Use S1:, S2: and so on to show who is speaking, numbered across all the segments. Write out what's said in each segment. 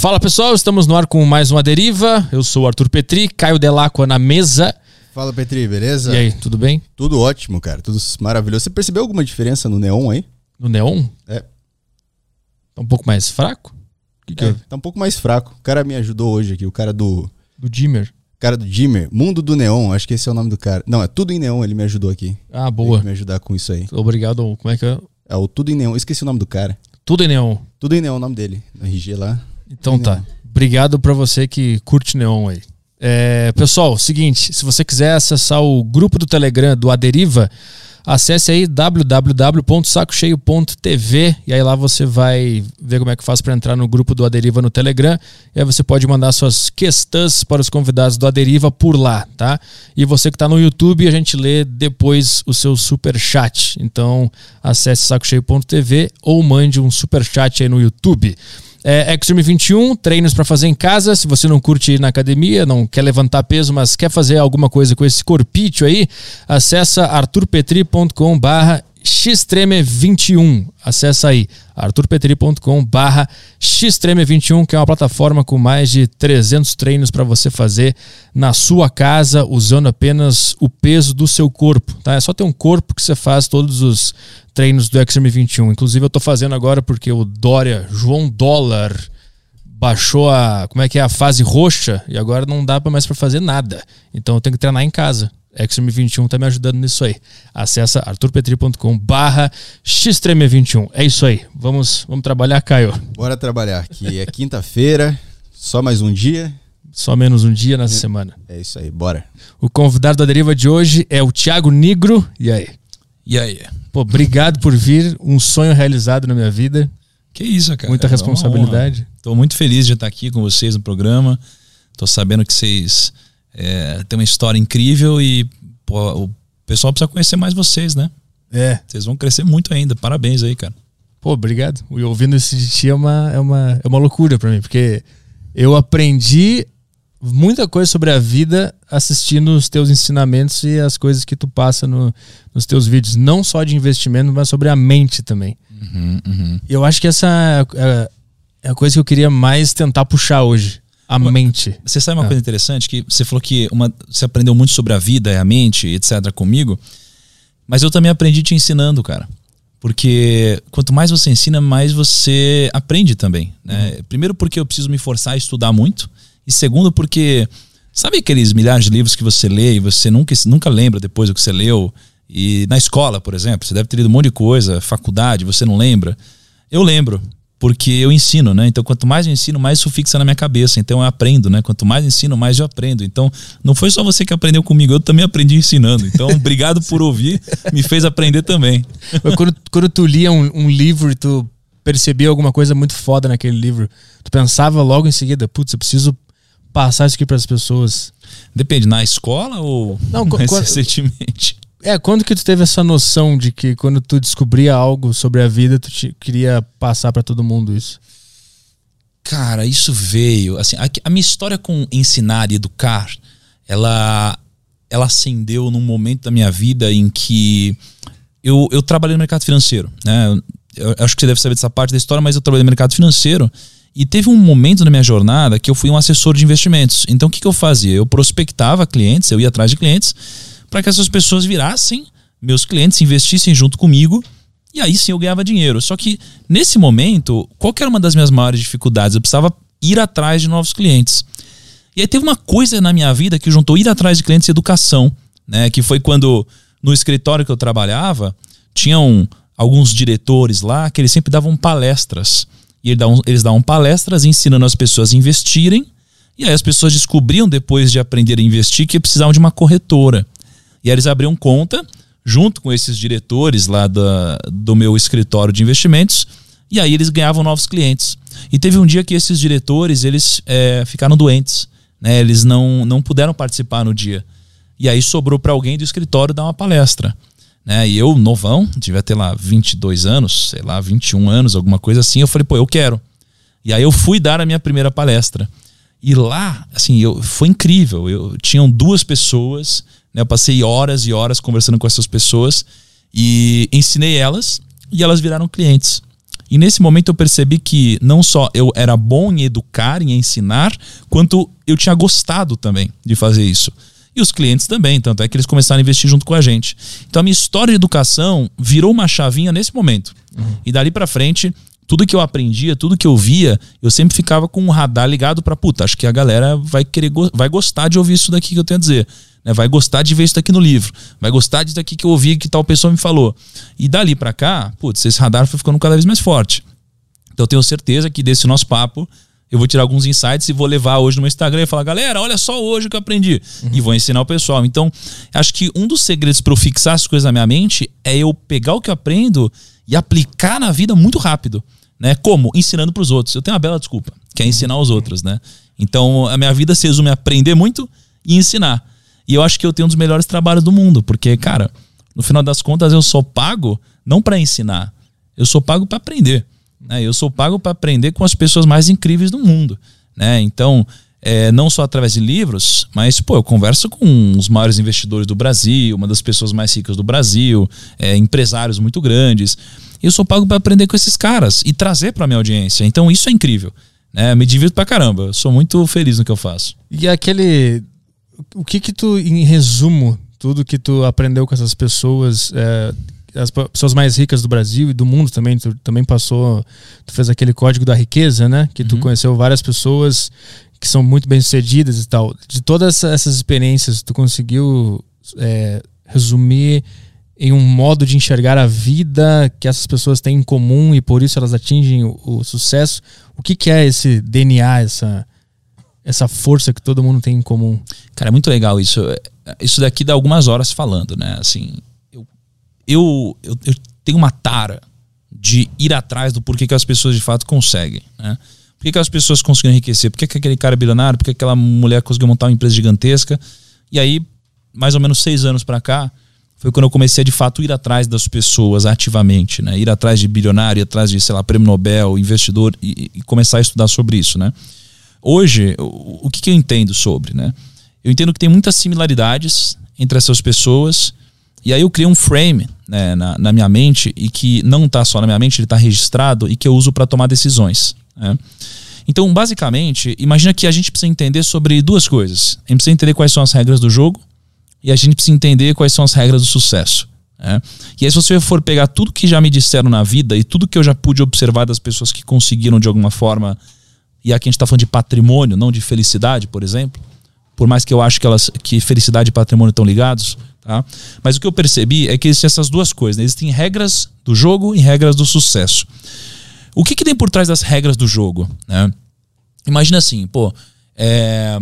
S1: Fala pessoal, estamos no ar com mais uma deriva. Eu sou o Arthur Petri, Caio Delacqua na mesa.
S2: Fala Petri, beleza?
S1: E aí, tudo bem?
S2: Tudo ótimo, cara. Tudo maravilhoso. Você percebeu alguma diferença no neon aí?
S1: No neon?
S2: É.
S1: Tá um pouco mais fraco?
S2: Que que é, tá um pouco mais fraco. O cara me ajudou hoje aqui, o cara do.
S1: Do dimmer.
S2: cara do Dimmer, Mundo do Neon, acho que esse é o nome do cara. Não, é Tudo em Neon, ele me ajudou aqui.
S1: Ah, boa.
S2: Ele me ajudar com isso aí.
S1: Obrigado. Como é que é?
S2: É o Tudo em Neon, esqueci o nome do cara.
S1: Tudo em neon.
S2: Tudo em Neon é o nome dele, no RG lá.
S1: Então tá. Obrigado pra você que curte neon aí. É, pessoal, seguinte, se você quiser acessar o grupo do Telegram do Aderiva, acesse aí www.sacocheio.tv e aí lá você vai ver como é que faz para entrar no grupo do Aderiva no Telegram. E aí você pode mandar suas questões para os convidados do Aderiva por lá, tá? E você que está no YouTube, a gente lê depois o seu super chat. Então, acesse sacocheio.tv ou mande um super chat aí no YouTube. É, Extreme 21, treinos para fazer em casa. Se você não curte ir na academia, não quer levantar peso, mas quer fazer alguma coisa com esse corpício aí, acessa arturpetri.com barra xtreme21. Acessa aí arturpetri.com barra xtreme21, que é uma plataforma com mais de 300 treinos para você fazer na sua casa, usando apenas o peso do seu corpo. Tá? É só ter um corpo que você faz todos os treinos do Extreme 21. Inclusive eu estou fazendo agora porque o Dória, João Dólar, baixou a, como é que é, a fase roxa e agora não dá mais para fazer nada. Então eu tenho que treinar em casa. Extreme 21 tá me ajudando nisso aí. Acessa arturpetri.com barra xtreme21. É isso aí. Vamos, vamos trabalhar, Caio.
S2: Bora trabalhar, que é quinta-feira, só mais um dia.
S1: Só menos um dia nessa semana.
S2: É isso aí, bora.
S1: O convidado da deriva de hoje é o Thiago Negro. E aí?
S3: E aí?
S1: Pô, obrigado por vir. Um sonho realizado na minha vida.
S3: Que isso, cara.
S1: Muita
S3: É
S1: responsabilidade.
S3: Tô muito feliz de estar aqui com vocês no programa. Tô sabendo que vocês é, têm uma história incrível e pô, o pessoal precisa conhecer mais vocês, né?
S1: É.
S3: Vocês vão crescer muito ainda. Parabéns aí, cara.
S1: Pô, obrigado. E ouvindo isso de ti é uma, é uma, é uma loucura pra mim, porque eu aprendi muita coisa sobre a vida assistindo os teus ensinamentos e as coisas que tu passa no, nos teus vídeos. Não só de investimento, mas sobre a mente também. E eu acho que essa é, é a coisa que eu queria mais tentar puxar hoje. A mente.
S3: Você sabe uma
S1: Ah.
S3: coisa interessante? Que você falou que uma, você aprendeu muito sobre a vida e a mente, etc., comigo. Mas eu também aprendi te ensinando, cara. Porque quanto mais você ensina, mais você aprende também. Né? Primeiro, porque eu preciso me forçar a estudar muito. E segundo, porque. Sabe aqueles milhares de livros que você lê e você nunca, nunca lembra depois do que você leu? E na escola, por exemplo, você deve ter lido um monte de coisa, faculdade, você não lembra. Eu lembro, porque eu ensino, né? Então, quanto mais eu ensino, mais isso fixa na minha cabeça. Então, eu aprendo, né? Quanto mais eu ensino, mais eu aprendo. Então, não foi só você que aprendeu comigo, eu também aprendi ensinando. Então, obrigado por ouvir, me fez aprender também.
S1: Quando, quando tu lia um, um livro e tu percebia alguma coisa muito foda naquele livro, tu pensava logo em seguida, putz, eu preciso passar isso aqui pras pessoas.
S3: Depende, na escola ou
S1: Não,
S3: recentemente?
S1: É, quando que tu teve essa noção de que quando tu descobria algo sobre a vida, tu te- queria passar pra todo mundo isso?
S3: Cara, isso veio. Assim, a, a minha história com ensinar e educar, ela, ela acendeu num momento da minha vida em que eu, eu trabalhei no mercado financeiro. Né? Eu, eu acho que você deve saber dessa parte da história, mas eu trabalhei no mercado financeiro. E teve um momento na minha jornada que eu fui um assessor de investimentos. Então, o que, que eu fazia? Eu prospectava clientes, eu ia atrás de clientes, para que essas pessoas virassem meus clientes, investissem junto comigo e aí sim eu ganhava dinheiro. Só que nesse momento, qual era uma das minhas maiores dificuldades? Eu precisava ir atrás de novos clientes. E aí teve uma coisa na minha vida que juntou ir atrás de clientes e educação, né? Que foi quando no escritório que eu trabalhava, tinham alguns diretores lá que eles sempre davam palestras. E eles davam, eles davam palestras ensinando as pessoas a investirem. E aí as pessoas descobriam depois de aprender a investir que precisavam de uma corretora. E aí eles abriam conta junto com esses diretores lá da, do meu escritório de investimentos. E aí eles ganhavam novos clientes. E teve um dia que esses diretores eles é, ficaram doentes, né? Eles não, não puderam participar no dia. E aí sobrou para alguém do escritório dar uma palestra. Né? E eu, novão, devia ter lá 22 anos, sei lá, 21 anos, alguma coisa assim. Eu falei, pô, eu quero. E aí eu fui dar a minha primeira palestra. E lá, assim, eu, foi incrível. Eu tinham duas pessoas, né? Eu passei horas e horas conversando com essas pessoas e ensinei elas e elas viraram clientes. E nesse momento eu percebi que não só eu era bom em educar, em ensinar, quanto eu tinha gostado também de fazer isso. E os clientes também, tanto é que eles começaram a investir junto com a gente. Então a minha história de educação virou uma chavinha nesse momento. Uhum. E dali para frente, tudo que eu aprendia, tudo que eu via, eu sempre ficava com o radar ligado para puta, acho que a galera vai querer vai gostar de ouvir isso daqui que eu tenho a dizer. Né? Vai gostar de ver isso daqui no livro. Vai gostar disso daqui que eu ouvi que tal pessoa me falou. E dali para cá, putz, esse radar foi ficando cada vez mais forte. Então eu tenho certeza que desse nosso papo eu vou tirar alguns insights e vou levar hoje no meu Instagram e falar, galera, olha só hoje o que eu aprendi. Uhum. E vou ensinar o pessoal. Então, acho que um dos segredos para eu fixar as coisas na minha mente é eu pegar o que eu aprendo e aplicar na vida muito rápido. Né? Como? Ensinando para os outros. Eu tenho uma bela desculpa, que é ensinar os outros, né? Então, a minha vida se resume a aprender muito e ensinar. E eu acho que eu tenho um dos melhores trabalhos do mundo, porque, cara, no final das contas, eu sou pago não para ensinar, eu sou pago para aprender. Né? Eu sou pago para aprender com as pessoas mais incríveis do mundo. Né? Então, é, não só através de livros, mas pô, eu converso com os maiores investidores do Brasil, uma das pessoas mais ricas do Brasil, é, empresários muito grandes. Eu sou pago para aprender com esses caras e trazer para minha audiência. Então isso é incrível. Né? Me divirto pra caramba. Eu sou muito feliz no que eu faço.
S1: E aquele. O que que tu, em resumo, tudo que tu aprendeu com essas pessoas, é, as pessoas mais ricas do Brasil e do mundo também. Tu também passou, tu fez aquele código da riqueza, né? Que tu uhum. conheceu várias pessoas que são muito bem sucedidas e tal. De todas essas experiências, tu conseguiu é, resumir em um modo de enxergar a vida que essas pessoas têm em comum e por isso elas atingem o, o sucesso. O que, que é esse DNA, essa essa força que todo mundo tem em comum?
S3: Cara, é muito legal isso. Isso daqui dá algumas horas falando, né? Assim, eu, eu, eu tenho uma tara de ir atrás do porquê que as pessoas de fato conseguem. Né? Por que, que as pessoas conseguiram enriquecer? Por que, que aquele cara é bilionário? Por que aquela mulher conseguiu montar uma empresa gigantesca? E aí, mais ou menos seis anos para cá, foi quando eu comecei a de fato ir atrás das pessoas ativamente, né? Ir atrás de bilionário, ir atrás de, sei lá, prêmio Nobel, investidor e, e começar a estudar sobre isso, né? Hoje, o, o que, que eu entendo sobre, né? Eu entendo que tem muitas similaridades entre essas pessoas e aí eu criei um frame né, na, na, minha mente e que não está só na minha mente, ele está registrado e que eu uso para tomar decisões. Né? Então, basicamente, imagina que a gente precisa entender sobre duas coisas. A gente precisa entender quais são as regras do jogo e a gente precisa entender quais são as regras do sucesso. Né? E aí, se você for pegar tudo que já me disseram na vida e tudo que eu já pude observar das pessoas que conseguiram de alguma forma, e aqui a gente está falando de patrimônio, não de felicidade, por exemplo, por mais que eu acho que, elas, que felicidade e patrimônio estão ligados, Tá? Mas o que eu percebi é que existem essas duas coisas. Né? Existem regras do jogo e regras do sucesso. O que, que tem por trás das regras do jogo? Né? Imagina assim, pô, é,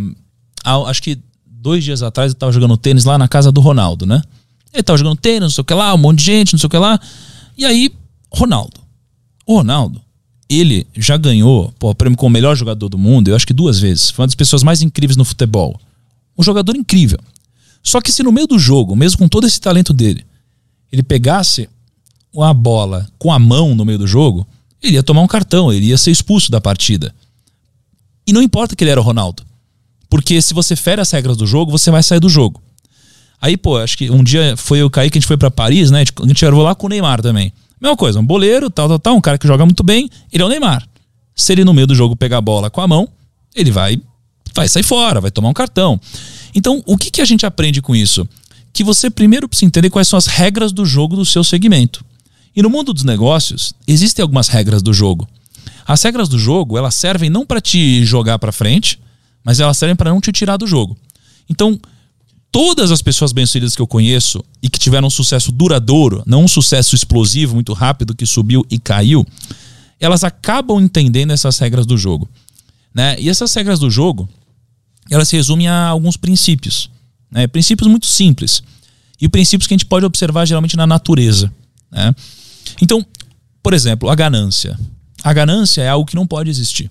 S3: acho que dois dias atrás eu estava jogando tênis lá na casa do Ronaldo, né? Ele estava jogando tênis, não sei o que lá, um monte de gente, não sei o que lá. E aí, Ronaldo. O Ronaldo, ele já ganhou pô, o prêmio como melhor jogador do mundo, eu acho que duas vezes. Foi uma das pessoas mais incríveis no futebol. Um jogador incrível. Só que se no meio do jogo, mesmo com todo esse talento dele, ele pegasse uma bola com a mão no meio do jogo, ele ia tomar um cartão, ele ia ser expulso da partida. E não importa que ele era o Ronaldo. Porque se você fere as regras do jogo, você vai sair do jogo. Aí, pô, acho que um dia foi o Kaique, a gente foi para Paris, né? A gente levou lá com o Neymar também. Mesma coisa, um boleiro, tal, tal, tal, um cara que joga muito bem, ele é o Neymar. Se ele no meio do jogo pegar a bola com a mão, ele vai, vai sair fora, vai tomar um cartão. Então, o que, que a gente aprende com isso? Que você primeiro precisa entender quais são as regras do jogo do seu segmento. E no mundo dos negócios, existem algumas regras do jogo. As regras do jogo, elas servem não para te jogar para frente, mas elas servem para não te tirar do jogo. Então, todas as pessoas bem-sucedidas que eu conheço e que tiveram um sucesso duradouro, não um sucesso explosivo, muito rápido, que subiu e caiu, elas acabam entendendo essas regras do jogo. Né? E essas regras do jogo, ela se resume a alguns princípios. Né? Princípios muito simples. E princípios que a gente pode observar geralmente na natureza. Né? Então, por exemplo, a ganância. A ganância é algo que não pode existir.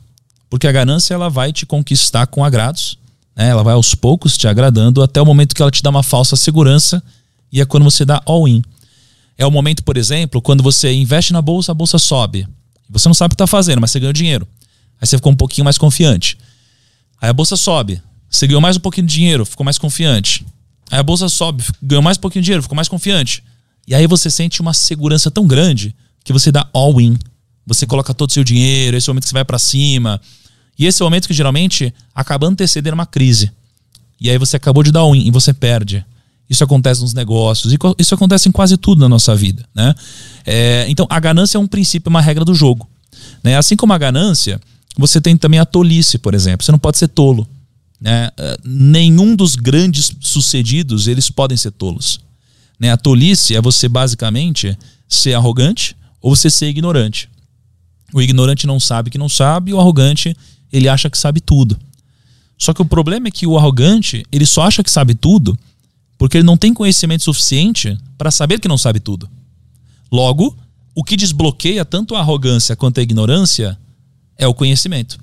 S3: Porque a ganância ela vai te conquistar com agrados, né? ela vai aos poucos te agradando até o momento que ela te dá uma falsa segurança e é quando você dá all-in. É o momento, por exemplo, quando você investe na bolsa, a bolsa sobe. Você não sabe o que está fazendo, mas você ganhou dinheiro. Aí você ficou um pouquinho mais confiante. Aí a bolsa sobe. Você ganhou mais um pouquinho de dinheiro, ficou mais confiante. Aí a bolsa sobe, ganhou mais um pouquinho de dinheiro, ficou mais confiante. E aí você sente uma segurança tão grande que você dá all-in Você coloca todo o seu dinheiro, esse é o momento que você vai para cima. E esse é o momento que geralmente acaba antecedendo uma crise. E aí você acabou de dar um e você perde. Isso acontece nos negócios, e isso acontece em quase tudo na nossa vida. Né? É, então, a ganância é um princípio, uma regra do jogo. Né? Assim como a ganância, você tem também a tolice, por exemplo. Você não pode ser tolo. Né? Uh, nenhum dos grandes sucedidos eles podem ser tolos. Né? A tolice é você basicamente ser arrogante ou você ser ignorante. O ignorante não sabe que não sabe, e o arrogante ele acha que sabe tudo. Só que o problema é que o arrogante ele só acha que sabe tudo porque ele não tem conhecimento suficiente para saber que não sabe tudo. Logo, o que desbloqueia tanto a arrogância quanto a ignorância é o conhecimento.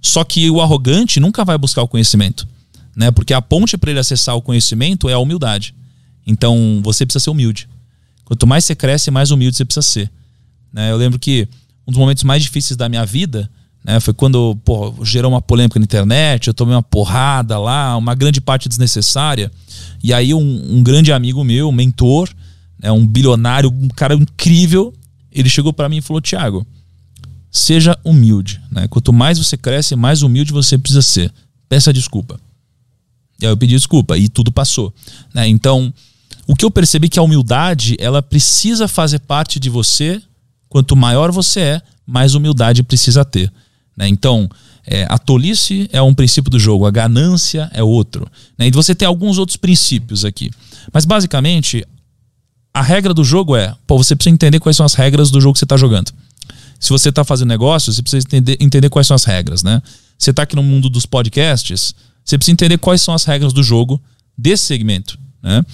S3: Só que o arrogante nunca vai buscar o conhecimento, né? Porque a ponte para ele acessar o conhecimento é a humildade. Então, você precisa ser humilde. Quanto mais você cresce, mais humilde você precisa ser. Né? Eu lembro que um dos momentos mais difíceis da minha vida né, foi quando pô, gerou uma polêmica na internet, eu tomei uma porrada lá, uma grande parte desnecessária. E aí um, um grande amigo meu, um mentor, né, um bilionário, um cara incrível, ele chegou para mim e falou, Tiago, seja humilde. Né? Quanto mais você cresce, mais humilde você precisa ser. Peça desculpa. E aí eu pedi desculpa e tudo passou. Né? Então, o que eu percebi é que a humildade ela precisa fazer parte de você. Quanto maior você é, mais humildade precisa ter. Né? Então, é, a tolice é um princípio do jogo, a ganância é outro. Né? E você tem alguns outros princípios aqui. Mas basicamente, a regra do jogo é: pô, você precisa entender quais são as regras do jogo que você está jogando. Se você está fazendo negócio, você precisa entender, entender quais são as regras, né? Você está aqui no mundo dos podcasts, você precisa entender quais são as regras do jogo desse segmento, né?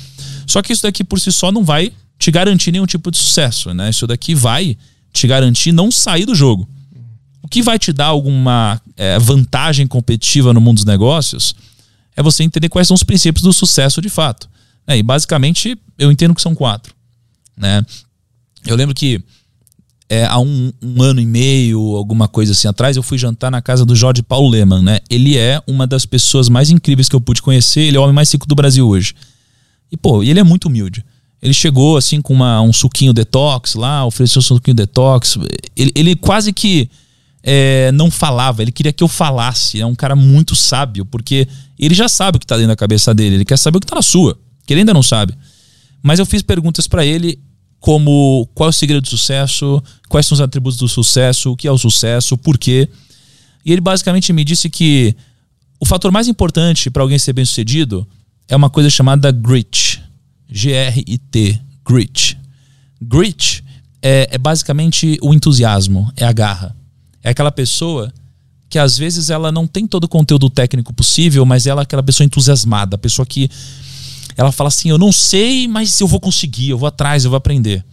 S3: Só que isso daqui por si só não vai te garantir nenhum tipo de sucesso, né? Isso daqui vai te garantir não sair do jogo. O que vai te dar alguma é, vantagem competitiva no mundo dos negócios é você entender quais são os princípios do sucesso de fato. É, e basicamente eu entendo que são quatro. Né? Eu lembro que é, há um, um, ano e meio, alguma coisa assim atrás, eu fui jantar na casa do Jorge Paulo Leman, né? Ele é uma das pessoas mais incríveis que eu pude conhecer, ele é o homem mais rico do Brasil hoje. E, pô, ele é muito humilde. Ele chegou, assim, com uma, um suquinho detox lá, ofereceu um suquinho detox. Ele, ele quase que é, não falava, ele queria que eu falasse. É um cara muito sábio, porque ele já sabe o que está dentro da cabeça dele, ele quer saber o que está na sua, que ele ainda não sabe. Mas eu fiz perguntas para ele como qual é o segredo do sucesso, quais são os atributos do sucesso, o que é o sucesso, por quê. E ele basicamente me disse que o fator mais importante para alguém ser bem sucedido é uma coisa chamada grit. G-R-I-T. Grit. Grit é, é basicamente o entusiasmo, é a garra. É aquela pessoa que às vezes ela não tem todo o conteúdo técnico possível, mas ela é aquela pessoa entusiasmada, a pessoa que ela fala assim: Eu não sei, mas eu vou conseguir, eu vou atrás, eu vou aprender.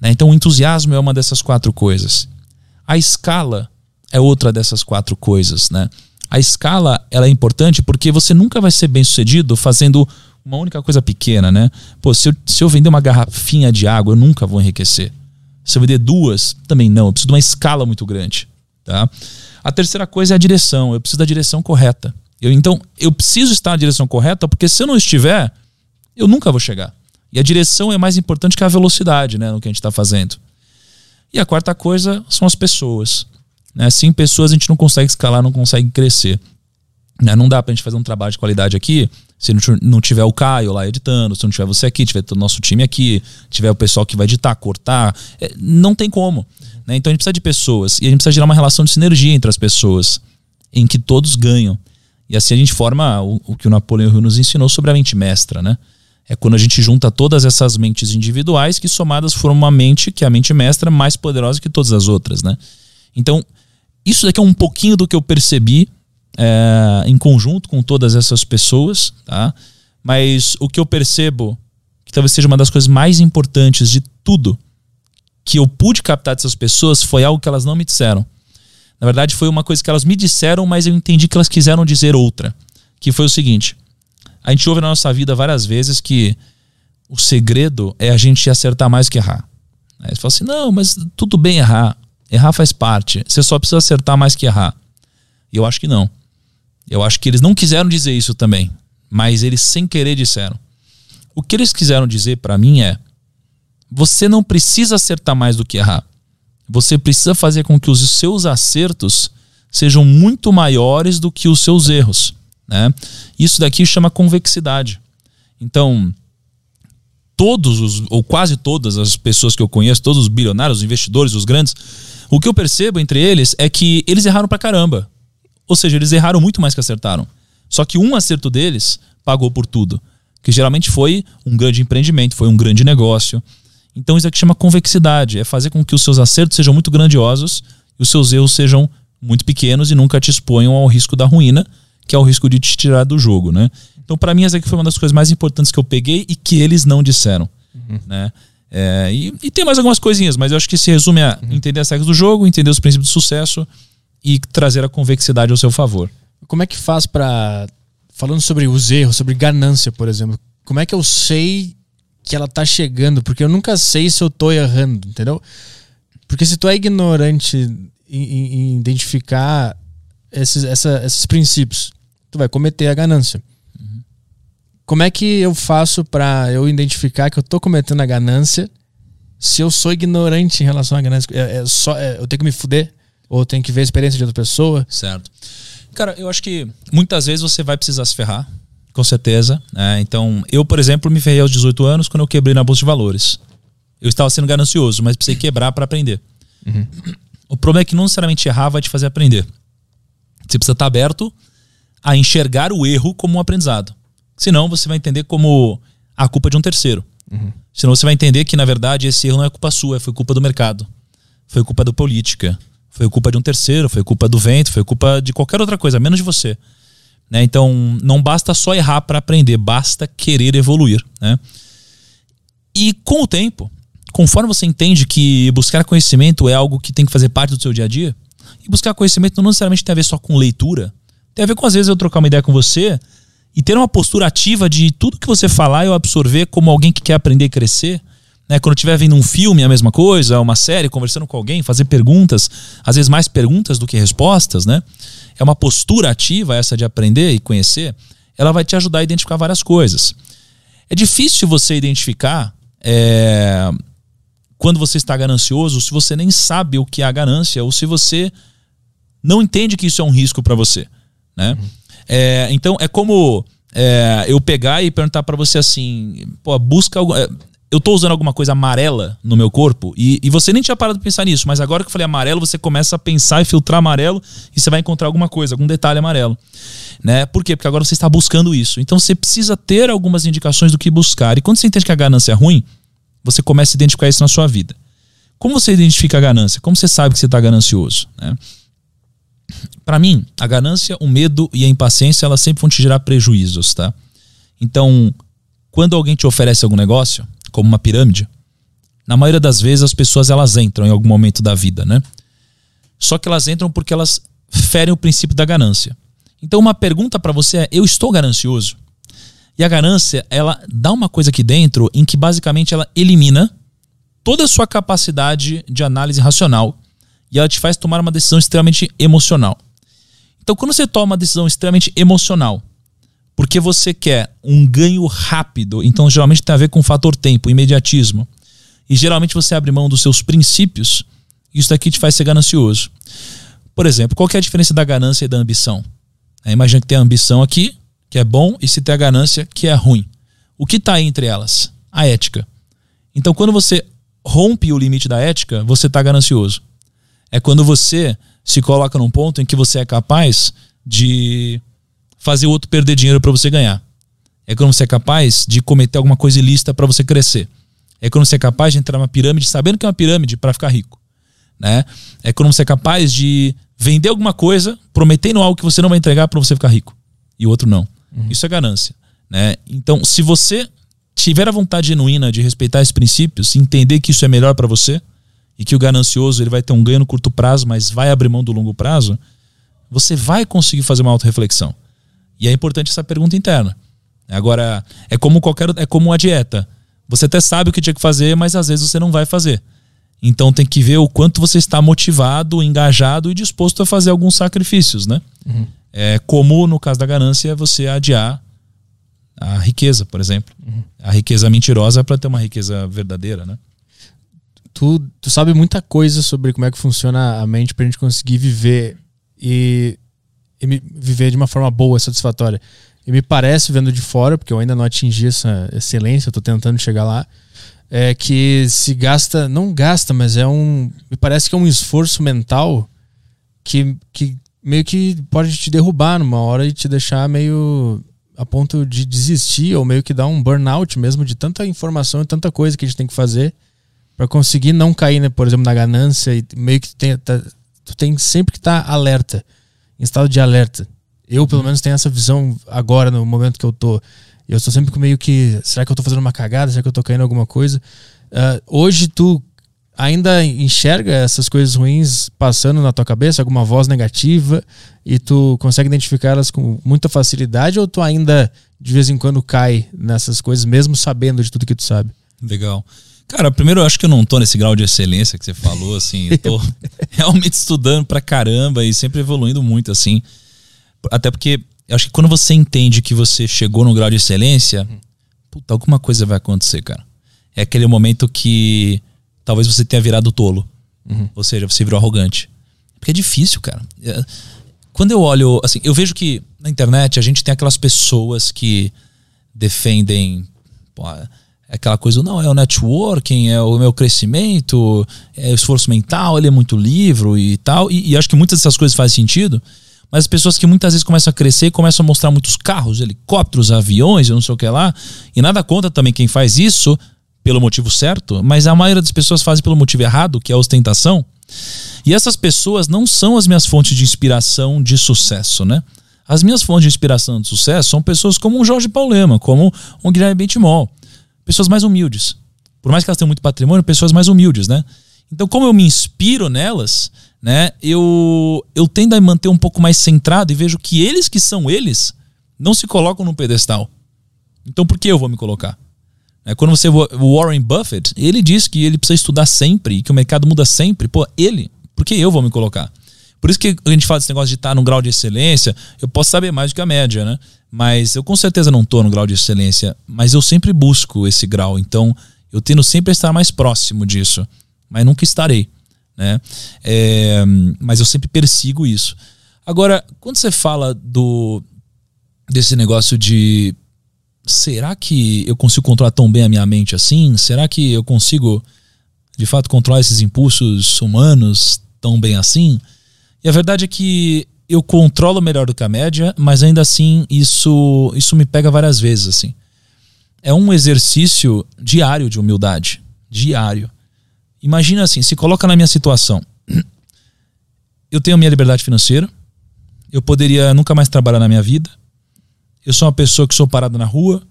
S3: Né? Então, o entusiasmo é uma dessas quatro coisas. A escala é outra dessas quatro coisas. Né? A escala ela é importante porque você nunca vai ser bem sucedido fazendo uma única coisa pequena. Né? Pô, se eu, se eu vender uma garrafinha de água, eu nunca vou enriquecer. Se eu vender duas, também não. Eu preciso de uma escala muito grande. Tá? A terceira coisa é a direção. Eu preciso da direção correta. Eu, então, eu preciso estar na direção correta, porque se eu não estiver, eu nunca vou chegar. E a direção é mais importante que a velocidade, né, no que a gente está fazendo. E a quarta coisa são as pessoas. Né? Sem pessoas a gente não consegue escalar, não consegue crescer. Né? Não dá para a gente fazer um trabalho de qualidade aqui se não tiver o Caio lá editando, se não tiver você aqui, tiver o nosso time aqui, tiver o pessoal que vai editar, cortar. É, não tem como. Né? Então a gente precisa de pessoas e a gente precisa gerar uma relação de sinergia entre as pessoas, em que todos ganham. E assim a gente forma o, o que o Napoleão Hill nos ensinou sobre a mente mestra, né? É quando a gente junta todas essas mentes individuais que somadas formam uma mente que é a mente mestra mais poderosa que todas as outras, né? Então, isso daqui é um pouquinho do que eu percebi é, em conjunto com todas essas pessoas, tá? Mas o que eu percebo que talvez seja uma das coisas mais importantes de tudo que eu pude captar dessas pessoas foi algo que elas não me disseram. Na verdade, foi uma coisa que elas me disseram, mas eu entendi que elas quiseram dizer outra. Que foi o seguinte: a gente ouve na nossa vida várias vezes que o segredo é a gente acertar mais que errar. Aí você fala assim: não, mas tudo bem errar. Errar faz parte. Você só precisa acertar mais que errar. E eu acho que não. Eu acho que eles não quiseram dizer isso também. Mas eles sem querer disseram. O que eles quiseram dizer para mim é: você não precisa acertar mais do que errar. você precisa fazer com que os seus acertos sejam muito maiores do que os seus erros. Né? Isso daqui chama convexidade. Então, todos os, ou quase todas as pessoas que eu conheço, todos os bilionários, os investidores, os grandes, o que eu percebo entre eles é que eles erraram pra caramba. Ou seja, eles erraram muito mais que acertaram. Só que um acerto deles pagou por tudo. Que geralmente foi um grande empreendimento, foi um grande negócio. Então isso aqui chama convexidade. É fazer com que os seus acertos sejam muito grandiosos e os seus erros sejam muito pequenos e nunca te exponham ao risco da ruína, que é o risco de te tirar do jogo, né? Então, para mim, essa aqui foi uma das coisas mais importantes que eu peguei e que eles não disseram, uhum. né? É, e, e, tem mais algumas coisinhas, mas eu acho que se resume a uhum. entender as regras do jogo, entender os princípios do sucesso e trazer a convexidade ao seu favor.
S1: Como é que faz para falando sobre os erros, sobre ganância, por exemplo? Como é que eu sei que ela tá chegando? Porque eu nunca sei se eu tô errando, entendeu? Porque se tu é ignorante em, em identificar esses, essa, esses princípios, tu vai cometer a ganância. Como é que eu faço para eu identificar que eu tô cometendo a ganância se eu sou ignorante em relação à ganância? É, é só, é, eu tenho que me fuder? Ou tenho que ver a experiência de outra pessoa?
S3: Certo. Cara, eu acho que muitas vezes você vai precisar se ferrar, com certeza. Né? Então, eu, por exemplo, me ferrei aos 18 anos quando eu quebrei na Bolsa de Valores. Eu estava sendo ganancioso, mas precisei quebrar para aprender. Uhum. O problema é que não necessariamente errar vai te fazer aprender. Você precisa estar aberto a enxergar o erro como um aprendizado. Senão você vai entender como a culpa de um terceiro. Uhum. Senão você vai entender que, na verdade, esse erro não é culpa sua, foi culpa do mercado. Foi culpa da política. Foi culpa de um terceiro, foi culpa do vento, foi culpa de qualquer outra coisa, menos de você. Né? Então, não basta só errar para aprender, basta querer evoluir. Né? E com o tempo, conforme você entende que buscar conhecimento é algo que tem que fazer parte do seu dia a dia, e buscar conhecimento não necessariamente tem a ver só com leitura, tem a ver com às vezes eu trocar uma ideia com você e ter uma postura ativa de tudo que você falar eu absorver como alguém que quer aprender e crescer. Né? Quando estiver vendo um filme, a mesma coisa, uma série, conversando com alguém, fazer perguntas, às vezes mais perguntas do que respostas, né? É uma postura ativa essa de aprender e conhecer, ela vai te ajudar a identificar várias coisas. É difícil você identificar é, quando você está ganancioso, se você nem sabe o que é a ganância, ou se você não entende que isso é um risco para você. Né? Uhum. É, então é como é, eu pegar e perguntar para você assim: pô, busca. É, eu tô usando alguma coisa amarela no meu corpo e, e, você nem tinha parado de pensar nisso, mas agora que eu falei amarelo, você começa a pensar e filtrar amarelo e você vai encontrar alguma coisa, algum detalhe amarelo. Né? Por quê? Porque agora você está buscando isso. Então você precisa ter algumas indicações do que buscar. E quando você entende que a ganância é ruim, você começa a identificar isso na sua vida. Como você identifica a ganância? Como você sabe que você está ganancioso? Né? Para mim, a ganância, o medo e a impaciência, elas sempre vão te gerar prejuízos, tá? Então, quando alguém te oferece algum negócio, como uma pirâmide, na maioria das vezes as pessoas elas entram em algum momento da vida, né? Só que elas entram porque elas ferem o princípio da ganância. Então, uma pergunta para você é: eu estou ganancioso? E a ganância, ela dá uma coisa aqui dentro em que basicamente ela elimina toda a sua capacidade de análise racional e ela te faz tomar uma decisão extremamente emocional. Então, quando você toma uma decisão extremamente emocional, porque você quer um ganho rápido, então geralmente tem a ver com o fator tempo, imediatismo, e geralmente você abre mão dos seus princípios, isso daqui te faz ser ganancioso. Por exemplo, qual é a diferença da ganância e da ambição? É, imagina que tem a ambição aqui, que é bom, e se tem a ganância, que é ruim. O que está entre elas? A ética. Então, quando você rompe o limite da ética, você está ganancioso. É quando você se coloca num ponto em que você é capaz de fazer o outro perder dinheiro para você ganhar. É quando você é capaz de cometer alguma coisa ilícita para você crescer. É quando você é capaz de entrar numa pirâmide sabendo que é uma pirâmide para ficar rico. Né? É quando você é capaz de vender alguma coisa prometendo algo que você não vai entregar para você ficar rico e o outro não. Uhum. Isso é ganância. Né? Então, se você tiver a vontade genuína de respeitar esses princípios, entender que isso é melhor para você e que o ganancioso ele vai ter um ganho no curto prazo, mas vai abrir mão do longo prazo, você vai conseguir fazer uma auto-reflexão. E é importante essa pergunta interna. Agora, é como qualquer é como uma dieta. Você até sabe o que tinha que fazer, mas às vezes você não vai fazer. Então tem que ver o quanto você está motivado, engajado e disposto a fazer alguns sacrifícios, né? Uhum. É, como no caso da ganância, você adiar a riqueza, por exemplo. Uhum. A riqueza mentirosa para ter uma riqueza verdadeira, né?
S1: Tu, tu sabe muita coisa sobre como é que funciona a mente pra gente conseguir viver e, e viver de uma forma boa, satisfatória. E me parece, vendo de fora, porque eu ainda não atingi essa excelência, eu tô tentando chegar lá, é que se gasta, não gasta, mas é um. Me parece que é um esforço mental que, que meio que pode te derrubar numa hora e te deixar meio a ponto de desistir ou meio que dar um burnout mesmo de tanta informação e tanta coisa que a gente tem que fazer para conseguir não cair, né, por exemplo, na ganância e meio que tu tem, tá- tu tem sempre que estar alerta, em estado de alerta. Eu, pelo menos, tenho essa visão agora, no momento que eu tô. Eu estou sempre meio que. Será que eu tô fazendo uma cagada? Será que eu tô caindo em alguma coisa? Ah, hoje tu ainda enxerga essas coisas ruins passando na tua cabeça, alguma voz negativa, e tu consegue identificar elas com muita facilidade, ou tu ainda de vez em quando cai nessas coisas, mesmo sabendo de tudo que tu sabe?
S3: Legal. Cara, primeiro eu acho que eu não tô nesse grau de excelência que você falou, assim. Eu tô realmente estudando pra caramba e sempre evoluindo muito, assim. Até porque eu acho que quando você entende que você chegou num grau de excelência, puta, alguma coisa vai acontecer, cara. É aquele momento que talvez você tenha virado tolo. Ou seja, você virou arrogante. Porque é difícil, cara. É- Quando eu olho, assim, eu vejo que na internet a gente tem aquelas pessoas que defendem pô, aquela coisa, não, é o networking, é o meu crescimento, é o esforço mental, ele é muito livro e tal. E, e acho que muitas dessas coisas fazem sentido. Mas as pessoas que muitas vezes começam a crescer começam a mostrar muitos carros, helicópteros, aviões, eu não sei o que lá. E nada contra também quem faz isso pelo motivo certo, mas a maioria das pessoas fazem pelo motivo errado, que é a ostentação. E essas pessoas não são as minhas fontes de inspiração de sucesso, né? As minhas fontes de inspiração de sucesso são pessoas como um Jorge Paulema, como um Guilherme Bentimol. Pessoas mais humildes. Por mais que elas tenham muito patrimônio, pessoas mais humildes, né? Então, como eu me inspiro nelas, né? Eu, eu tendo a manter um pouco mais centrado e vejo que eles que são eles não se colocam no pedestal. Então, por que eu vou me colocar? É, quando você o Warren Buffett, ele diz que ele precisa estudar sempre que o mercado muda sempre. Pô, ele, por que eu vou me colocar? Por isso que a gente fala desse negócio de estar num grau de excelência, eu posso saber mais do que a média, né? Mas eu com certeza não estou no grau de excelência, mas eu sempre busco esse grau. Então, eu tendo sempre a estar mais próximo disso, mas nunca estarei, né? É, mas eu sempre persigo isso. Agora, quando você fala do desse negócio de será que eu consigo controlar tão bem a minha mente assim? Será que eu consigo, de fato, controlar esses impulsos humanos tão bem assim? E a verdade é que eu controlo melhor do que a média, mas ainda assim isso, isso me pega várias vezes, assim. É um exercício diário de humildade. Diário. Imagina assim, se coloca na minha situação. Eu tenho minha liberdade financeira, eu poderia nunca mais trabalhar na minha vida, eu sou uma pessoa que sou parada na rua.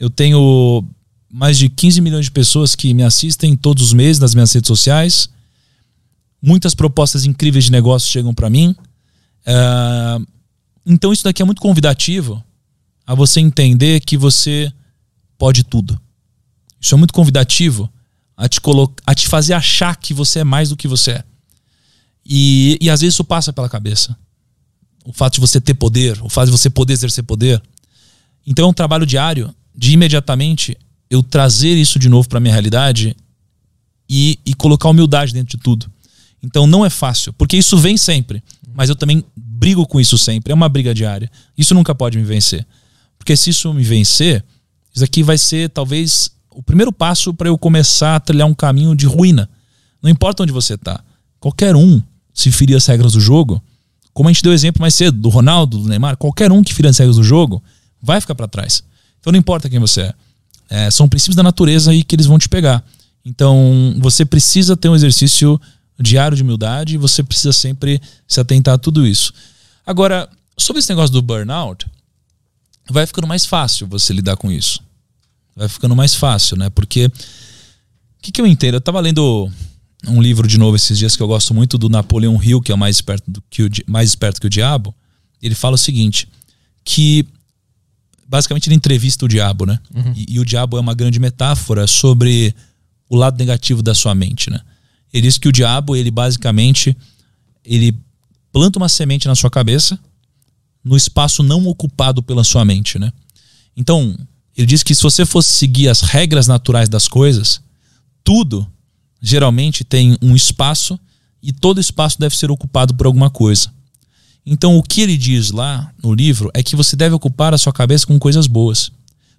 S3: Eu tenho mais de 15 milhões de pessoas que me assistem todos os meses nas minhas redes sociais. Muitas propostas incríveis de negócio chegam para mim. Ah, então isso daqui é muito convidativo a você entender que você pode tudo. Isso é muito convidativo a te, a te fazer achar que você é mais do que você é. E, e às vezes isso passa pela cabeça. O fato de você ter poder, o fato de você poder exercer poder. Então é um trabalho diário de imediatamente eu trazer isso de novo para minha realidade e, e colocar humildade dentro de tudo. Então não é fácil, porque isso vem sempre, mas eu também brigo com isso sempre. É uma briga diária. Isso nunca pode me vencer. Porque se isso me vencer, isso aqui vai ser talvez o primeiro passo para eu começar a trilhar um caminho de ruína. Não importa onde você tá. Qualquer um, se ferir as regras do jogo, como a gente deu exemplo mais cedo, do Ronaldo, do Neymar, qualquer um que ferir as regras do jogo vai ficar para trás. Então não importa quem você é. É, São princípios da natureza aí que eles vão te pegar. Então você precisa ter um exercício diário de humildade e você precisa sempre se atentar a tudo isso. Agora, sobre esse negócio do burnout, vai ficando mais fácil você lidar com isso. Vai ficando mais fácil, né? Porque o que, que eu entendo? Eu tava lendo um livro de novo esses dias que eu gosto muito do Napoleão Hill, que é o mais esperto, do que o, mais esperto que o diabo. Ele fala o seguinte: que basicamente ele entrevista o diabo, né? E, e o diabo é uma grande metáfora sobre o lado negativo da sua mente, né? Ele diz que o diabo, ele basicamente ele planta uma semente na sua cabeça no espaço não ocupado pela sua mente, né? Então, ele diz que se você fosse seguir as regras naturais das coisas, tudo geralmente tem um espaço e todo espaço deve ser ocupado por alguma coisa. Então, o que ele diz lá no livro é que você deve ocupar a sua cabeça com coisas boas.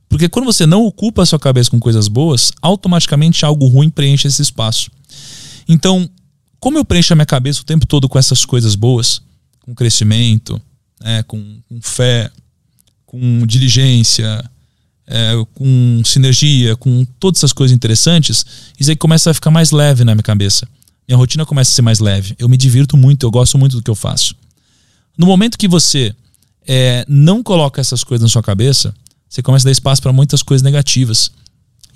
S3: Porque quando você não ocupa a sua cabeça com coisas boas, automaticamente algo ruim preenche esse espaço. Então, como eu preencho a minha cabeça o tempo todo com essas coisas boas, com crescimento, é, com, com, fé, com diligência, é, com sinergia, com todas essas coisas interessantes, isso aí começa a ficar mais leve na minha cabeça. Minha rotina começa a ser mais leve. Eu me divirto muito, eu gosto muito do que eu faço. No momento que você é, não coloca essas coisas na sua cabeça, você começa a dar espaço para muitas coisas negativas.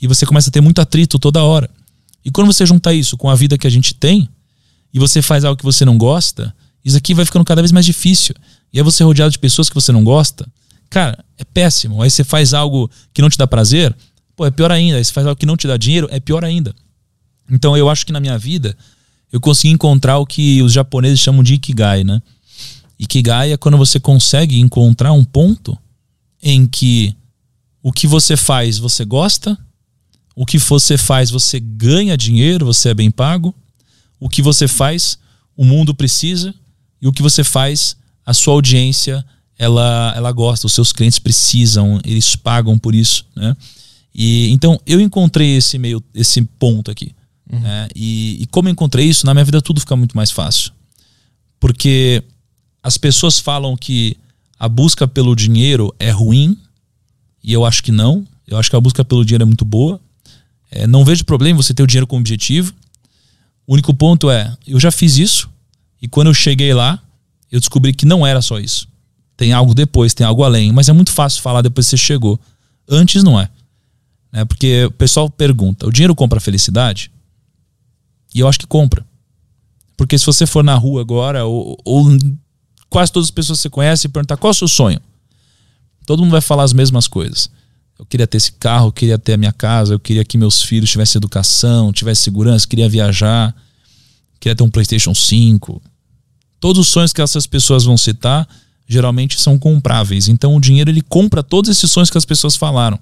S3: E você começa a ter muito atrito toda hora. E quando você junta isso com a vida que a gente tem, e você faz algo que você não gosta, isso aqui vai ficando cada vez mais difícil. E é você rodeado de pessoas que você não gosta, cara, é péssimo. Aí você faz algo que não te dá prazer, pô, é pior ainda. Aí você faz algo que não te dá dinheiro, é pior ainda. Então eu acho que na minha vida eu consegui encontrar o que os japoneses chamam de ikigai, né? Ikigai é quando você consegue encontrar um ponto em que o que você faz você gosta, o que você faz você ganha dinheiro, você é bem pago, o que você faz o mundo precisa e o que você faz a sua audiência ela, ela gosta, os seus clientes precisam, eles pagam por isso, né? E então eu encontrei esse meio esse ponto aqui. Uhum. Né? E, e como eu encontrei isso, na minha vida tudo fica muito mais fácil. Porque as pessoas falam que a busca pelo dinheiro é ruim, e eu acho que não. Eu acho que a busca pelo dinheiro é muito boa. É, não vejo problema você ter o dinheiro como objetivo. O único ponto é, eu já fiz isso, e quando eu cheguei lá, eu descobri que não era só isso. Tem algo depois, tem algo além, mas é muito fácil falar depois que você chegou. Antes não é. é porque o pessoal pergunta: o dinheiro compra felicidade? E eu acho que compra. Porque se você for na rua agora, ou, ou quase todas as pessoas que você conhece e perguntar qual é o seu sonho, todo mundo vai falar as mesmas coisas. Eu queria ter esse carro, eu queria ter a minha casa, eu queria que meus filhos tivessem educação, tivessem segurança, queria viajar, queria ter um PlayStation 5. Todos os sonhos que essas pessoas vão citar geralmente são compráveis. Então o dinheiro ele compra todos esses sonhos que as pessoas falaram.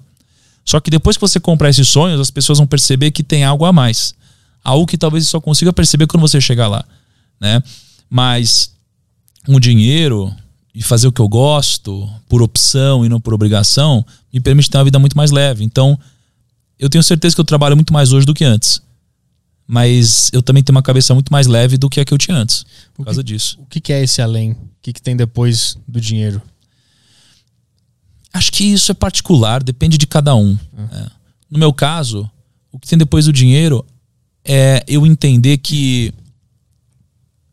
S3: Só que depois que você comprar esses sonhos, as pessoas vão perceber que tem algo a mais algo que talvez só consiga perceber quando você chegar lá, né? Mas um dinheiro e fazer o que eu gosto por opção e não por obrigação me permite ter uma vida muito mais leve. Então, eu tenho certeza que eu trabalho muito mais hoje do que antes. Mas eu também tenho uma cabeça muito mais leve do que a que eu tinha antes, por causa disso.
S1: O que é esse além? O que tem depois do dinheiro?
S3: Acho que isso é particular, depende de cada um. É. No meu caso, o que tem depois do dinheiro é eu entender que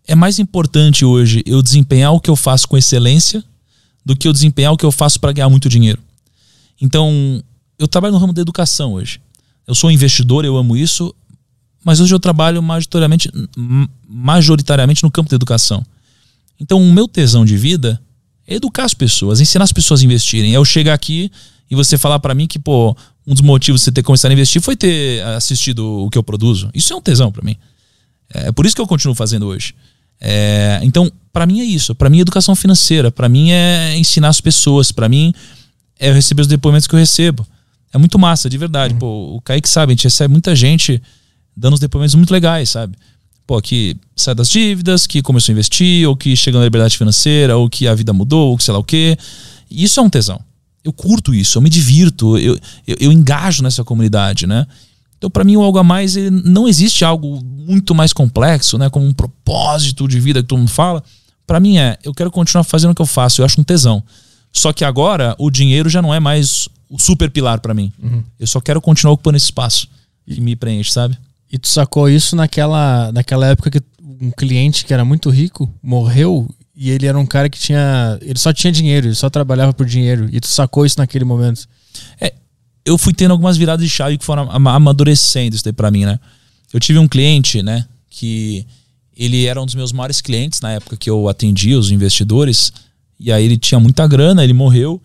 S3: é mais importante hoje eu desempenhar o que eu faço com excelência do que eu desempenhar o que eu faço para ganhar muito dinheiro. Então, eu trabalho no ramo da educação hoje. Eu sou investidor, eu amo isso, mas hoje eu trabalho majoritariamente, majoritariamente no campo da educação. Então, o meu tesão de vida é educar as pessoas, ensinar as pessoas a investirem. É eu chegar aqui e você falar para mim que, pô, um dos motivos de você ter começado a investir foi ter assistido o que eu produzo. Isso é um tesão para mim. É por isso que eu continuo fazendo hoje. É, então, para mim é isso. Para mim é educação financeira. Para mim é ensinar as pessoas. Para mim é receber os depoimentos que eu recebo. É muito massa, de verdade. Uhum. Pô, o Kaique sabe, a gente recebe muita gente dando uns depoimentos muito legais, sabe? Pô, que sai das dívidas, que começou a investir, ou que chegou na liberdade financeira, ou que a vida mudou, ou que sei lá o quê. Isso é um tesão eu curto isso, eu me divirto, eu, eu, eu engajo nessa comunidade, né? Então, para mim, o algo a mais não existe algo muito mais complexo, né? Como um propósito de vida que todo mundo fala. Para mim é, eu quero continuar fazendo o que eu faço, eu acho um tesão. Só que agora o dinheiro já não é mais o super pilar para mim. Uhum. Eu só quero continuar ocupando esse espaço que me preenche, sabe?
S1: E tu sacou isso naquela, naquela época que um cliente que era muito rico morreu e ele era um cara que tinha. Ele só tinha dinheiro, ele só trabalhava por dinheiro. E tu sacou isso naquele momento.
S3: É, eu fui tendo algumas viradas de chave que foram amadurecendo isso daí pra mim, né? Eu tive um cliente, né, que ele era um dos meus maiores clientes na época que eu atendia os investidores. E aí ele tinha muita grana, ele morreu.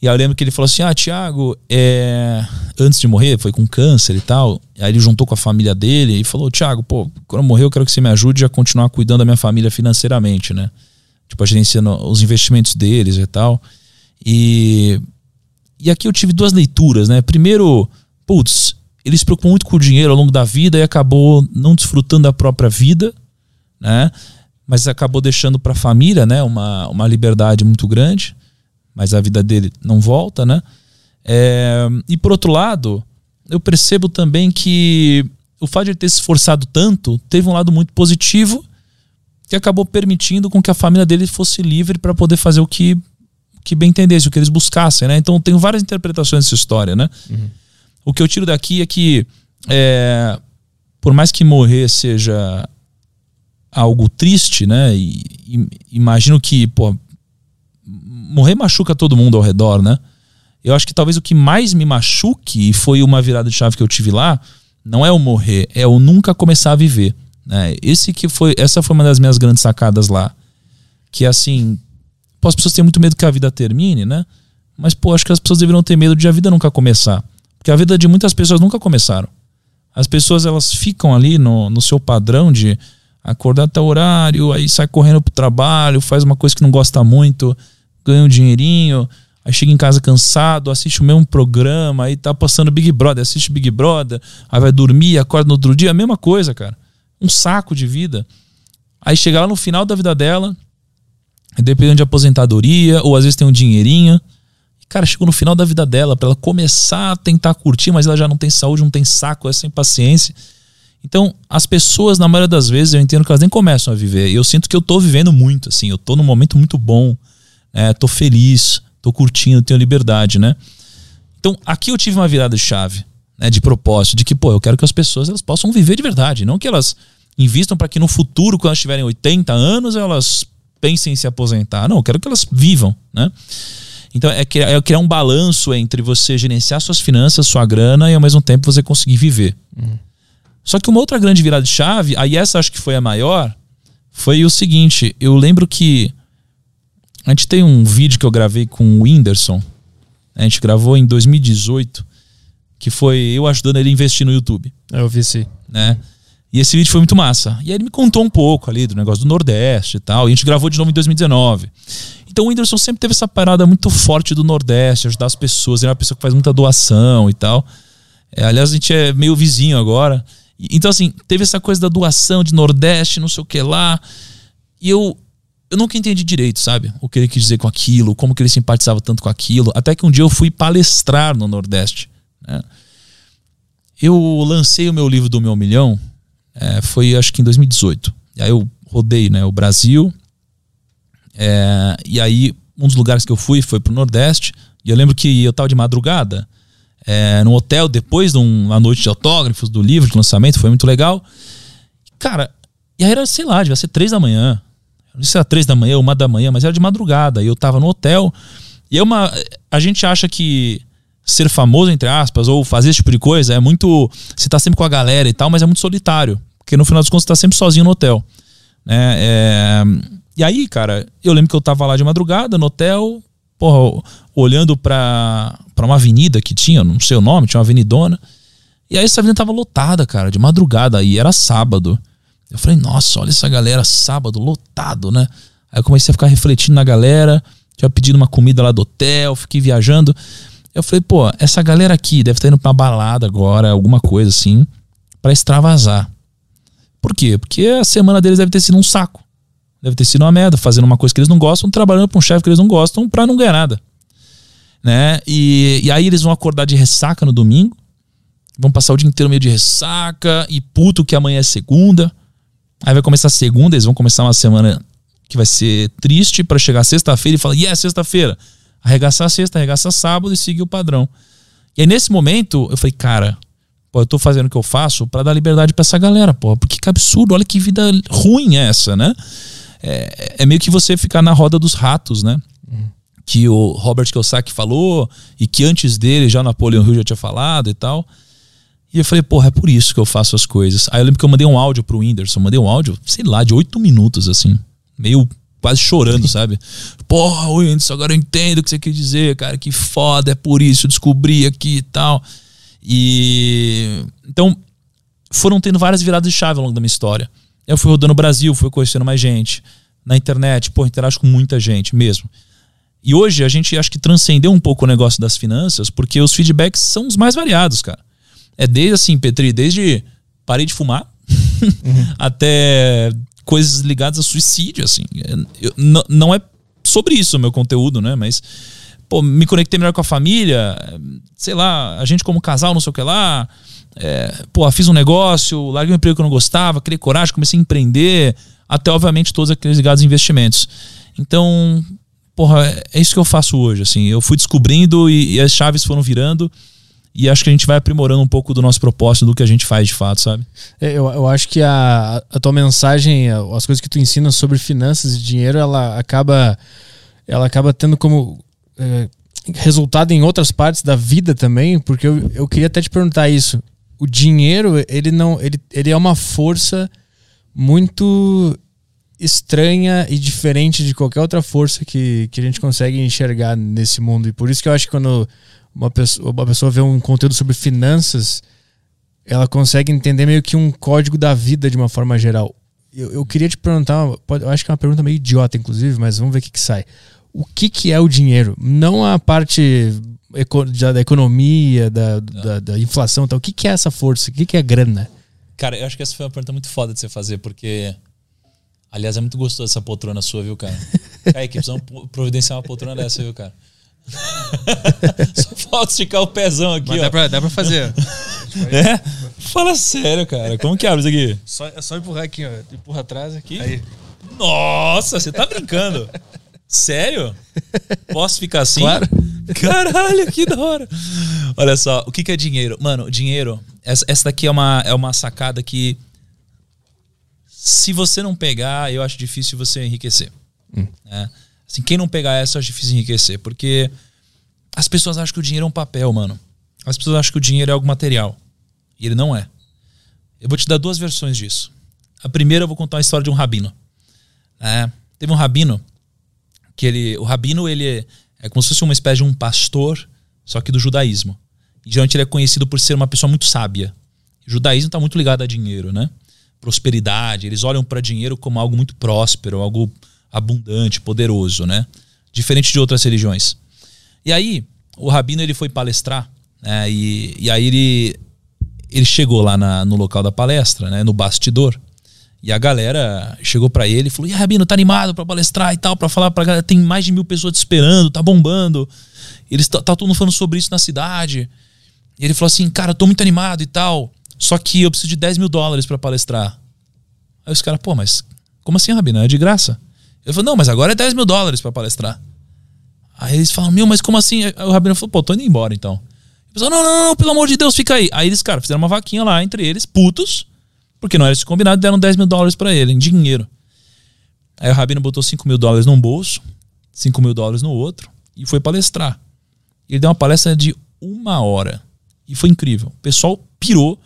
S3: E aí eu lembro que ele falou assim: Ah, Thiago, é... antes de morrer, foi com câncer e tal. E aí ele juntou com a família dele e falou: Thiago, pô, quando eu morrer, eu quero que você me ajude a continuar cuidando da minha família financeiramente, né? Tipo, a gerenciando os investimentos deles e tal. E, e aqui eu tive duas leituras, né? Primeiro, putz, ele se preocupou muito com o dinheiro ao longo da vida e acabou não desfrutando da própria vida, né? Mas acabou deixando para a família, né? Uma, uma liberdade muito grande, mas a vida dele não volta, né? É, e por outro lado, eu percebo também que o fato de ele ter se esforçado tanto teve um lado muito positivo que acabou permitindo com que a família dele fosse livre para poder fazer o que, que bem entendesse, o que eles buscassem, né? Então tem várias interpretações dessa história, né? Uhum. O que eu tiro daqui é que, é, por mais que morrer seja algo triste, né? E, e, imagino que, pô, morrer machuca todo mundo ao redor, né? Eu acho que talvez o que mais me machuque, e foi uma virada de chave que eu tive lá, não é o morrer, é o nunca começar a viver. Né? Esse que foi, essa foi uma das minhas grandes sacadas lá. Que é assim, pô, as pessoas têm muito medo que a vida termine, né? Mas, pô, acho que as pessoas deveriam ter medo de a vida nunca começar. Porque a vida de muitas pessoas nunca começaram. As pessoas elas ficam ali no, no seu padrão de acordar até o horário, aí sai correndo pro trabalho, faz uma coisa que não gosta muito, ganha um dinheirinho, aí chega em casa cansado, assiste o mesmo programa, aí tá passando Big Brother, assiste Big Brother, aí vai dormir, acorda no outro dia, a mesma coisa, cara. Um saco de vida. Aí chega lá no final da vida dela, dependendo de aposentadoria, ou às vezes tem um dinheirinho, Cara, chegou no final da vida dela, para ela começar a tentar curtir, mas ela já não tem saúde, não tem saco, é sem paciência. Então, as pessoas, na maioria das vezes, eu entendo que elas nem começam a viver. E eu sinto que eu tô vivendo muito, assim, eu tô num momento muito bom, é, tô feliz, tô curtindo, tenho liberdade, né? Então, aqui eu tive uma virada de chave, né, de propósito, de que, pô, eu quero que as pessoas elas possam viver de verdade, não que elas invistam para que no futuro, quando elas tiverem 80 anos, elas pensem em se aposentar. Não, eu quero que elas vivam, né? Então é, criar, é criar um balanço entre você gerenciar suas finanças, sua grana e ao mesmo tempo você conseguir viver. Uhum. Só que uma outra grande virada de chave, aí essa acho que foi a maior, foi o seguinte: eu lembro que a gente tem um vídeo que eu gravei com o Whindersson, a gente gravou em 2018, que foi eu ajudando ele a investir no YouTube.
S1: É, eu vi sim.
S3: Né? E esse vídeo foi muito massa. E aí ele me contou um pouco ali do negócio do Nordeste e tal. E a gente gravou de novo em 2019. Então o Whindersson sempre teve essa parada muito forte do Nordeste, ajudar as pessoas. Ele é uma pessoa que faz muita doação e tal. É, aliás, a gente é meio vizinho agora. Então, assim, teve essa coisa da doação de Nordeste, não sei o que lá. E eu, eu nunca entendi direito, sabe? O que ele quis dizer com aquilo, como que ele simpatizava tanto com aquilo. Até que um dia eu fui palestrar no Nordeste. Né? Eu lancei o meu livro do Meu Milhão, é, foi acho que em 2018. E aí eu rodei né, o Brasil, é, e aí, um dos lugares que eu fui foi pro Nordeste. E eu lembro que eu tava de madrugada é, no hotel, depois de uma noite de autógrafos do livro de lançamento, foi muito legal. Cara, e aí era, sei lá, devia ser três da manhã. Não sei se era três da manhã, uma da manhã, mas era de madrugada. E eu tava no hotel. E é uma. A gente acha que ser famoso, entre aspas, ou fazer esse tipo de coisa é muito. Você tá sempre com a galera e tal, mas é muito solitário. Porque no final dos contos você tá sempre sozinho no hotel. Né? É, e aí, cara, eu lembro que eu tava lá de madrugada no hotel, porra, olhando pra, pra uma avenida que tinha, não sei o nome, tinha uma avenidona. E aí essa avenida tava lotada, cara, de madrugada, e era sábado. Eu falei, nossa, olha essa galera, sábado, lotado, né? Aí eu comecei a ficar refletindo na galera, tinha pedido uma comida lá do hotel, fiquei viajando. Eu falei, pô, essa galera aqui deve estar indo pra balada agora, alguma coisa assim, para extravasar. Por quê? Porque a semana deles deve ter sido um saco. Deve ter sido uma merda, fazendo uma coisa que eles não gostam, trabalhando para um chefe que eles não gostam para não ganhar nada. Né? E, e aí eles vão acordar de ressaca no domingo, vão passar o dia inteiro meio de ressaca e puto que amanhã é segunda. Aí vai começar a segunda, eles vão começar uma semana que vai ser triste para chegar sexta-feira e falar, yeah, sexta-feira. Arregaçar sexta, arregaçar sábado e seguir o padrão. E aí nesse momento eu falei, cara, pô, eu tô fazendo o que eu faço para dar liberdade para essa galera, pô, porque que absurdo, olha que vida ruim é essa, né? é, é meio que você ficar na roda dos ratos, né? Que o Robert Kiyosaki falou e que antes dele já Napoleon Hill já tinha falado e tal. E eu falei, porra, é por isso que eu faço as coisas. Aí eu lembro que eu mandei um áudio pro Whindersson, mandei um áudio, sei lá, de oito minutos, assim. Meio quase chorando, sabe? Porra, Whindersson, agora eu entendo o que você quer dizer, cara, que foda, é por isso, eu descobri aqui e tal. E. Então, foram tendo várias viradas de chave ao longo da minha história. Eu fui rodando o Brasil, fui conhecendo mais gente. Na internet, pô, interajo com muita gente mesmo. E hoje a gente acho que transcendeu um pouco o negócio das finanças, porque os feedbacks são os mais variados, cara. É desde assim, Petri, desde parei de fumar uhum. até coisas ligadas a suicídio, assim. Eu, não é sobre isso o meu conteúdo, né? Mas, pô, me conectei melhor com a família, sei lá, a gente como casal, não sei o que lá. É, pô, fiz um negócio, larguei um emprego que eu não gostava, criei coragem, comecei a empreender, até, obviamente, todos aqueles ligados a investimentos. Então, porra, é isso que eu faço hoje, assim. Eu fui descobrindo e, e as chaves foram virando e acho que a gente vai aprimorando um pouco do nosso propósito, do que a gente faz de fato, sabe?
S1: É, eu, eu acho que a, a tua mensagem, as coisas que tu ensina sobre finanças e dinheiro, ela acaba, ela acaba tendo como é, resultado em outras partes da vida também, porque eu, eu queria até te perguntar isso. O dinheiro, ele não, ele, ele é uma força muito estranha e diferente de qualquer outra força que, que a gente consegue enxergar nesse mundo. E por isso que eu acho que quando uma pessoa, uma pessoa vê um conteúdo sobre finanças, ela consegue entender meio que um código da vida de uma forma geral. Eu, eu queria te perguntar, eu acho que é uma pergunta meio idiota, inclusive, mas vamos ver o que, que sai. O que, que é o dinheiro? Não a parte da economia, da, da, da inflação, tal. o que, que é essa força? O que, que é grana?
S3: Cara, eu acho que essa foi uma pergunta muito foda de você fazer, porque. Aliás, é muito gostoso essa poltrona sua, viu, cara? Aí, que precisamos providenciar uma poltrona dessa, viu, cara? Só falta esticar o pezão aqui, Mas ó.
S1: Dá pra, dá pra fazer.
S3: é? Fala sério, cara. Como que abre isso aqui?
S1: Só, é só empurrar aqui, ó. Empurra atrás aqui.
S3: Aí. Nossa, você tá brincando. Sério? Posso ficar assim?
S1: Claro.
S3: Caralho, que da hora. Olha só, o que, que é dinheiro? Mano, dinheiro, essa, essa daqui é uma, é uma sacada que se você não pegar, eu acho difícil você enriquecer. Hum. É. Assim, quem não pegar essa, eu acho difícil enriquecer. Porque as pessoas acham que o dinheiro é um papel, mano. As pessoas acham que o dinheiro é algo material. E ele não é. Eu vou te dar duas versões disso. A primeira, eu vou contar a história de um rabino. É, teve um rabino que ele. O rabino, ele é, é como se fosse uma espécie de um pastor, só que do judaísmo. E geralmente ele é conhecido por ser uma pessoa muito sábia. O judaísmo está muito ligado a dinheiro, né? Prosperidade. Eles olham para dinheiro como algo muito próspero, algo abundante, poderoso, né? Diferente de outras religiões. E aí, o rabino ele foi palestrar, né? E, e aí ele, ele chegou lá na, no local da palestra, né? No bastidor. E a galera chegou para ele e falou: E Rabino, tá animado para palestrar e tal, para falar pra galera? Tem mais de mil pessoas te esperando, tá bombando. Eles tá, tá todo mundo falando sobre isso na cidade. E ele falou assim: Cara, eu tô muito animado e tal. Só que eu preciso de 10 mil dólares para palestrar. Aí os caras, pô, mas como assim, Rabino? É de graça? Ele falou: Não, mas agora é 10 mil dólares para palestrar. Aí eles falam: Meu, mas como assim? Aí o Rabino falou: Pô, tô indo embora então. Ele falou: Não, não, não, pelo amor de Deus, fica aí. Aí eles, cara, fizeram uma vaquinha lá entre eles, putos porque não era esse combinado, deram 10 mil dólares para ele, em dinheiro. Aí o Rabino botou 5 mil dólares num bolso, 5 mil dólares no outro, e foi palestrar. Ele deu uma palestra de uma hora. E foi incrível. O pessoal pirou,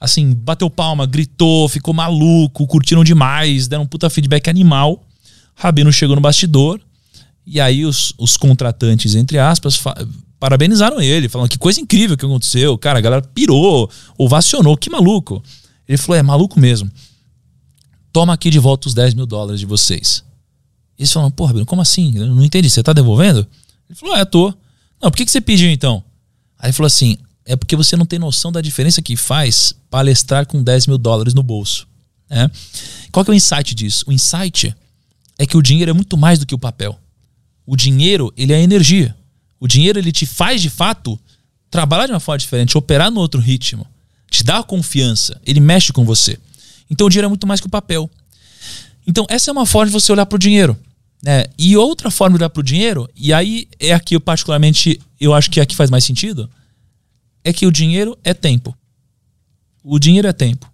S3: assim, bateu palma, gritou, ficou maluco, curtiram demais, deram um puta feedback animal. Rabino chegou no bastidor, e aí os, os contratantes, entre aspas, parabenizaram ele, falando que coisa incrível que aconteceu. Cara, a galera pirou, ovacionou, que maluco. Ele falou: é maluco mesmo. Toma aqui de volta os 10 mil dólares de vocês. Eles falaram: porra, Bruno, como assim? Eu não entendi. Você tá devolvendo? Ele falou: é, tô. Não, por que, que você pediu então? Aí ele falou assim: é porque você não tem noção da diferença que faz palestrar com 10 mil dólares no bolso. É? Qual que é o insight disso? O insight é que o dinheiro é muito mais do que o papel. O dinheiro, ele é energia. O dinheiro, ele te faz, de fato, trabalhar de uma forma diferente, operar no outro ritmo te dá confiança, ele mexe com você. Então o dinheiro é muito mais que o papel. Então essa é uma forma de você olhar para o dinheiro. Né? E outra forma de olhar para o dinheiro, e aí é aqui eu particularmente, eu acho que aqui faz mais sentido, é que o dinheiro é tempo. O dinheiro é tempo.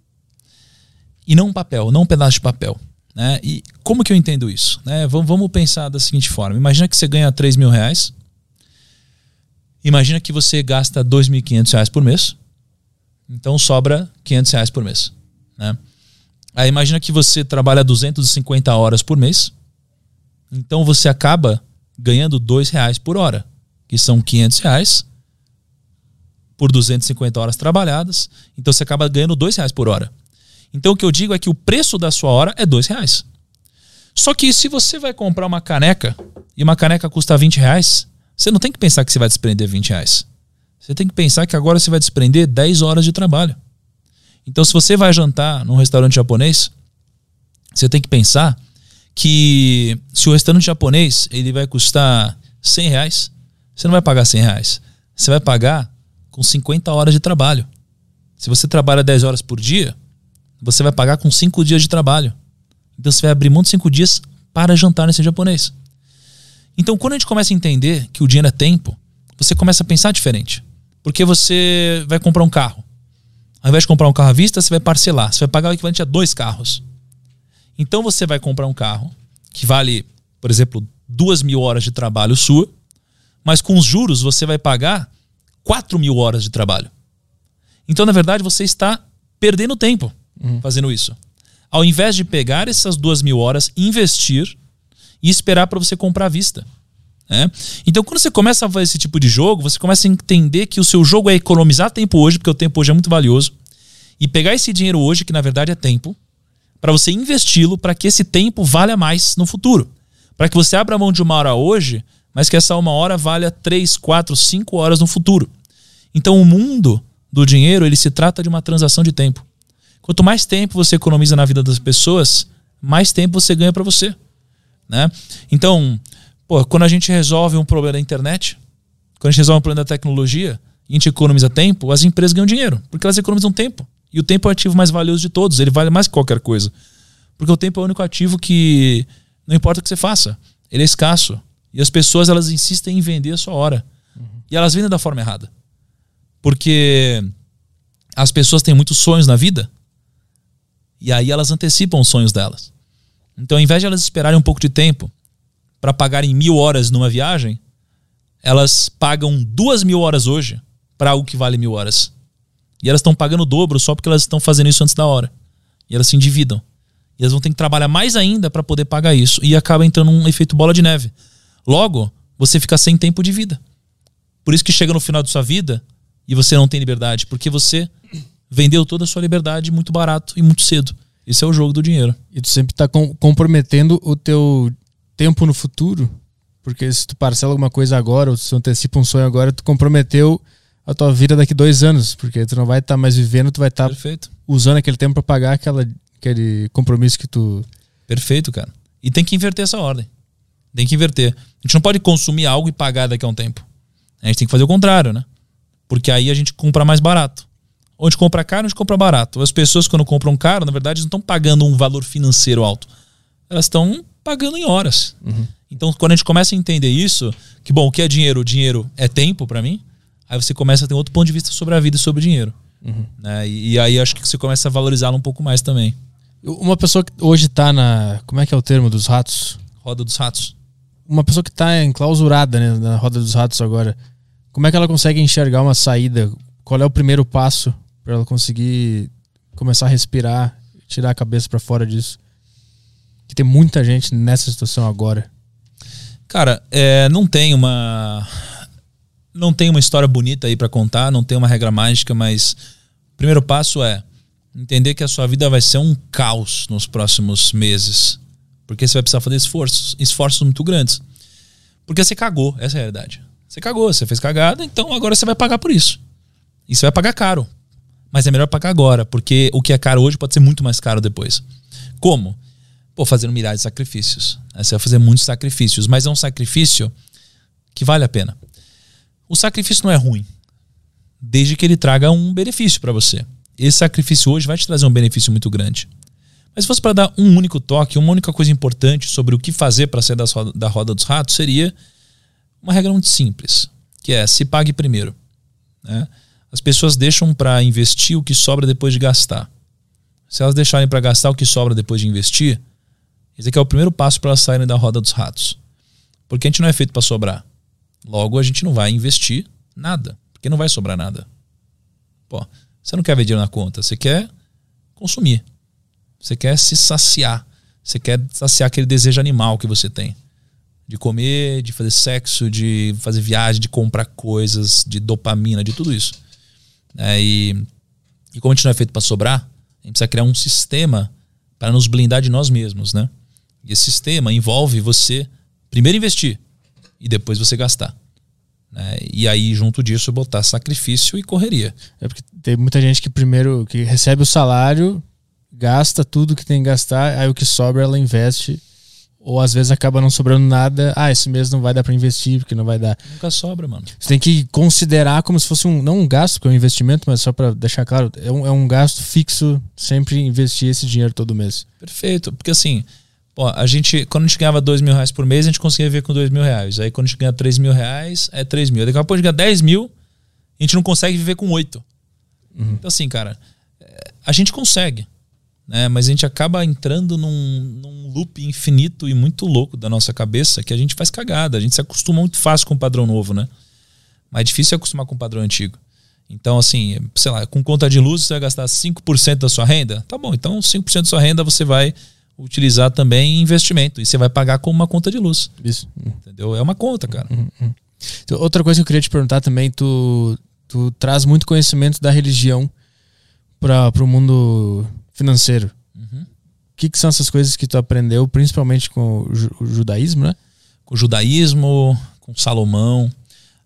S3: E não um papel, não um pedaço de papel. Né? E como que eu entendo isso? Né? Vamos pensar da seguinte forma. Imagina que você ganha 3 mil reais. Imagina que você gasta 2.500 reais por mês. Então sobra 500 reais por mês. Né? Aí imagina que você trabalha 250 horas por mês. Então você acaba ganhando 2 reais por hora, que são 500 reais por 250 horas trabalhadas. Então você acaba ganhando 2 reais por hora. Então o que eu digo é que o preço da sua hora é 2 reais. Só que se você vai comprar uma caneca e uma caneca custa 20 reais, você não tem que pensar que você vai desprender 20 reais. Você tem que pensar que agora você vai desprender 10 horas de trabalho. Então, se você vai jantar num restaurante japonês, você tem que pensar que se o restaurante japonês ele vai custar 100 reais, você não vai pagar 100 reais. Você vai pagar com 50 horas de trabalho. Se você trabalha 10 horas por dia, você vai pagar com 5 dias de trabalho. Então você vai abrir mão de 5 dias para jantar nesse japonês. Então, quando a gente começa a entender que o dinheiro é tempo, você começa a pensar diferente. Porque você vai comprar um carro. Ao invés de comprar um carro à vista, você vai parcelar. Você vai pagar o equivalente a dois carros. Então você vai comprar um carro que vale, por exemplo, duas mil horas de trabalho sua, mas com os juros você vai pagar quatro mil horas de trabalho. Então, na verdade, você está perdendo tempo uhum. fazendo isso. Ao invés de pegar essas duas mil horas, investir e esperar para você comprar à vista. Né? Então, quando você começa a fazer esse tipo de jogo, você começa a entender que o seu jogo é economizar tempo hoje, porque o tempo hoje é muito valioso, e pegar esse dinheiro hoje, que na verdade é tempo, para você investi-lo para que esse tempo valha mais no futuro. Para que você abra mão de uma hora hoje, mas que essa uma hora valha três, quatro, cinco horas no futuro. Então o mundo do dinheiro, ele se trata de uma transação de tempo. Quanto mais tempo você economiza na vida das pessoas, mais tempo você ganha para você. Né? Então, pô, quando a gente resolve um problema da internet, quando a gente resolve um problema da tecnologia, e a gente economiza tempo, as empresas ganham dinheiro, porque elas economizam tempo. E o tempo é o ativo mais valioso de todos. Ele vale mais que qualquer coisa. Porque o tempo é o único ativo que não importa o que você faça, ele é escasso. E as pessoas elas insistem em vender a sua hora. Uhum. E elas vendem da forma errada. Porque as pessoas têm muitos sonhos na vida. E aí elas antecipam os sonhos delas. Então, ao invés de elas esperarem um pouco de tempo para pagarem mil horas numa viagem, elas pagam duas mil horas hoje para algo que vale mil horas. E elas estão pagando o dobro só porque elas estão fazendo isso antes da hora. E elas se endividam. E elas vão ter que trabalhar mais ainda para poder pagar isso. E acaba entrando um efeito bola de neve. Logo, você fica sem tempo de vida. Por isso que chega no final da sua vida e você não tem liberdade. Porque você vendeu toda a sua liberdade muito barato e muito cedo. Esse é o jogo do dinheiro.
S1: E tu sempre está com comprometendo o teu tempo no futuro. Porque se tu parcela alguma coisa agora, ou se tu antecipa um sonho agora, tu comprometeu a tua vida daqui dois anos, porque tu não vai estar tá mais vivendo, tu vai estar tá usando aquele tempo para pagar aquela, aquele compromisso que tu.
S3: Perfeito, cara. E tem que inverter essa ordem. Tem que inverter. A gente não pode consumir algo e pagar daqui a um tempo. A gente tem que fazer o contrário, né? Porque aí a gente compra mais barato. Onde compra caro, a gente compra barato. As pessoas, quando compram caro, na verdade, não estão pagando um valor financeiro alto. Elas estão pagando em horas. Uhum. Então, quando a gente começa a entender isso, que bom, o que é dinheiro? O dinheiro é tempo para mim. Aí você começa a ter outro ponto de vista sobre a vida e sobre o dinheiro. Uhum. Né? E, e, aí acho que você começa a valorizá-lo um pouco mais também.
S1: Uma pessoa que hoje está na. Como é que é o termo dos ratos?
S3: Roda dos ratos.
S1: Uma pessoa que está enclausurada né, na roda dos ratos agora. Como é que ela consegue enxergar uma saída? Qual é o primeiro passo para ela conseguir começar a respirar, tirar a cabeça para fora disso? Que tem muita gente nessa situação agora.
S3: Cara, é, não tem uma não tem uma história bonita aí para contar, não tem uma regra mágica, mas o primeiro passo é entender que a sua vida vai ser um caos nos próximos meses. Porque você vai precisar fazer esforços, esforços muito grandes. Porque você cagou, essa é a realidade. Você cagou, você fez cagada, então agora você vai pagar por isso. E você vai pagar caro. Mas é melhor pagar agora, porque o que é caro hoje pode ser muito mais caro depois. Como? Pô, fazendo milhares de sacrifícios. Você vai fazer muitos sacrifícios, mas é um sacrifício que vale a pena. O sacrifício não é ruim, desde que ele traga um benefício para você. Esse sacrifício hoje vai te trazer um benefício muito grande. Mas se fosse para dar um único toque, uma única coisa importante sobre o que fazer para sair da roda dos ratos, seria uma regra muito simples, que é se pague primeiro. Né? As pessoas deixam para investir o que sobra depois de gastar. Se elas deixarem para gastar o que sobra depois de investir, esse aqui é o primeiro passo para elas saírem da roda dos ratos. Porque a gente não é feito para sobrar. Logo, a gente não vai investir nada, porque não vai sobrar nada. Pô, você não quer ver dinheiro na conta, você quer consumir. Você quer se saciar. Você quer saciar aquele desejo animal que você tem. De comer, de fazer sexo, de fazer viagem, de comprar coisas, de dopamina, de tudo isso. É, e, e como a gente não é feito para sobrar, a gente precisa criar um sistema para nos blindar de nós mesmos, né? E esse sistema envolve você primeiro investir e depois você gastar. Né? E aí, junto disso, botar sacrifício e correria.
S1: É porque tem muita gente que primeiro que recebe o salário, gasta tudo que tem que gastar, aí o que sobra ela investe. Ou às vezes acaba não sobrando nada. Ah, esse mês não vai dar para investir, porque não vai dar.
S3: Nunca sobra, mano.
S1: Você tem que considerar como se fosse um, não um gasto, porque é um investimento, mas só para deixar claro, é um, é um gasto fixo sempre investir esse dinheiro todo mês.
S3: Perfeito. Porque assim, pô, a gente, quando a gente ganhava dois mil reais por mês, a gente conseguia viver com dois mil reais. Aí quando a gente ganha três mil reais, é três mil. Daqui a pouco a gente ganha dez mil, a gente não consegue viver com oito. Uhum. Então assim, cara, é, a gente consegue né? Mas a gente acaba entrando num, num loop infinito e muito louco da nossa cabeça que a gente faz cagada. A gente se acostuma muito fácil com o padrão novo, né? Mas é difícil se acostumar com o padrão antigo. Então, assim, sei lá, com conta de luz você vai gastar 5% da sua renda? Tá bom, então 5% da sua renda você vai utilizar também em investimento. E você vai pagar com uma conta de luz.
S1: Isso.
S3: Entendeu? É uma conta, cara.
S1: Uhum, uhum. Então, outra coisa que eu queria te perguntar também, tu, tu traz muito conhecimento da religião para o mundo financeiro. Uhum. O que, que, são essas coisas que tu aprendeu, principalmente com o, ju o judaísmo, né?
S3: Com o judaísmo, com Salomão.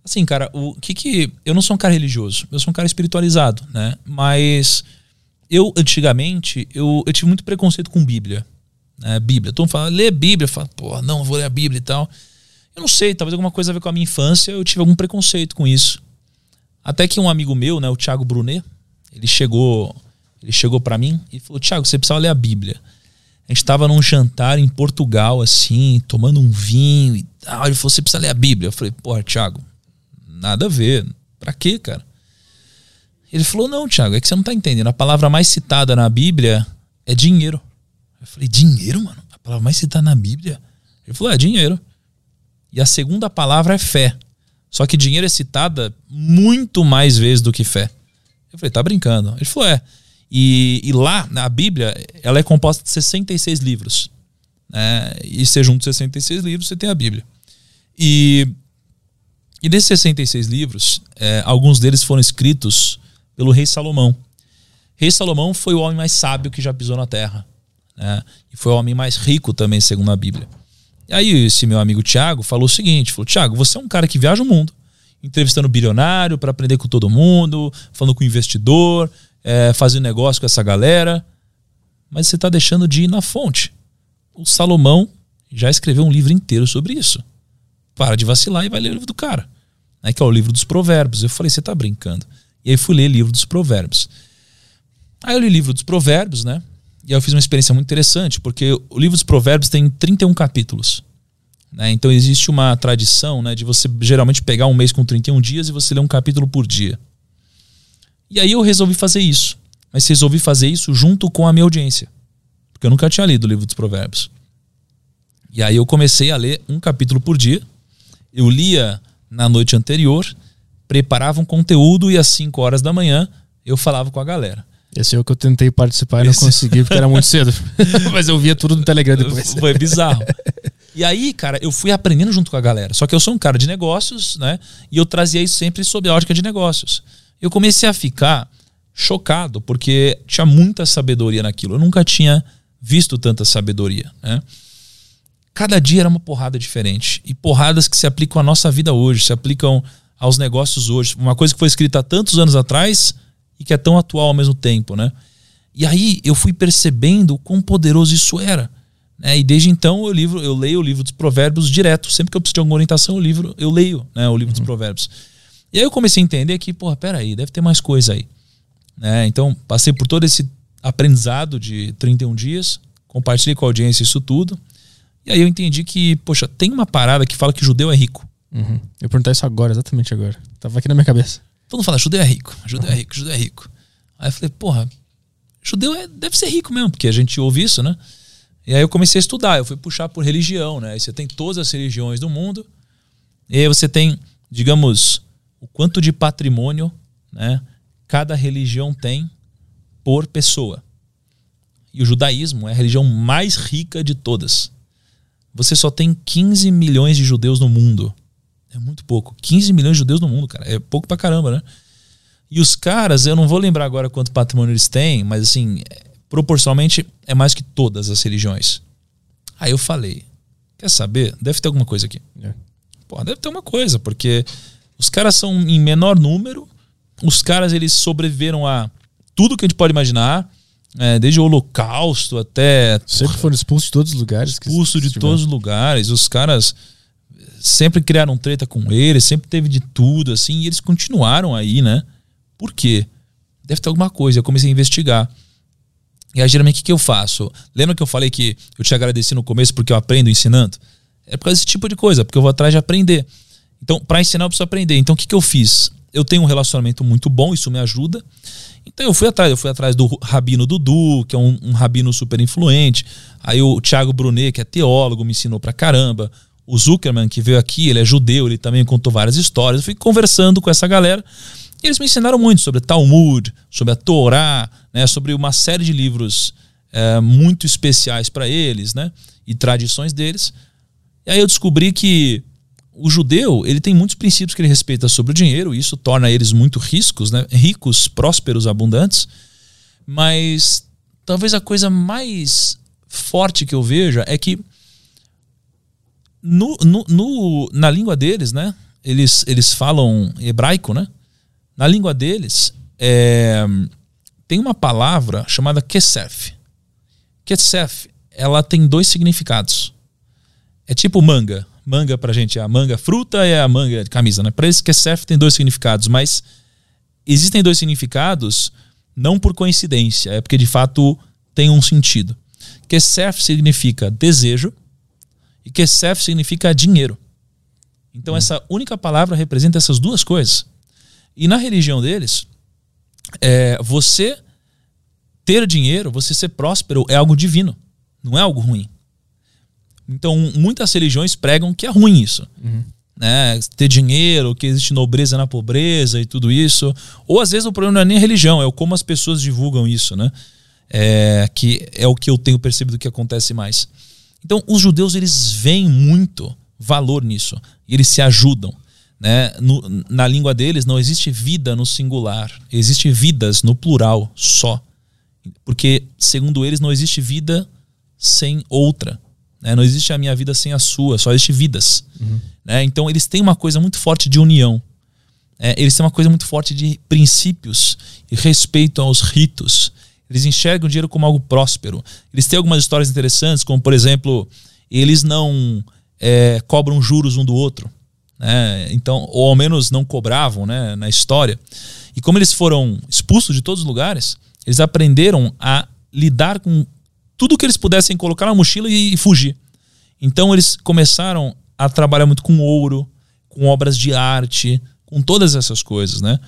S3: Assim, cara, o que que. Eu não sou um cara religioso, eu sou um cara espiritualizado, né? Mas eu, antigamente, eu, eu tive muito preconceito com Bíblia. Né? Bíblia. Todo mundo fala, lê Bíblia. Fala, pô, não, vou ler a Bíblia e tal. Eu não sei, talvez alguma coisa a ver com a minha infância, eu tive algum preconceito com isso. Até que um amigo meu, né, o Thiago Brunet, ele chegou ele chegou para mim e falou: Tiago, você precisa ler a Bíblia. A gente estava num jantar em Portugal, assim, tomando um vinho e tal. Ele falou: Você precisa ler a Bíblia. Eu falei: Porra, Tiago, nada a ver. Pra quê, cara? Ele falou: Não, Tiago, é que você não tá entendendo. A palavra mais citada na Bíblia é dinheiro. Eu falei: Dinheiro, mano? A palavra mais citada na Bíblia? Ele falou: É dinheiro. E a segunda palavra é fé. Só que dinheiro é citada muito mais vezes do que fé. Eu falei: Tá brincando? Ele falou: É. E, e lá, na Bíblia, ela é composta de 66 livros. Né? E você junta 66 livros, você tem a Bíblia. E, e desses 66 livros, é, alguns deles foram escritos pelo rei Salomão. Rei Salomão foi o homem mais sábio que já pisou na terra. Né? E foi o homem mais rico também, segundo a Bíblia. E aí esse meu amigo Tiago falou o seguinte, falou, Tiago, você é um cara que viaja o mundo, entrevistando bilionário para aprender com todo mundo, falando com investidor, é, fazer negócio com essa galera, mas você está deixando de ir na fonte. O Salomão já escreveu um livro inteiro sobre isso. Para de vacilar e vai ler o livro do cara, né, que é o livro dos Provérbios. Eu falei, você está brincando? E aí fui ler o livro dos Provérbios. Aí eu li o livro dos Provérbios, né? E eu fiz uma experiência muito interessante, porque o livro dos Provérbios tem 31 capítulos. Né? Então existe uma tradição né, de você geralmente pegar um mês com 31 dias e você ler um capítulo por dia. E aí eu resolvi fazer isso. Mas resolvi fazer isso junto com a minha audiência. Porque eu nunca tinha lido o livro dos Provérbios. E aí eu comecei a ler um capítulo por dia. Eu lia na noite anterior, preparava um conteúdo e às 5 horas da manhã eu falava com a galera.
S1: Esse é o que eu tentei participar e não consegui porque era muito cedo. Mas eu via tudo no Telegram depois.
S3: Foi bizarro. E aí, cara, eu fui aprendendo junto com a galera. Só que eu sou um cara de negócios, né? E eu trazia isso sempre sob a ótica de negócios eu comecei a ficar chocado, porque tinha muita sabedoria naquilo. Eu nunca tinha visto tanta sabedoria. Né? Cada dia era uma porrada diferente. E porradas que se aplicam à nossa vida hoje, se aplicam aos negócios hoje. Uma coisa que foi escrita há tantos anos atrás e que é tão atual ao mesmo tempo. Né? E aí eu fui percebendo o quão poderoso isso era. Né? E desde então eu, livro, eu leio o livro dos provérbios direto. Sempre que eu preciso de alguma orientação, eu, livro, eu leio né, o livro uhum. dos provérbios. E aí eu comecei a entender que, porra, peraí, deve ter mais coisa aí. Né? Então, passei por todo esse aprendizado de 31 dias, compartilhei com a audiência isso tudo. E aí eu entendi que, poxa, tem uma parada que fala que judeu é rico.
S1: Uhum. Eu perguntei isso agora, exatamente agora. Tava aqui na minha cabeça.
S3: Todo mundo fala, judeu é rico, judeu é rico, judeu é rico. Aí eu falei, porra, judeu é, deve ser rico mesmo, porque a gente ouve isso, né? E aí eu comecei a estudar, eu fui puxar por religião, né? Aí você tem todas as religiões do mundo, e aí você tem, digamos, o quanto de patrimônio né, cada religião tem por pessoa. E o judaísmo é a religião mais rica de todas. Você só tem 15 milhões de judeus no mundo. É muito pouco. 15 milhões de judeus no mundo, cara. É pouco pra caramba, né? E os caras, eu não vou lembrar agora quanto patrimônio eles têm, mas assim, proporcionalmente é mais que todas as religiões. Aí eu falei, quer saber? Deve ter alguma coisa aqui. É. Pô, deve ter uma coisa, porque Os caras são em menor número, os caras eles sobreviveram a tudo que a gente pode imaginar, é, desde o holocausto até...
S1: Sempre foram expulsos de todos os lugares.
S3: Expulsos de todos os lugares. Os caras sempre criaram treta com eles, sempre teve de tudo, assim, e eles continuaram aí, né? Por quê? Deve ter alguma coisa. Eu comecei a investigar. E aí, geralmente, o que, que eu faço? Lembra que eu falei que eu te agradeci no começo porque eu aprendo ensinando? É por causa desse tipo de coisa, porque eu vou atrás de aprender. Então, para ensinar, eu preciso aprender. Então, o que, que eu fiz? Eu tenho um relacionamento muito bom, isso me ajuda. Então, eu fui atrás. Eu fui atrás do Rabino Dudu, que é um, um rabino super influente. Aí, o Thiago Brunet, que é teólogo, me ensinou pra caramba. O Zuckerman, que veio aqui, ele é judeu, ele também contou várias histórias. Eu fui conversando com essa galera. E eles me ensinaram muito sobre Talmud, sobre a Torá, né, sobre uma série de livros é, muito especiais para eles, né, e tradições deles. E aí eu descobri que o judeu ele tem muitos princípios que ele respeita sobre o dinheiro, e isso torna eles muito ricos, né, ricos, prósperos, abundantes. Mas talvez a coisa mais forte que eu veja é que no, no, no, na língua deles, né, eles, eles falam hebraico, né? Na língua deles, é, tem uma palavra chamada kesef. Kesef, ela tem dois significados. É tipo manga. Manga pra gente é a manga fruta e é a manga de camisa, né? Para eles, kesef tem dois significados, mas existem dois significados não por coincidência, é porque de fato tem um sentido. Kesef significa desejo e kesef significa dinheiro. Então hum. essa única palavra representa essas duas coisas. E na religião deles, é, você ter dinheiro, você ser próspero é algo divino, não é algo ruim. Então, muitas religiões pregam que é ruim isso. Uhum. Né? Ter dinheiro, que existe nobreza na pobreza e tudo isso. Ou às vezes o problema não é nem a religião, é como as pessoas divulgam isso, né? É, que é o que eu tenho percebido que acontece mais. Então, os judeus eles veem muito valor nisso e eles se ajudam. Né? No, na língua deles não existe vida no singular, existe vidas no plural só. Porque, segundo eles, não existe vida sem outra. Né? Não existe a minha vida sem a sua, só existe vidas. Uhum. Né? Então, eles têm uma coisa muito forte de união. É, eles têm uma coisa muito forte de princípios e respeito aos ritos. Eles enxergam o dinheiro como algo próspero. Eles têm algumas histórias interessantes, como, por exemplo, eles não é, cobram juros um do outro né? Então, ou ao menos não cobravam, né, na história. E como eles foram expulsos de todos os lugares, eles aprenderam a lidar com tudo que eles pudessem colocar na mochila e, e fugir. Então eles começaram a trabalhar muito com ouro, com obras de arte, com todas essas coisas, né?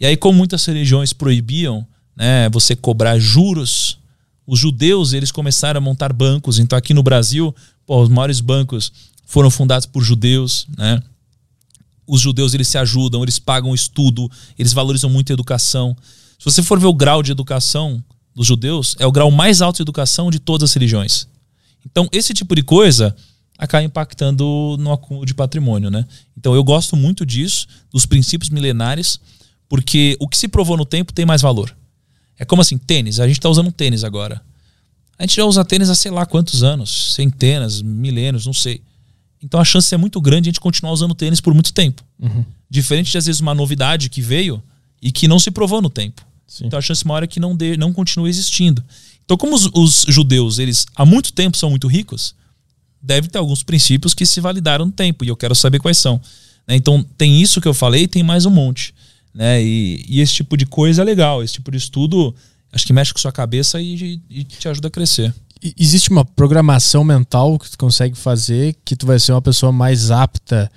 S3: E aí, como muitas religiões proibiam, né, você cobrar juros, os judeus eles começaram a montar bancos. Então aqui no Brasil, pô, os maiores bancos foram fundados por judeus, né? os judeus eles se ajudam, eles pagam estudo, eles valorizam muito a educação. Se você for ver o grau de educação dos judeus, é o grau mais alto de educação de todas as religiões. Então, esse tipo de coisa acaba impactando no acúmulo de patrimônio, né? Então, eu gosto muito disso, dos princípios milenares, porque o que se provou no tempo tem mais valor. É como assim, tênis. A gente está usando tênis agora. A gente já usa tênis há sei lá quantos anos, centenas, milênios, não sei. Então a chance é muito grande de a gente continuar usando tênis por muito tempo. Uhum. Diferente de, às vezes, uma novidade que veio e que não se provou no tempo. Sim. Então a chance maior é que não, de, não continue existindo. Então, como os, os, judeus, eles há muito tempo são muito ricos, deve ter alguns princípios que se validaram no tempo, e eu quero saber quais são. Né? Então, tem isso que eu falei e tem mais um monte. Né? E, e, esse tipo de coisa é legal, esse tipo de estudo acho que mexe com sua cabeça e, e te ajuda a crescer
S1: existe uma programação mental que tu consegue fazer que tu vai ser uma pessoa mais apta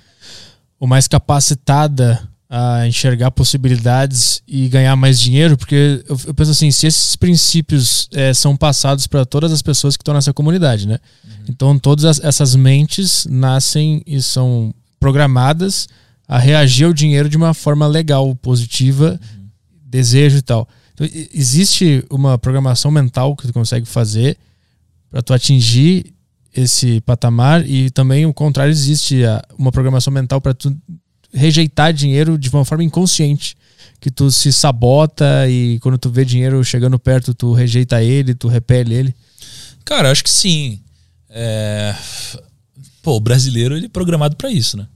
S1: ou mais capacitada a enxergar possibilidades e ganhar mais dinheiro? Porque eu, eu penso assim, se esses princípios é, são passados para todas as pessoas que estão nessa comunidade, né? Uhum. Então todas essas mentes nascem e são programadas a reagir ao dinheiro de uma forma legal, positiva, uhum. desejo e tal. Então, existe uma programação mental que tu consegue fazer para tu atingir esse patamar e também o contrário existe uma programação mental para tu rejeitar dinheiro de uma forma inconsciente que tu se sabota e quando tu vê dinheiro chegando perto tu rejeita ele tu repele ele
S3: cara acho que sim é... pô o brasileiro ele é programado para isso né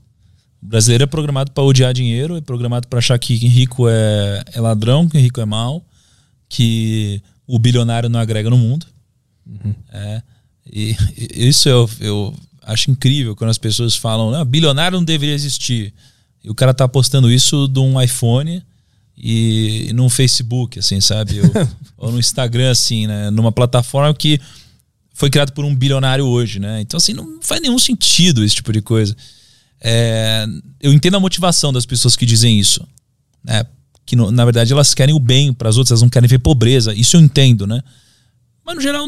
S3: O brasileiro é programado para odiar dinheiro, é programado para achar que rico é, é ladrão, que rico é mal, que o bilionário não agrega no mundo. Uhum. É, e, e, isso eu, eu acho incrível quando as pessoas falam, ah, bilionário não deveria existir. E o cara tá postando isso de um iPhone e, e num Facebook, assim, sabe? Ou, ou, no Instagram, assim, né? Numa plataforma que foi criado por um bilionário hoje, né? Então, assim, não faz nenhum sentido esse tipo de coisa. É, eu entendo a motivação das pessoas que dizem isso. Né? Que, no, na verdade, elas querem o bem para as outras, elas não querem ver pobreza. Isso eu entendo, né? Mas, no geral,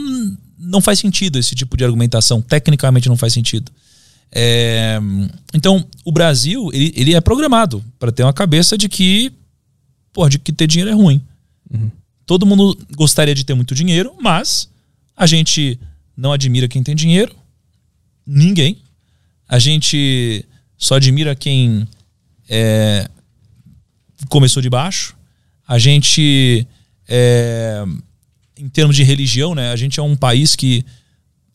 S3: não faz sentido esse tipo de argumentação. Tecnicamente não faz sentido. É, então, o Brasil, ele, ele é programado para ter uma cabeça de que, porra, de que ter dinheiro é ruim. Uhum. Todo mundo gostaria de ter muito dinheiro, mas a gente não admira quem tem dinheiro. Ninguém. A gente só admira quem é, começou de baixo. A gente, é, em termos de religião, né, a gente é um país que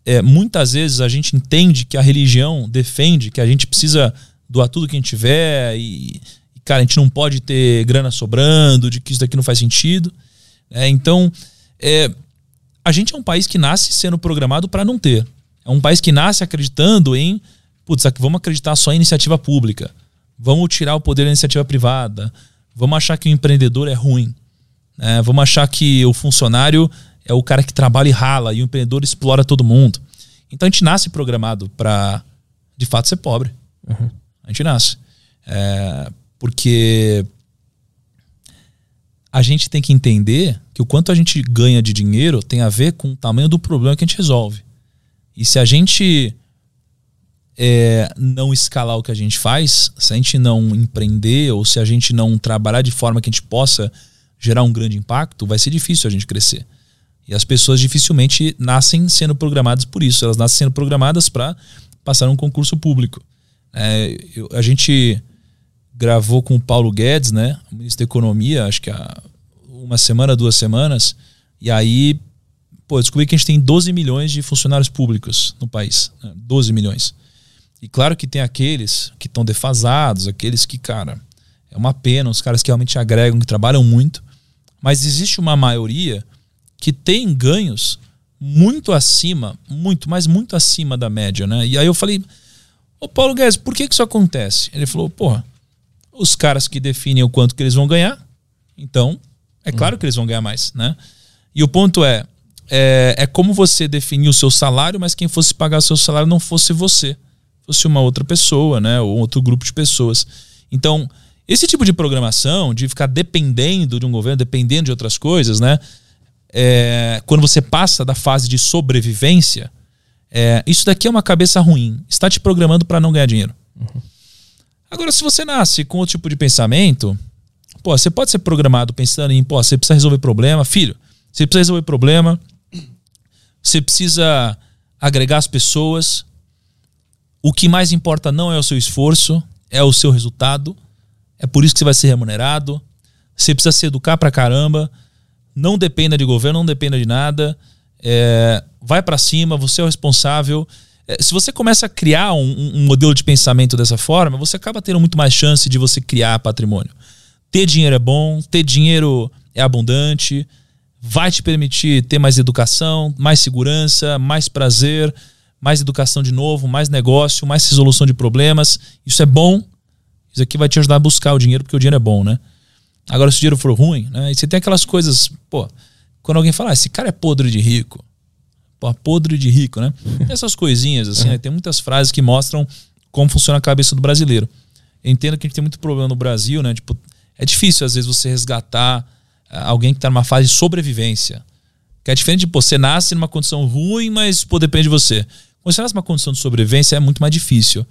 S3: é, muitas vezes a gente entende que a religião defende que a gente precisa doar tudo que a gente tiver e, e cara, a gente não pode ter grana sobrando, de que isso daqui não faz sentido. É, então, é, a gente é um país que nasce sendo programado para não ter. É um país que nasce acreditando em, putz, vamos acreditar só em iniciativa pública. Vamos tirar o poder da iniciativa privada. Vamos achar que o empreendedor é ruim. É, vamos achar que o funcionário é o cara que trabalha e rala e o empreendedor explora todo mundo. Então a gente nasce programado para, de fato, ser pobre. Uhum. A gente nasce. É, porque a gente tem que entender que o quanto a gente ganha de dinheiro tem a ver com o tamanho do problema que a gente resolve. E se a gente é, não escalar o que a gente faz, se a gente não empreender ou se a gente não trabalhar de forma que a gente possa gerar um grande impacto, vai ser difícil a gente crescer. E as pessoas dificilmente nascem sendo programadas por isso. Elas nascem sendo programadas para passar um concurso público. É, eu, a gente gravou com o Paulo Guedes, né, o ministro da Economia, acho que há uma semana, duas semanas, e aí, pô, descobri que a gente tem 12 milhões de funcionários públicos no país. Né, 12 milhões. E claro que tem aqueles que estão defasados, aqueles que, cara, é uma pena, os caras que realmente agregam, que trabalham muito, mas existe uma maioria que tem ganhos muito acima, muito, mas muito acima da média, né? E aí eu falei, ô Paulo Guedes, por que, que isso acontece? Ele falou, porra, os caras que definem o quanto que eles vão ganhar, então é claro que eles vão ganhar mais, né? E o ponto é, é, é como você definir o seu salário, mas quem fosse pagar o seu salário não fosse você, fosse uma outra pessoa, né? Ou outro grupo de pessoas. Então, esse tipo de programação, de ficar dependendo de um governo, dependendo de outras coisas, né? é, quando você passa da fase de sobrevivência, é, isso daqui é uma cabeça ruim. Está te programando para não ganhar dinheiro. Uhum. Agora, se você nasce com outro tipo de pensamento, pô, você pode ser programado pensando em, pô, você precisa resolver problema, filho. Você precisa resolver problema. Você precisa agregar as pessoas. O que mais importa não é o seu esforço, é o seu resultado. É por isso que você vai ser remunerado. Você precisa se educar pra caramba não dependa de governo, não dependa de nada. É, vai para cima, você é o responsável. É, se você começa a criar um, um, modelo de pensamento dessa forma, você acaba tendo muito mais chance de você criar patrimônio. Ter dinheiro é bom, ter dinheiro é abundante, vai te permitir ter mais educação, mais segurança, mais prazer, mais educação de novo, mais negócio, mais resolução de problemas. Isso é bom. Isso aqui vai te ajudar a buscar o dinheiro, porque o dinheiro é bom, né? Agora, se o dinheiro for ruim, né? E você tem aquelas coisas, pô, quando alguém fala, ah, esse cara é podre de rico. Pô, podre de rico, né? Essas coisinhas, assim, né? Tem muitas frases que mostram como funciona a cabeça do brasileiro. Eu entendo que a gente tem muito problema no Brasil, né? Tipo, é difícil, às vezes, você resgatar ah, alguém que está numa fase de sobrevivência. Que é diferente de, pô, você nasce numa condição ruim, mas, pô, depende de você. Quando nasce numa condição de sobrevivência, é muito mais difícil.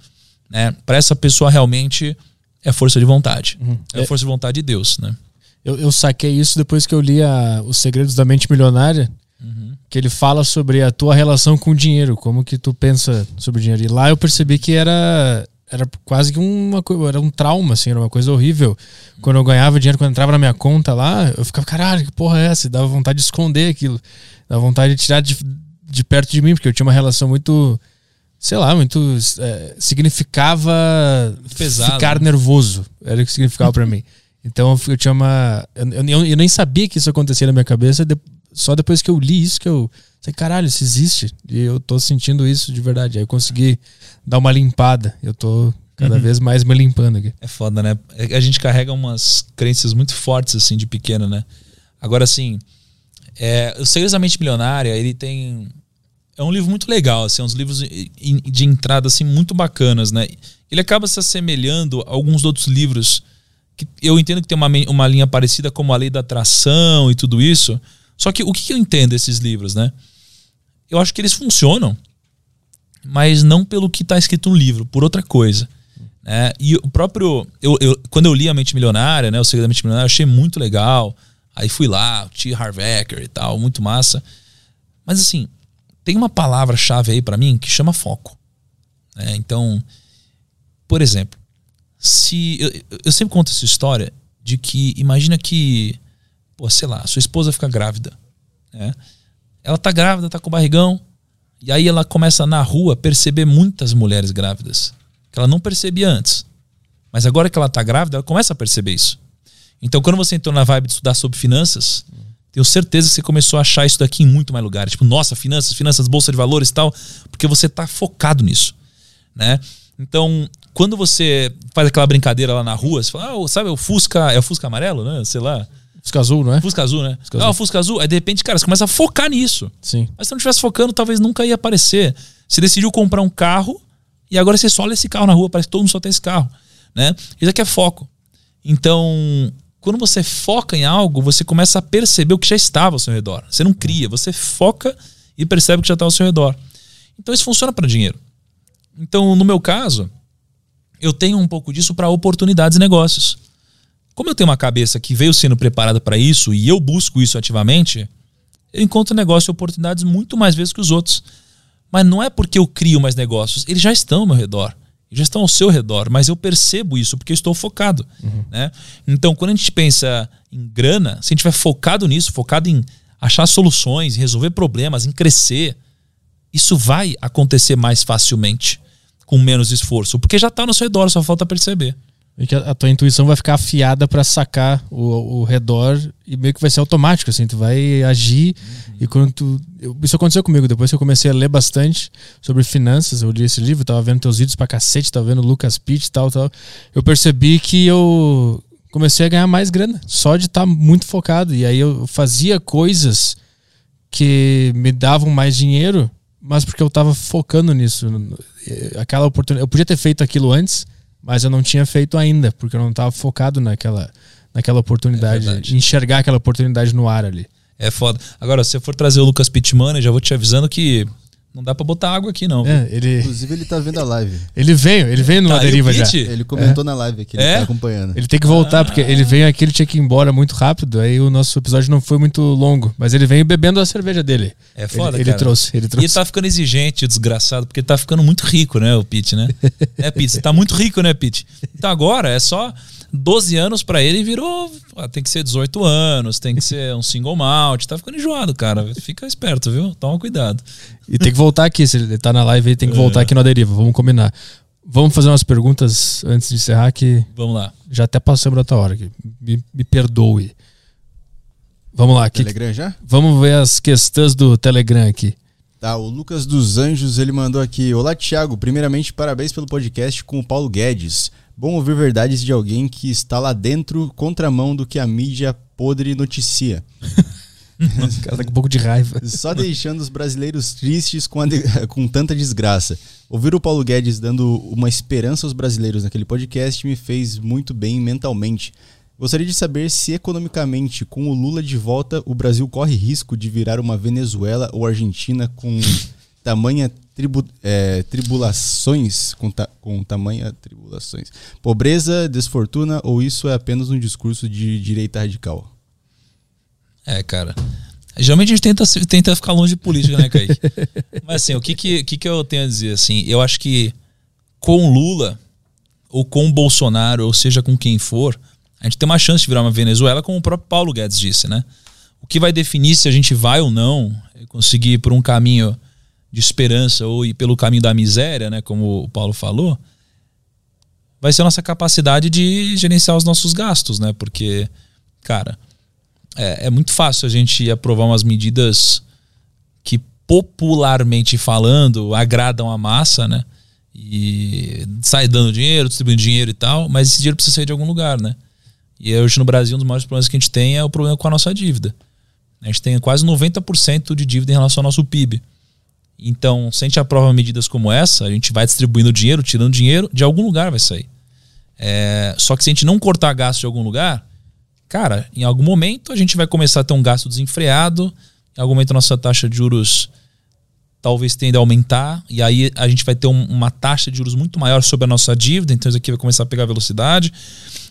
S3: Né? Para essa pessoa realmente é força de vontade. Uhum. É, é força de vontade de Deus, né?
S1: Eu, eu saquei isso depois que eu li a, Os Segredos da Mente Milionária, uhum. que ele fala sobre a tua relação com o dinheiro, como que tu pensa sobre o dinheiro. E lá eu percebi que era era quase que uma era um trauma, assim, era uma coisa horrível. Quando eu ganhava dinheiro, quando entrava na minha conta lá, eu ficava, caralho, que porra é essa? E dava vontade de esconder aquilo. Dava vontade de tirar de, de perto de mim, porque eu tinha uma relação muito sei lá, muito. É, significava
S3: Pesado,
S1: ficar
S3: né?
S1: nervoso. Era o que significava pra mim. Então eu tinha uma. Eu, eu, eu nem sabia que isso acontecia na minha cabeça, de- só depois que eu li isso que eu. Sei, caralho, isso existe. E eu tô sentindo isso de verdade. Aí eu consegui dar uma limpada. Eu tô cada vez mais me limpando aqui.
S3: É foda, né? A gente carrega umas crenças muito fortes, assim, de pequeno, né? Agora, assim, é, o Segredos da Mente Milionária, ele tem... É um livro muito legal, assim, uns livros de entrada, assim, muito bacanas, né? Ele acaba se assemelhando a alguns outros livros que eu entendo que tem uma, uma linha parecida como a Lei da Atração e tudo isso. Só que o que eu entendo desses livros, né? Eu acho que eles funcionam, mas não pelo que está escrito no livro, por outra coisa. Né? E o próprio. Eu, eu- quando eu li A Mente Milionária, né? O Segredo da Mente Milionária, eu achei muito legal. Aí fui lá, o T. Harv Eker e tal, muito massa. Mas assim, tem uma palavra-chave aí pra mim que chama foco. né? Então, por exemplo, se. Eu, eu sempre conto essa história de que imagina que, pô, sei lá, sua esposa fica grávida. Né? Ela tá grávida, tá com barrigão. E aí ela começa na rua a perceber muitas mulheres grávidas. Que ela não percebia antes. Mas agora que ela tá grávida, ela começa a perceber isso. Então, quando você entrou na vibe de estudar sobre finanças, tenho certeza que você começou a achar isso daqui em muito mais lugares. Tipo, nossa, finanças, finanças, bolsa de valores e tal. Porque você tá focado nisso. Né? Então, quando você faz aquela brincadeira lá na rua, você fala, ah, sabe o Fusca, é o Fusca amarelo, né? Sei lá.
S1: Fusca azul, não é?
S3: Fusca azul, né?
S1: Fusca
S3: ah,
S1: azul.
S3: o Fusca azul. Aí de repente, cara, você começa a focar nisso.
S1: Sim.
S3: Mas se não estivesse focando, talvez nunca ia aparecer. Você decidiu comprar um carro e agora você só olha esse carro na rua, parece que todo mundo só tem esse carro. Né? Isso aqui é foco. Então, quando você foca em algo, você começa a perceber o que já estava ao seu redor. Você não cria, você foca e percebe o que já está ao seu redor. Então, isso funciona para dinheiro. Então, no meu caso, eu tenho um pouco disso para oportunidades e negócios. Como eu tenho uma cabeça que veio sendo preparada para isso e eu busco isso ativamente, eu encontro negócios e oportunidades muito mais vezes que os outros. Mas não é porque eu crio mais negócios, eles já estão ao meu redor. Já estão ao seu redor, mas eu percebo isso porque eu estou focado. Né? Então, quando a gente pensa em grana, se a gente estiver focado nisso, focado em achar soluções, em resolver problemas, em crescer, isso vai acontecer mais facilmente, com menos esforço, porque já está no seu redor, só falta perceber.
S1: E que a, a tua intuição vai ficar afiada pra sacar o, o redor e meio que vai ser automático, assim, tu vai agir e quando tu... eu- isso aconteceu comigo, depois que eu comecei a ler bastante sobre finanças, eu li esse livro, tava vendo teus vídeos pra cacete, tava vendo Lucas Pitt e tal, tal, eu percebi que eu comecei a ganhar mais grana, só de estar muito focado, e aí eu fazia coisas que me davam mais dinheiro, mas porque eu tava focando nisso. Aquela oportunidade. Eu podia ter feito aquilo antes, mas eu não tinha feito ainda, porque eu não tava focado naquela, naquela oportunidade,
S3: É
S1: enxergar aquela oportunidade no ar ali.
S3: É foda. Agora, se eu for trazer o Lucas Pittman, eu já vou te avisando que não dá pra botar água aqui, não.
S1: É, ele,
S2: Inclusive, ele tá vendo a live.
S1: ele veio, ele veio no
S3: Tá, e
S1: Deriva já.
S2: Ele comentou na live aqui, ele
S3: É?
S2: tá acompanhando.
S1: Ele tem que voltar, porque ele veio aqui, ele tinha que ir embora muito rápido, aí o nosso episódio não foi muito longo, mas ele veio bebendo a cerveja dele.
S3: É foda,
S1: ele, ele trouxe, ele
S3: E
S1: trouxe.
S3: ele tá ficando exigente, desgraçado, porque ele tá ficando muito rico, né, o Pete, né? É, Pete, você tá muito rico, né, Pete? Então agora é só 12 anos pra ele e virou. ó, tem que ser 18 anos, tem que ser um single malt. Tá ficando enjoado, cara. Fica esperto, viu? Toma cuidado.
S1: E tem que voltar aqui, se ele tá na live aí, tem que voltar aqui no Deriva, vamos combinar. Vamos fazer umas perguntas antes de encerrar, que
S3: Vamos lá.
S1: já até passamos da tua hora aqui. Me, me perdoe. Vamos lá, aqui.
S2: Telegram já?
S1: Vamos ver as questões do Telegram aqui.
S2: Tá, o Lucas dos Anjos, ele mandou aqui. Olá, Thiago. Primeiramente, parabéns pelo podcast com o Paulo Guedes. Bom ouvir verdades de alguém que está lá dentro, contramão do que a mídia podre noticia.
S1: O cara tá com um pouco de raiva.
S2: Só deixando os brasileiros tristes com, de- com tanta desgraça. Ouvir o Paulo Guedes dando uma esperança aos brasileiros naquele podcast me fez muito bem mentalmente. Gostaria de saber se economicamente, com o Lula de volta, o Brasil corre risco de virar uma Venezuela ou Argentina com tamanha tribu- é, tribulações, com, ta- com tamanha tribulações. Pobreza, desfortuna ou isso é apenas um discurso de direita radical?
S3: É, cara. Geralmente a gente tenta, tenta ficar longe de política, né, Kaique? Mas assim, o que que, que que eu tenho a dizer? Assim, eu acho que com Lula, ou com Bolsonaro, ou seja, com quem for, a gente tem uma chance de virar uma Venezuela, como o próprio Paulo Guedes disse, né? O que vai definir se a gente vai ou não é conseguir ir por um caminho de esperança ou ir pelo caminho da miséria, né, como o Paulo falou, vai ser a nossa capacidade de gerenciar os nossos gastos, né? Porque, cara, é, é muito fácil a gente aprovar umas medidas que popularmente falando agradam a massa, né? E sai dando dinheiro, distribuindo dinheiro e tal, mas esse dinheiro precisa sair de algum lugar, né? E hoje no Brasil um dos maiores problemas que a gente tem é o problema com a nossa dívida. A gente tem quase 90% de dívida em relação ao nosso PIB. Então, se a gente aprova medidas como essa, a gente vai distribuindo dinheiro, tirando dinheiro, de algum lugar vai sair. É, só que se a gente não cortar gasto de algum lugar, cara, em algum momento a gente vai começar a ter um gasto desenfreado, em algum momento a nossa taxa de juros talvez tenda a aumentar, e aí a gente vai ter um, uma taxa de juros muito maior sobre a nossa dívida, então isso aqui vai começar a pegar velocidade.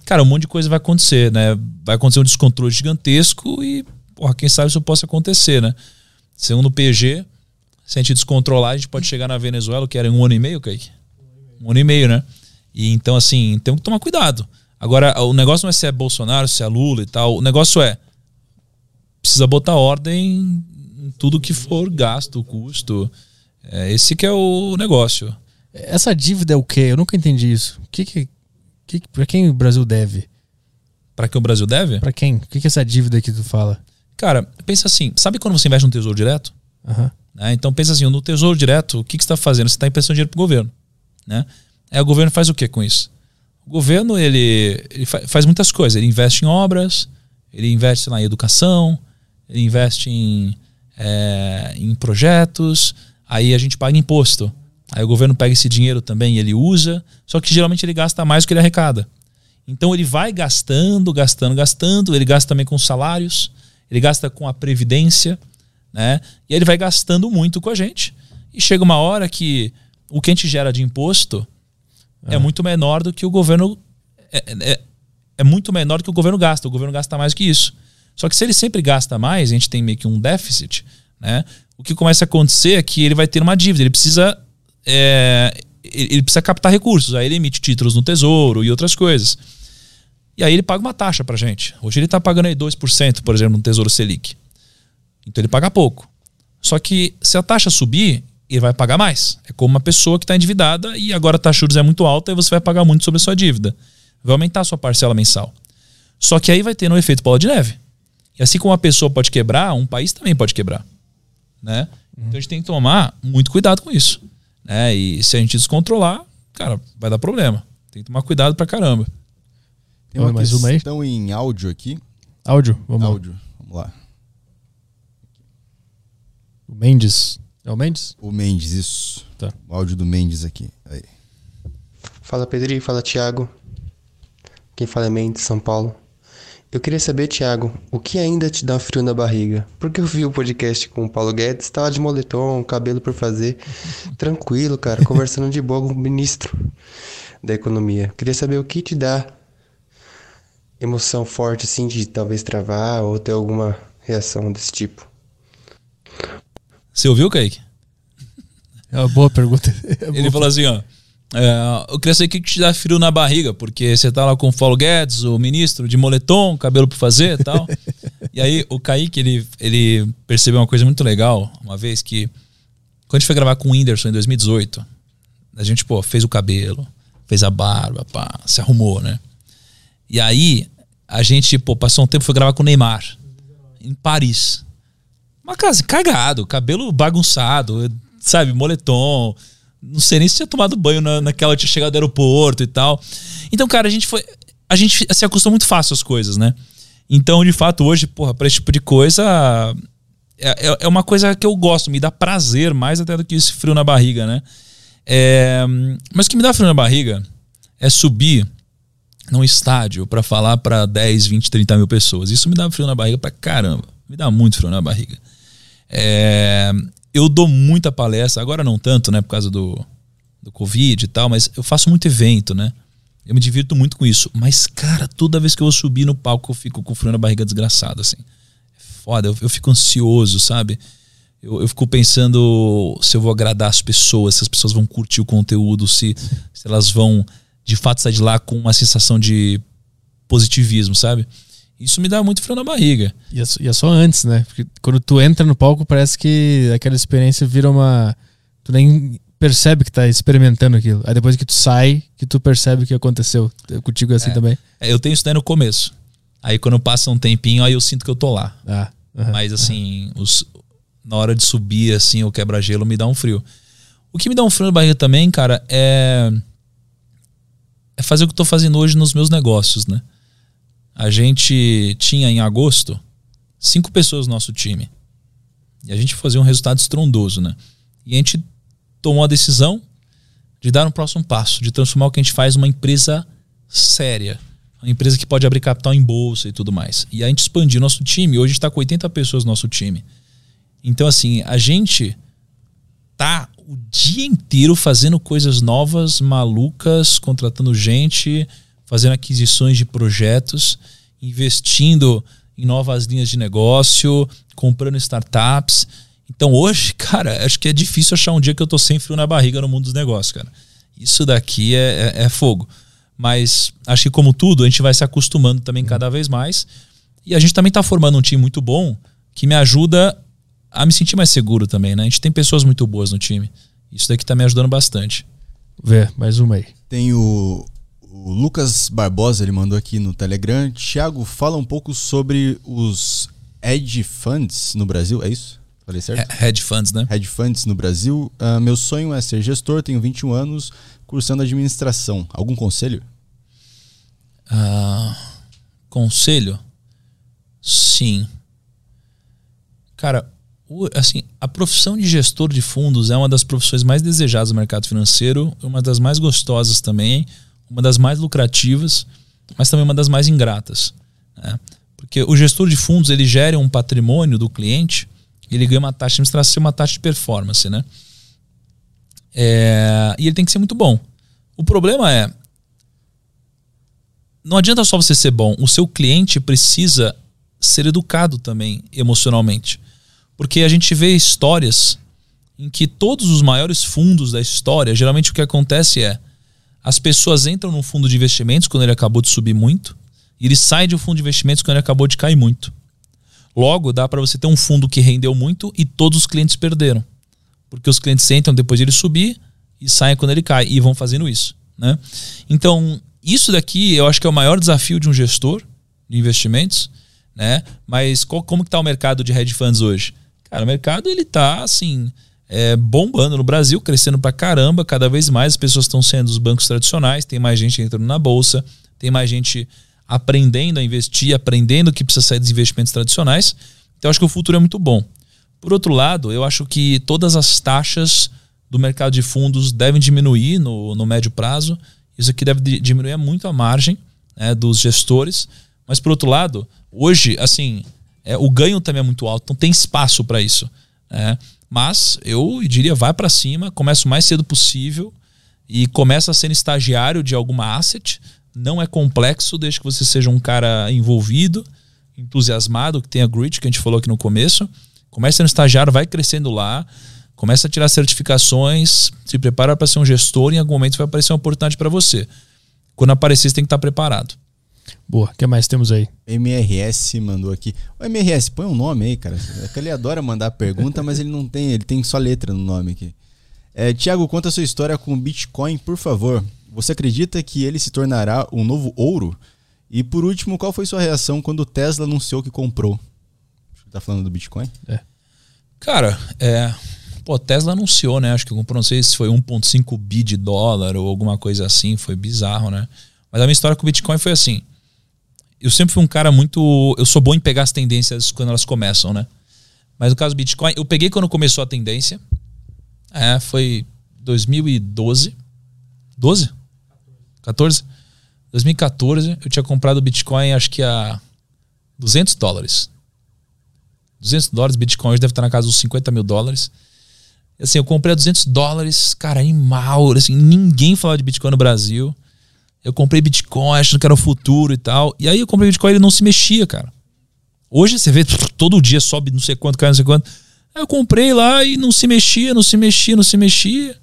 S3: Cara, um monte de coisa vai acontecer, né? Vai acontecer um descontrole gigantesco e, porra, quem sabe isso possa acontecer, né? Segundo o PG, se a gente descontrolar, a gente pode chegar na Venezuela, que era em um ano e meio, Kaique? Um ano e meio, né? E então, assim, temos que tomar cuidado. Agora, o negócio não é se é Bolsonaro, se é Lula e tal. O negócio é. Precisa botar ordem em tudo que for gasto, custo. É, esse que é o negócio.
S1: Essa dívida é o quê? Eu nunca entendi isso. Que que, que para quem o Brasil deve?
S3: Para que o Brasil deve?
S1: Para quem? O que que é essa dívida que tu fala?
S3: Cara, pensa assim. Sabe quando você investe no Tesouro Direto?
S1: Uhum.
S3: Né? Então pensa assim, no Tesouro Direto, o que, que você está fazendo? Você está emprestando dinheiro para o governo. Né? Aí o governo faz o que com isso? O governo ele, ele faz muitas coisas. Ele investe em obras, ele investe em educação, ele investe em, é, em projetos, aí a gente paga imposto. Aí o governo pega esse dinheiro também e ele usa, só que geralmente ele gasta mais do que ele arrecada. Então ele vai gastando, gastando, gastando, ele gasta também com salários, ele gasta com a previdência, né? E ele vai gastando muito com a gente. E chega uma hora que o que a gente gera de imposto é. é muito menor do que o governo. É, é, é, muito menor do que o governo gasta. O governo gasta mais que isso. Só que se ele sempre gasta mais, a gente tem meio que um déficit, né? O que começa a acontecer é que ele vai ter uma dívida. Ele precisa. É, ele precisa captar recursos. Aí ele emite títulos no tesouro e outras coisas. E aí ele paga uma taxa pra gente. Hoje ele está pagando aí 2%, por exemplo, no Tesouro Selic. Então ele paga pouco. Só que se a taxa subir, ele vai pagar mais. É como uma pessoa que está endividada e agora a taxa de juros é muito alta e você vai pagar muito sobre a sua dívida. Vai aumentar a sua parcela mensal. Só que aí vai ter um efeito bola de neve. E assim como uma pessoa pode quebrar, um país também pode quebrar. Né? Uhum. Então a gente tem que tomar muito cuidado com isso. Né? E se a gente descontrolar, cara, vai dar problema. Tem que tomar cuidado pra caramba.
S2: Tem uma mais uma aí? Estão em áudio aqui.
S1: Áudio? Vamos
S2: áudio. Lá.
S1: O Mendes é o Mendes?
S2: O Mendes, isso. Tá. O áudio do Mendes aqui. Aí.
S4: Fala Pedrinho, fala Thiago. Quem fala é Mendes, São Paulo. Eu queria saber, Thiago, o que ainda te dá frio na barriga? Porque eu vi o podcast com o Paulo Guedes, tava de moletom, cabelo por fazer, tranquilo, cara, conversando de boa com o ministro da economia. Queria saber o que te dá emoção forte, assim, de talvez travar ou ter alguma reação desse tipo.
S3: Você ouviu, Kaique?
S1: É uma boa pergunta. É
S3: Ele falou assim, ó. É, eu queria saber o que te dá frio na barriga, porque você tá lá com o Paulo Guedes, o ministro de moletom, cabelo pra fazer e tal. e aí o Kaique, ele, ele percebeu uma coisa muito legal, uma vez que quando a gente foi gravar com o Whindersson em 2018, a gente, pô, fez o cabelo, fez a barba, pá, se arrumou, né? E aí a gente, pô, passou um tempo, foi gravar com o Neymar, em Paris. Uma casa cagado, cabelo bagunçado, sabe, moletom. Não sei nem se tinha tomado banho na, naquela tinha chegado do aeroporto e tal. Então, cara, a gente foi. A gente se acostuma muito fácil às coisas, né? Então, de fato, hoje, porra, pra esse tipo de coisa. É, é, é uma coisa que eu gosto, me dá prazer mais até do que esse frio na barriga, né? É, mas o que me dá frio na barriga é subir num estádio para falar para 10, 20, 30 mil pessoas. Isso me dá frio na barriga pra caramba. Me dá muito frio na barriga. É, eu dou muita palestra, agora não tanto, né, por causa do, do Covid e tal, mas eu faço muito evento, né? Eu me divirto muito com isso. Mas, cara, toda vez que eu vou subir no palco, eu fico com frio na barriga desgraçado, assim. É foda, eu, eu fico ansioso, sabe? Eu, eu, fico pensando se eu vou agradar as pessoas, se as pessoas vão curtir o conteúdo, se, se elas vão de fato sair de lá com uma sensação de positivismo, sabe? Isso me dá muito frio na barriga.
S1: E é, e é, só antes, né? Porque quando tu entra no palco, parece que aquela experiência vira uma, Tu nem percebe que tá experimentando aquilo. Aí depois que tu sai, que tu percebe o que aconteceu. Contigo é assim
S3: É.
S1: também.
S3: É, Eu tenho isso daí no começo. Aí quando passa um tempinho, aí eu sinto que eu tô lá.
S1: Ah, aham.
S3: Mas assim, os- na hora de subir, assim, o quebra-gelo me dá um frio. O que me dá um frio na barriga também, cara, é. É fazer o que eu tô fazendo hoje nos meus negócios, né? A gente tinha em agosto cinco pessoas no nosso time. E a gente fazia um resultado estrondoso, né? E a gente tomou a decisão de dar um próximo passo, de transformar o que a gente faz numa empresa séria. Uma empresa que pode abrir capital em bolsa e tudo mais. E a gente expandiu nosso time. Hoje está com 80 pessoas no nosso time. Então, assim, a gente tá o dia inteiro fazendo coisas novas, malucas, contratando gente, fazendo aquisições de projetos, investindo em novas linhas de negócio, comprando startups. Então hoje, cara, acho que é difícil achar um dia que eu tô sem frio na barriga no mundo dos negócios, cara. Isso daqui é, é- é fogo. Mas acho que como tudo, a gente vai se acostumando também cada vez mais. E a gente também tá formando um time muito bom que me ajuda a me sentir mais seguro também, né? A gente tem pessoas muito boas no time. Isso daqui tá me ajudando bastante.
S1: Vê, mais uma aí.
S2: Tem o, o Lucas Barbosa, ele mandou aqui no Telegram. Thiago, fala um pouco sobre os hedge funds no Brasil, é isso? Falei certo?
S3: He- Hedge funds, né?
S2: Hedge funds no Brasil. Ah, meu sonho é ser gestor, tenho 21 anos, cursando administração. Algum conselho?
S3: Ah, conselho? Sim. Cara, o- assim, a profissão de gestor de fundos é uma das profissões mais desejadas do mercado financeiro, uma das mais gostosas também, uma das mais lucrativas, mas também uma das mais ingratas. né? Porque o gestor de fundos ele gera um patrimônio do cliente, e ele ganha uma taxa de administração uma taxa de performance, né? É, e ele tem que ser muito bom. O problema é, não adianta só você ser bom, o seu cliente precisa ser educado também emocionalmente. Porque a gente vê histórias em que todos os maiores fundos da história, geralmente o que acontece é as pessoas entram no fundo de investimentos quando ele acabou de subir muito, e ele sai de um fundo de investimentos quando ele acabou de cair muito. Logo, dá para você ter um fundo que rendeu muito e todos os clientes perderam. Porque os clientes entram depois de ele subir e saem quando ele cai e vão fazendo isso, né? Então, isso daqui eu acho que é o maior desafio de um gestor de investimentos, né? Mas qual- como que tá o mercado de hedge funds hoje? Cara, o mercado ele tá assim, é, bombando no Brasil, crescendo pra caramba, cada vez mais as pessoas estão sendo dos bancos tradicionais, tem mais gente entrando na bolsa, tem mais gente aprendendo a investir, aprendendo que precisa sair dos investimentos tradicionais. Então acho que o futuro é muito bom. Por outro lado, eu acho que todas as taxas do mercado de fundos devem diminuir no, no médio prazo. Isso aqui deve di- diminuir muito a margem né, dos gestores. Mas, por outro lado, hoje, assim, é, o ganho também é muito alto, não tem espaço para isso. né? Mas eu diria, vai para cima, começa o mais cedo possível e começa sendo estagiário de alguma asset. Não é complexo, desde que você seja um cara envolvido, entusiasmado, que tenha grit, que a gente falou aqui no começo. Começa sendo estagiário, vai crescendo lá, começa a tirar certificações, se prepara para ser um gestor e em algum momento vai aparecer uma oportunidade para você. Quando aparecer, você tem que estar preparado.
S1: Boa, o que mais temos aí?
S2: MRS mandou aqui. O MRS, põe um nome aí, cara. É que ele adora mandar pergunta, mas ele não tem, ele tem só letra no nome aqui. É, Tiago, conta a sua história com o Bitcoin, por favor. Você acredita que ele se tornará um novo ouro? E por último, qual foi sua reação quando o Tesla anunciou que comprou? Tá falando do Bitcoin?
S3: Cara, é. Pô, Tesla anunciou, né? Acho que comprou, não sei se foi 1,5 bi de dólar ou alguma coisa assim. Foi bizarro, né? Mas a minha história com o Bitcoin foi assim. Eu sempre fui um cara muito. Eu sou bom em pegar as tendências quando elas começam, né? Mas no caso do Bitcoin, eu peguei quando começou a tendência. É, foi 2012. 12? 14? 2014, eu tinha comprado Bitcoin acho que a 200 dólares. 200 dólares, Bitcoin hoje deve estar na casa dos 50 mil dólares. Assim, eu comprei a 200 dólares, cara, animal. Assim, ninguém falava de Bitcoin no Brasil. Eu comprei Bitcoin achando que era o futuro e tal. E aí eu comprei Bitcoin e ele não se mexia, cara. Hoje você vê todo dia sobe não sei quanto, cai não sei quanto. Aí eu comprei lá e não se mexia, não se mexia, não se mexia.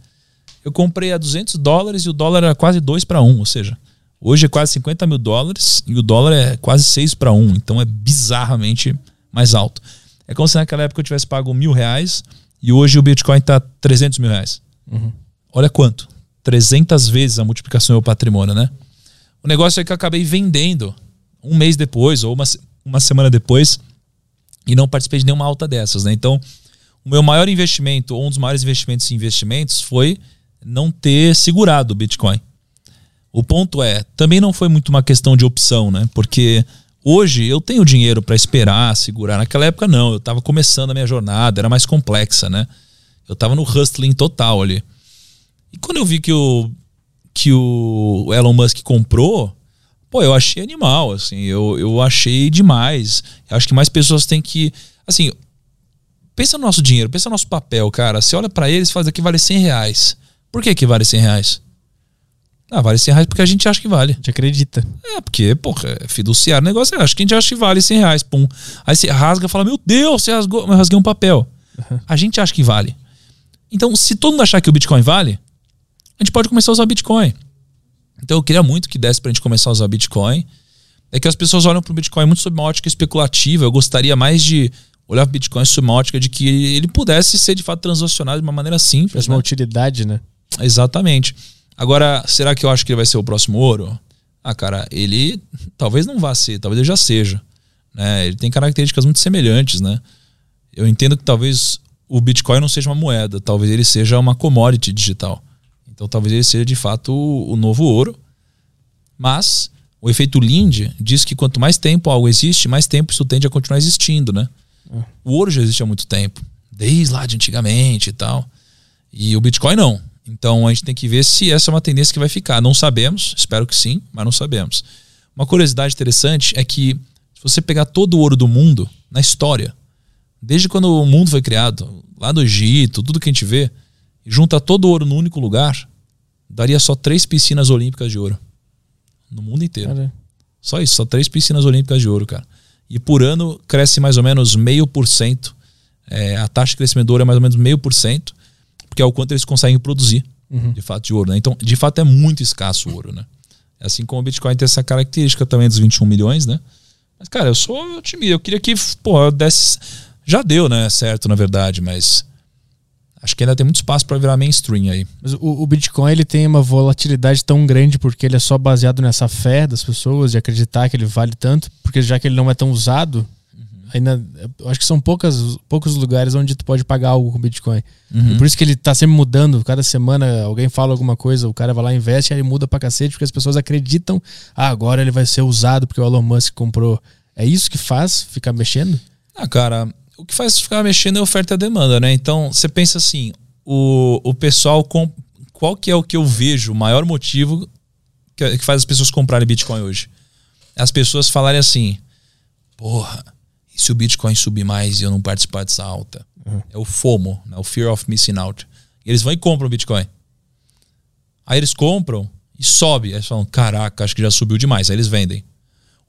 S3: Eu comprei a 200 dólares e o dólar era quase 2 para 1, ou seja, hoje é quase 50 mil dólares e o dólar é quase 6 para 1, então é bizarramente mais alto. É como se naquela época eu tivesse pago mil reais e hoje o Bitcoin está 300 mil reais. Uhum. Olha quanto. 300 vezes a multiplicação do meu patrimônio, né? O negócio é que eu acabei vendendo um mês depois ou uma, uma semana depois e não participei de nenhuma alta dessas, né? Então, o meu maior investimento, ou um dos maiores investimentos em investimentos, foi não ter segurado o Bitcoin. O ponto é, também não foi muito uma questão de opção, né? Porque hoje eu tenho dinheiro para esperar, segurar. Naquela época não, eu estava começando a minha jornada, era mais complexa, né? Eu estava no hustling total ali. E quando eu vi que o que o Elon Musk comprou, pô, eu achei animal, assim, eu, eu achei demais. Eu acho que mais pessoas têm que, assim, pensa no nosso dinheiro, pensa no nosso papel, cara. Você olha para eles e fala, aqui vale 100 reais. Por que que vale 100 reais? Ah, vale 100 reais porque a gente acha que vale. A
S1: gente acredita.
S3: É, porque, porra, é fiduciário o negócio. É, acho que a gente acha que vale 100 reais. Pum. Aí você rasga e fala: Meu Deus, você rasgou, eu rasguei um papel. Uhum. A gente acha que vale. Então, se todo mundo achar que o Bitcoin vale, a gente pode começar a usar Bitcoin. Então, eu queria muito que desse pra gente começar a usar Bitcoin. É que as pessoas olham pro Bitcoin muito sob uma ótica especulativa. Eu gostaria mais de olhar pro Bitcoin sob uma ótica de que ele pudesse ser de fato transacionado de uma maneira simples.
S1: Né? uma utilidade, né?
S3: Exatamente. Agora, será que eu acho que ele vai ser o próximo ouro? Ah, cara, ele talvez não vá ser, talvez ele já seja. Né? Ele tem características muito semelhantes, né? Eu entendo que talvez o Bitcoin não seja uma moeda, talvez ele seja uma commodity digital. Então talvez ele seja de fato o, o novo ouro. Mas o efeito Lind diz que quanto mais tempo algo existe, mais tempo isso tende a continuar existindo, né? É. O ouro já existe há muito tempo, desde lá de antigamente e tal. E o Bitcoin não. Então a gente tem que ver se essa é uma tendência que vai ficar. Não sabemos, espero que sim, mas não sabemos. Uma curiosidade interessante é que se você pegar todo o ouro do mundo na história, desde quando o mundo foi criado, lá do Egito, tudo que a gente vê, junta todo o ouro num único lugar, daria só três piscinas olímpicas de ouro. No mundo inteiro. Cara. Só isso, só três piscinas olímpicas de ouro, cara. E por ano cresce mais ou menos meio por cento. É, a taxa de crescimento do ouro é mais ou menos meio por cento que é o quanto eles conseguem produzir, uhum. de fato, de ouro. Né? Então, de fato, é muito escasso o ouro, né? Assim como o Bitcoin tem essa característica também dos 21 milhões, né? Mas, cara, eu sou otimista. Eu queria que, pô, desse. Já deu, né? Certo, na verdade, mas. Acho que ainda tem muito espaço para virar mainstream aí.
S1: Mas o, o, Bitcoin ele tem uma volatilidade tão grande porque ele é só baseado nessa fé das pessoas de acreditar que ele vale tanto, porque já que ele não é tão usado, ainda acho que são poucas, poucos lugares onde tu pode pagar algo com Bitcoin. Uhum. por isso que ele tá sempre mudando. Cada semana alguém fala alguma coisa, o cara vai lá investe, aí ele muda pra cacete, porque as pessoas acreditam, ah, agora ele vai ser usado porque o Elon Musk comprou. É isso que faz ficar mexendo?
S3: Ah, cara, o que faz ficar mexendo é oferta e demanda, né? Então, você pensa assim, o, o pessoal com qual que é o que eu vejo, o maior motivo que, que faz as pessoas comprarem Bitcoin hoje? As pessoas falarem assim, porra, e se o Bitcoin subir mais e eu não participar dessa alta? Uhum. É o FOMO, né? o Fear of Missing Out. E eles vão e compram o Bitcoin. Aí eles compram e sobe. Aí eles falam, caraca, acho que já subiu demais. Aí eles vendem.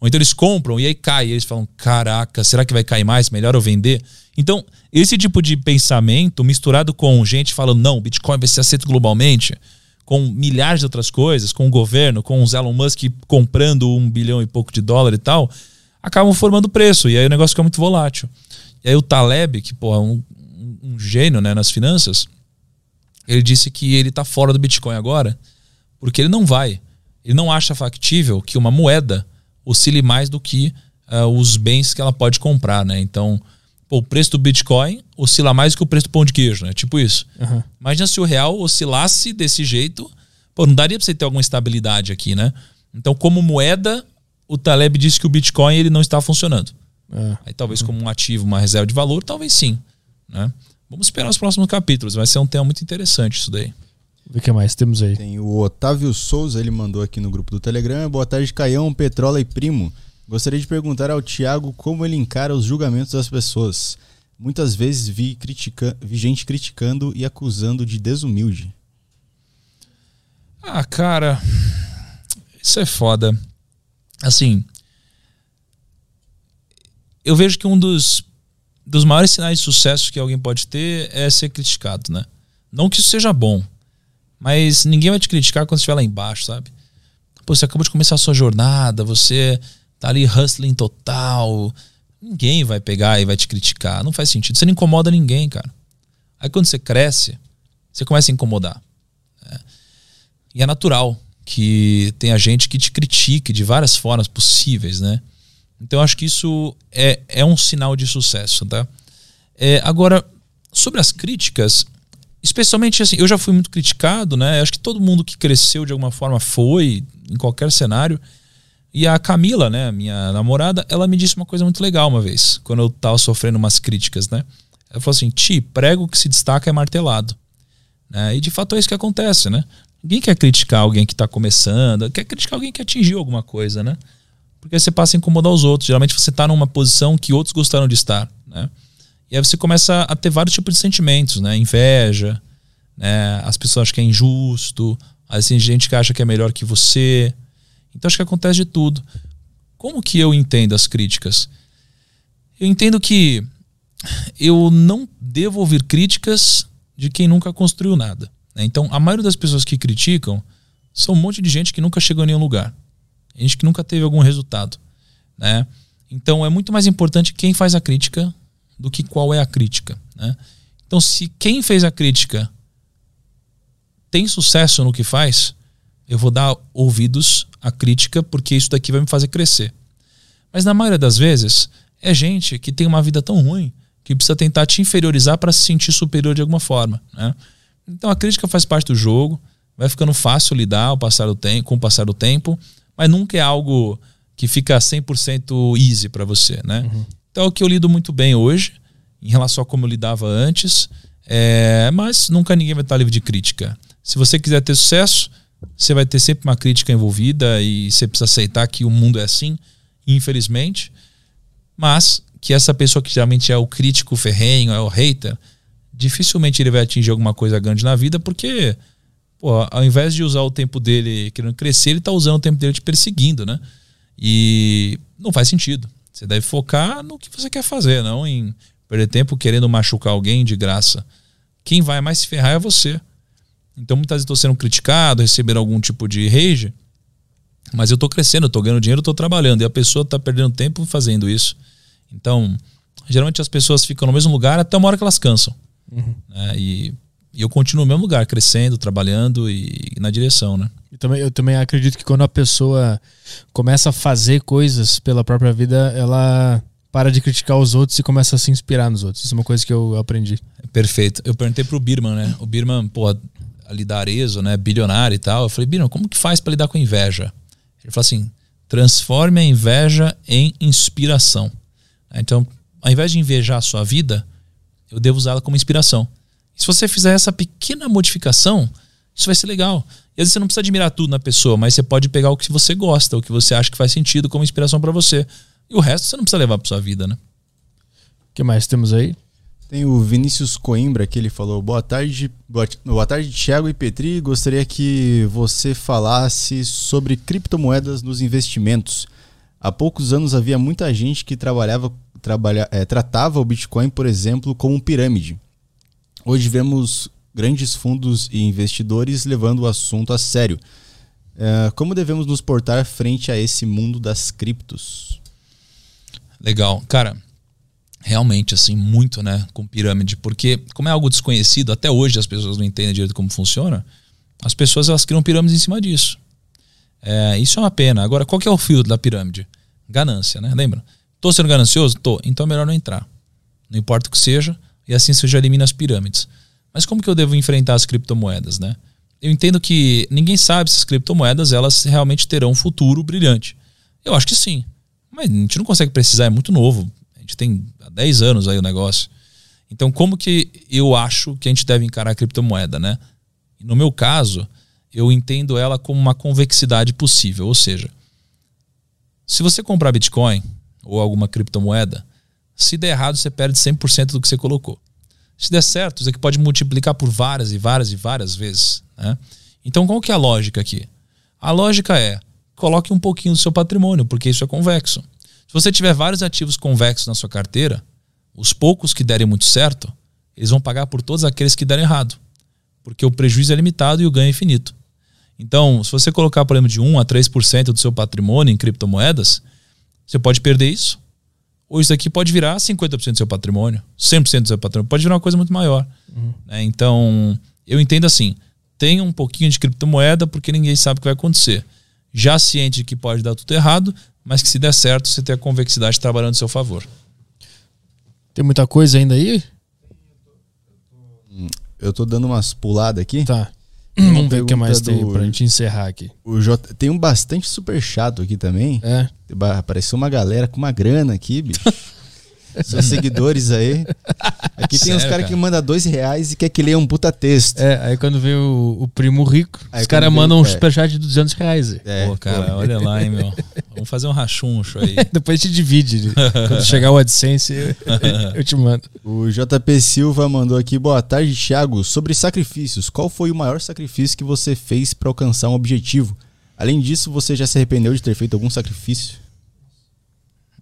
S3: Ou então eles compram e aí cai. E eles falam, caraca, será que vai cair mais? Melhor eu vender? Então, esse tipo de pensamento misturado com gente falando, não, o Bitcoin vai ser aceito globalmente, com milhares de outras coisas, com o governo, com os Elon Musk comprando um bilhão e pouco de dólar e tal, acabam formando preço. E aí o negócio fica muito volátil. E aí o Taleb, que pô, é um, um gênio né, nas finanças, ele disse que ele está fora do Bitcoin agora, porque ele não vai. Ele não acha factível que uma moeda oscile mais do que uh, os bens que ela pode comprar, né? Então, pô, o preço do Bitcoin oscila mais do que o preço do pão de queijo, né? Tipo isso. Uhum. Imagina se o real oscilasse desse jeito, pô, não daria para você ter alguma estabilidade aqui, né? Então, como moeda, o Taleb disse que o Bitcoin ele não está funcionando. É. Aí talvez como um ativo, uma reserva de valor, talvez sim. Né? Vamos esperar os próximos capítulos. Vai ser um tema muito interessante isso daí.
S1: O que mais temos aí?
S2: Tem o Otávio Souza, ele mandou aqui no grupo do Telegram. Boa tarde, Caião, Petrola e Primo. Gostaria de perguntar ao Tiago como ele encara os julgamentos das pessoas. Muitas vezes vi, critica vi gente criticando e acusando de desumilde.
S3: Ah, cara, isso é foda assim, eu vejo que um dos, dos maiores sinais de sucesso que alguém pode ter é ser criticado, né? Não que isso seja bom, mas ninguém vai te criticar quando estiver lá embaixo, sabe? Pô, você acabou de começar a sua jornada, você tá ali hustling total. Ninguém vai pegar e vai te criticar. Não faz sentido. Você não incomoda ninguém, cara. Aí quando você cresce, você começa a incomodar. Né? E é natural que tenha gente que te critique de várias formas possíveis, né? Então acho que isso é, é um sinal de sucesso, tá? É, agora, sobre as críticas, especialmente assim, eu já fui muito criticado, né? Acho que todo mundo que cresceu de alguma forma foi, em qualquer cenário. E a Camila, né, minha namorada, ela me disse uma coisa muito legal uma vez, quando eu tava sofrendo umas críticas, né? Ela falou assim: Ti, prego que se destaca é martelado. Né? E de fato é isso que acontece, né? Ninguém quer criticar alguém que está começando, quer criticar alguém que atingiu alguma coisa, né? Porque você passa a incomodar os outros. Geralmente você está numa posição que outros gostaram de estar, né? E aí você começa a ter vários tipos de sentimentos, né? Inveja, né? As pessoas acham que é injusto, aí tem gente que acha que é melhor que você. Então acho que acontece de tudo. Como que eu entendo as críticas? Eu entendo que eu não devo ouvir críticas de quem nunca construiu nada. Né? Então, a maioria das pessoas que criticam são um monte de gente que nunca chegou em nenhum lugar. Gente que nunca teve algum resultado. Né? Então, é muito mais importante quem faz a crítica do que qual é a crítica. Né? Então, se quem fez a crítica tem sucesso no que faz, eu vou dar ouvidos à crítica porque isso daqui vai me fazer crescer. Mas na maioria das vezes, é gente que tem uma vida tão ruim que precisa tentar te inferiorizar para se sentir superior de alguma forma. Né? Então a crítica faz parte do jogo, vai ficando fácil lidar ao passar do tempo, com o passar do tempo, mas nunca é algo que fica 100% easy para você. Né? Uhum. Então é o que eu lido muito bem hoje, em relação a como eu lidava antes, é, mas nunca ninguém vai estar livre de crítica. Se você quiser ter sucesso, você vai ter sempre uma crítica envolvida e você precisa aceitar que o mundo é assim, infelizmente. Mas que essa pessoa que geralmente é o crítico ferrenho, é o hater, dificilmente ele vai atingir alguma coisa grande na vida, porque pô, ao invés de usar o tempo dele querendo crescer, ele está usando o tempo dele te perseguindo, né? E não faz sentido. Você deve focar no que você quer fazer, não em perder tempo querendo machucar alguém de graça. Quem vai mais se ferrar é você. Então muitas vezes estou sendo criticado, recebendo algum tipo de rage, mas eu estou crescendo, estou ganhando dinheiro, estou trabalhando e a pessoa está perdendo tempo fazendo isso. Então, geralmente as pessoas ficam no mesmo lugar até uma hora que elas cansam. Uhum. Né? E, e, eu continuo no mesmo lugar, crescendo, trabalhando e, e na direção, né?
S1: Eu também, eu também acredito que quando a pessoa começa a fazer coisas pela própria vida, ela para de criticar os outros e começa a se inspirar nos outros. Isso é uma coisa que eu aprendi.
S3: Perfeito. Eu perguntei pro Birman, né? O Birman, pô, ali da Arezo, né? Bilionário e tal. Eu falei, Birman, como que faz para lidar com inveja? Ele falou assim: transforme a inveja em inspiração. Então, ao invés de invejar a sua vida, eu devo usá-la como inspiração. Se você fizer essa pequena modificação, isso vai ser legal. E às vezes você não precisa admirar tudo na pessoa, mas você pode pegar o que você gosta, o que você acha que faz sentido como inspiração para você. E o resto você não precisa levar para sua vida, né?
S1: O que mais temos aí?
S2: Tem o Vinícius Coimbra que ele falou: Boa tarde, boa, boa tarde, Thiago e Petri. Gostaria que você falasse sobre criptomoedas nos investimentos. Há poucos anos havia muita gente que trabalhava, trabalha, é, tratava o Bitcoin, por exemplo, como pirâmide. Hoje vemos grandes fundos e investidores levando o assunto a sério. É, como devemos nos portar frente a esse mundo das criptos?
S3: Legal. Cara, realmente, assim, muito, né, com pirâmide, porque como é algo desconhecido, até hoje as pessoas não entendem direito como funciona, as pessoas elas criam pirâmides em cima disso. É, isso é uma pena. Agora, qual que é o filtro da pirâmide? Ganância, né? Lembra? Tô sendo ganancioso? Tô. Então é melhor não entrar. Não importa o que seja, e assim você já elimina as pirâmides. Mas como que eu devo enfrentar as criptomoedas, né? Eu entendo que ninguém sabe se as criptomoedas elas realmente terão um futuro brilhante. Eu acho que sim. Mas a gente não consegue precisar, é muito novo. A gente tem há 10 anos aí o negócio. Então, como que eu acho que a gente deve encarar a criptomoeda, né? No meu caso, eu entendo ela como uma convexidade possível. Ou seja, se você comprar Bitcoin ou alguma criptomoeda, se der errado, você perde 100% do que você colocou. Se der certo, você pode multiplicar por várias e várias e várias vezes. Né? Então, qual que é a lógica aqui? A lógica é, coloque um pouquinho do seu patrimônio, porque isso é convexo. Se você tiver vários ativos convexos na sua carteira, os poucos que derem muito certo, eles vão pagar por todos aqueles que derem errado. Porque o prejuízo é limitado e o ganho é infinito. Então, se você colocar, por exemplo, de 1 a 3% do seu patrimônio em criptomoedas, você pode perder isso, ou isso aqui pode virar 50% do seu patrimônio, 100% do seu patrimônio, pode virar uma coisa muito maior. Uhum. Né? Então, eu entendo assim, tenha um pouquinho de criptomoeda porque ninguém sabe o que vai acontecer. Já ciente de que pode dar tudo errado, mas que se der certo, você tem a convexidade trabalhando a seu favor.
S1: Tem muita coisa ainda aí?
S2: Eu tô dando umas puladas aqui.
S1: Tá. Vamos ver o que mais do... tem pra gente encerrar aqui.
S2: O J... Tem um bastante super chato aqui também.
S1: É.
S2: Apareceu uma galera com uma grana aqui, bicho. Seus seguidores aí. Aqui tem Sério, uns cara, que mandam dois reais e quer que leia um puta texto.
S1: É, aí quando vê o, o primo rico, aí os caras mandam um é. superchat de 200 reais.
S3: É, pô, cara, olha lá, hein, meu. Vamos fazer um rachuncho aí.
S1: Depois te divide. quando chegar o AdSense, eu, eu te mando.
S2: O JP Silva mandou aqui, boa tarde, Thiago. Sobre sacrifícios, qual foi o maior sacrifício que você fez para alcançar um objetivo? Além disso, você já se arrependeu de ter feito algum sacrifício?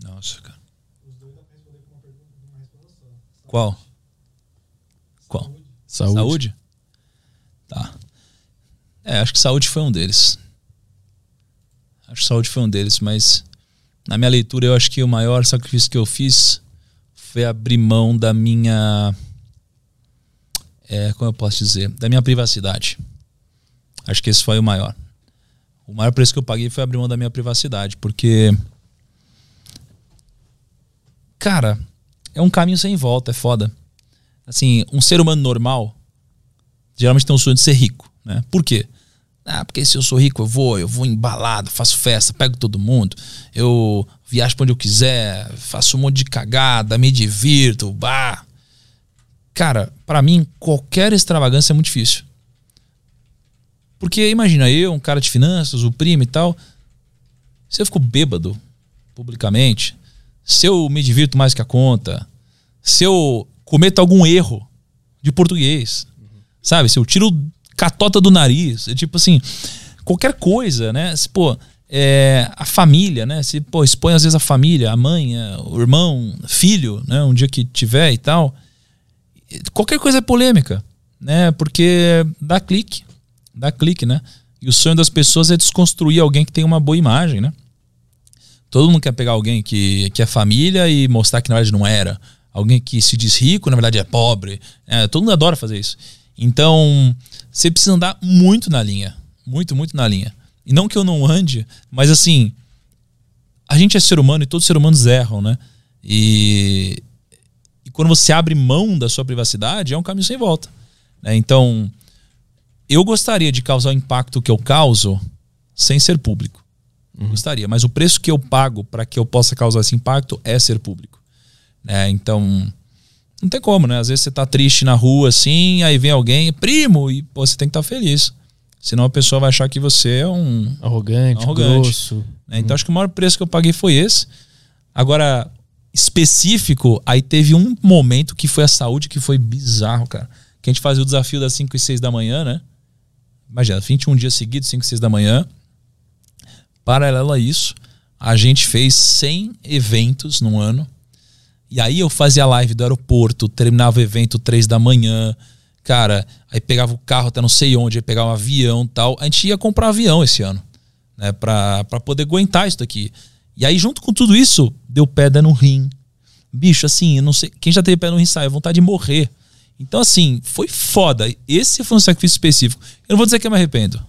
S3: Nossa, cara. Qual? Qual?
S1: Saúde.
S3: Saúde? Tá. É, acho que saúde foi um deles. Acho que saúde foi um deles, mas na minha leitura eu acho que o maior sacrifício que eu fiz foi abrir mão da minha. É, como eu posso dizer? Da minha privacidade. Acho que esse foi o maior. O maior preço que eu paguei foi abrir mão da minha privacidade, porque. Cara, é um caminho sem volta, é foda. Assim, um ser humano normal geralmente tem o sonho de ser rico, né? Por quê? Ah, porque se eu sou rico, eu vou, eu vou embalado, faço festa, pego todo mundo, eu viajo pra onde eu quiser, faço um monte de cagada, me divirto, bah. Cara, para mim, qualquer extravagância é muito difícil. Porque imagina, eu, um cara de finanças, o primo e tal, se eu fico bêbado publicamente, se eu me divirto mais que a conta, se eu cometo algum erro de português, uhum. sabe? Se eu tiro catota do nariz, é tipo assim, qualquer coisa, né? Se, pô, é, a família, né? Se pô, expõe às vezes a família, a mãe, é, o irmão, filho, né? Um dia que tiver e tal. Qualquer coisa é polêmica, né? Porque dá clique, dá clique, né? E o sonho das pessoas é desconstruir alguém que tem uma boa imagem, né? Todo mundo quer pegar alguém que, que é família e mostrar que na verdade não era. Alguém que se diz rico, na verdade é pobre. É, todo mundo adora fazer isso. Então, você precisa andar muito na linha. Muito, muito na linha. E não que eu não ande, mas assim, a gente é ser humano e todos os seres humanos erram, né? E, e quando você abre mão da sua privacidade, é um caminho sem volta. Né? Então, eu gostaria de causar o impacto que eu causo sem ser público. Uhum. Gostaria. Mas o preço que eu pago para que eu possa causar esse impacto é ser público. Né? Então, não tem como, né? Às vezes você tá triste na rua assim, aí vem alguém, primo, e pô, você tem que estar tá feliz. Senão a pessoa vai achar que você é um
S1: arrogante, arrogante. grosso.
S3: Né? Então uhum. acho que o maior preço que eu paguei foi esse. Agora, específico, aí teve um momento que foi a saúde que foi bizarro, cara. Que a gente fazia o desafio das 5 e 6 da manhã, né? Imagina, 21 dias seguidos, 5 e 6 da manhã. Paralelo a isso, a gente fez 100 eventos no ano. E aí eu fazia live do aeroporto, terminava o evento 3 da manhã. Cara, aí pegava o carro até não sei onde, aí pegava um avião tal. A gente ia comprar um avião esse ano, né? Pra, pra poder aguentar isso daqui. E aí, junto com tudo isso, deu pedra no rim. Bicho, assim, eu não sei. Quem já teve pedra no rim sai, vontade de morrer. Então, assim, foi foda. Esse foi um sacrifício específico. Eu não vou dizer que eu me arrependo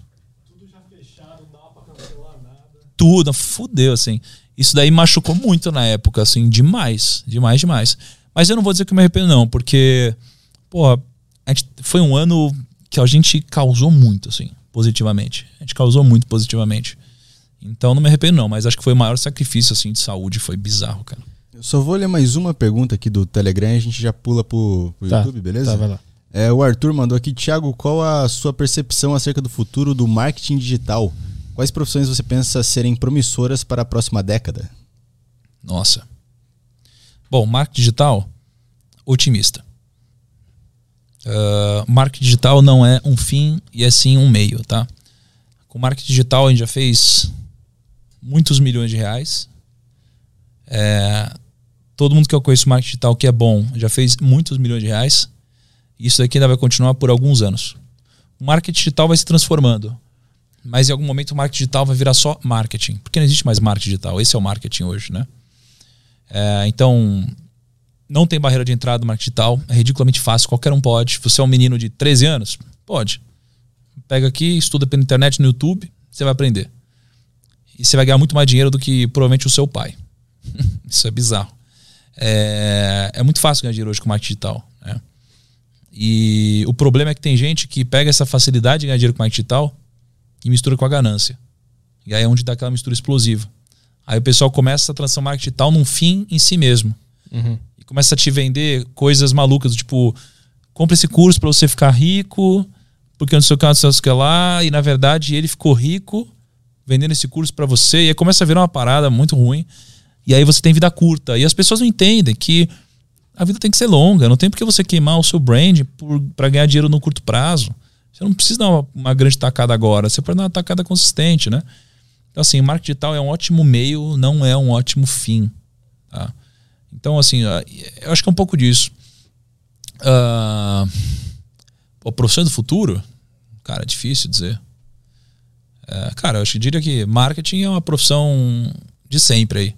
S3: tudo, fudeu, assim. Isso daí machucou muito na época, assim, demais, demais, demais. Mas eu não vou dizer que eu me arrependo, não, porque, pô, foi um ano que a gente causou muito, assim, positivamente. A gente causou muito positivamente. Então não me arrependo, não, mas acho que foi o maior sacrifício, assim, de saúde, foi bizarro, cara.
S2: Eu só vou ler mais uma pergunta aqui do Telegram e a gente já pula pro, pro tá, YouTube, beleza?
S1: Tá, vai lá.
S2: É, o Arthur mandou aqui, Thiago, qual a sua percepção acerca do futuro do marketing digital? Quais profissões você pensa serem promissoras para a próxima década?
S3: Nossa. Bom, marketing digital, otimista. Uh, marketing digital não é um fim e é sim um meio, tá? Com marketing digital a gente já fez muitos milhões de reais. É, todo mundo que eu conheço marketing digital que é bom já fez muitos milhões de reais. Isso daqui ainda vai continuar por alguns anos. O marketing digital vai se transformando mas em algum momento o marketing digital vai virar só marketing, porque não existe mais marketing digital, esse é o marketing hoje, né? É, então, não tem barreira de entrada no marketing digital, é ridiculamente fácil, qualquer um pode. Você é um menino de 13 anos? Pode. Pega aqui, estuda pela internet, no YouTube, você vai aprender. E você vai ganhar muito mais dinheiro do que provavelmente o seu pai. Isso é bizarro. É, é muito fácil ganhar dinheiro hoje com marketing digital. Né? E o problema é que tem gente que pega essa facilidade de ganhar dinheiro com marketing digital e mistura com a ganância. E aí é onde dá aquela mistura explosiva. Aí o pessoal começa a transformar marketing digital num fim em si mesmo.
S1: Uhum.
S3: E começa a te vender coisas malucas, tipo, compra esse curso para você ficar rico, porque no seu caso você lá, e na verdade ele ficou rico vendendo esse curso para você, e aí começa a virar uma parada muito ruim. E aí você tem vida curta. E as pessoas não entendem que a vida tem que ser longa. Não tem porque você queimar o seu brand para ganhar dinheiro no curto prazo. Você não precisa dar uma, uma, grande tacada agora. Você pode dar uma tacada consistente, né? Então, assim, marketing digital é um ótimo meio, não é um ótimo fim. Tá? Então, assim, eu acho que é um pouco disso. Uh, a profissão do futuro, cara, é difícil dizer. É, cara, eu acho que diria que marketing é uma profissão de sempre aí.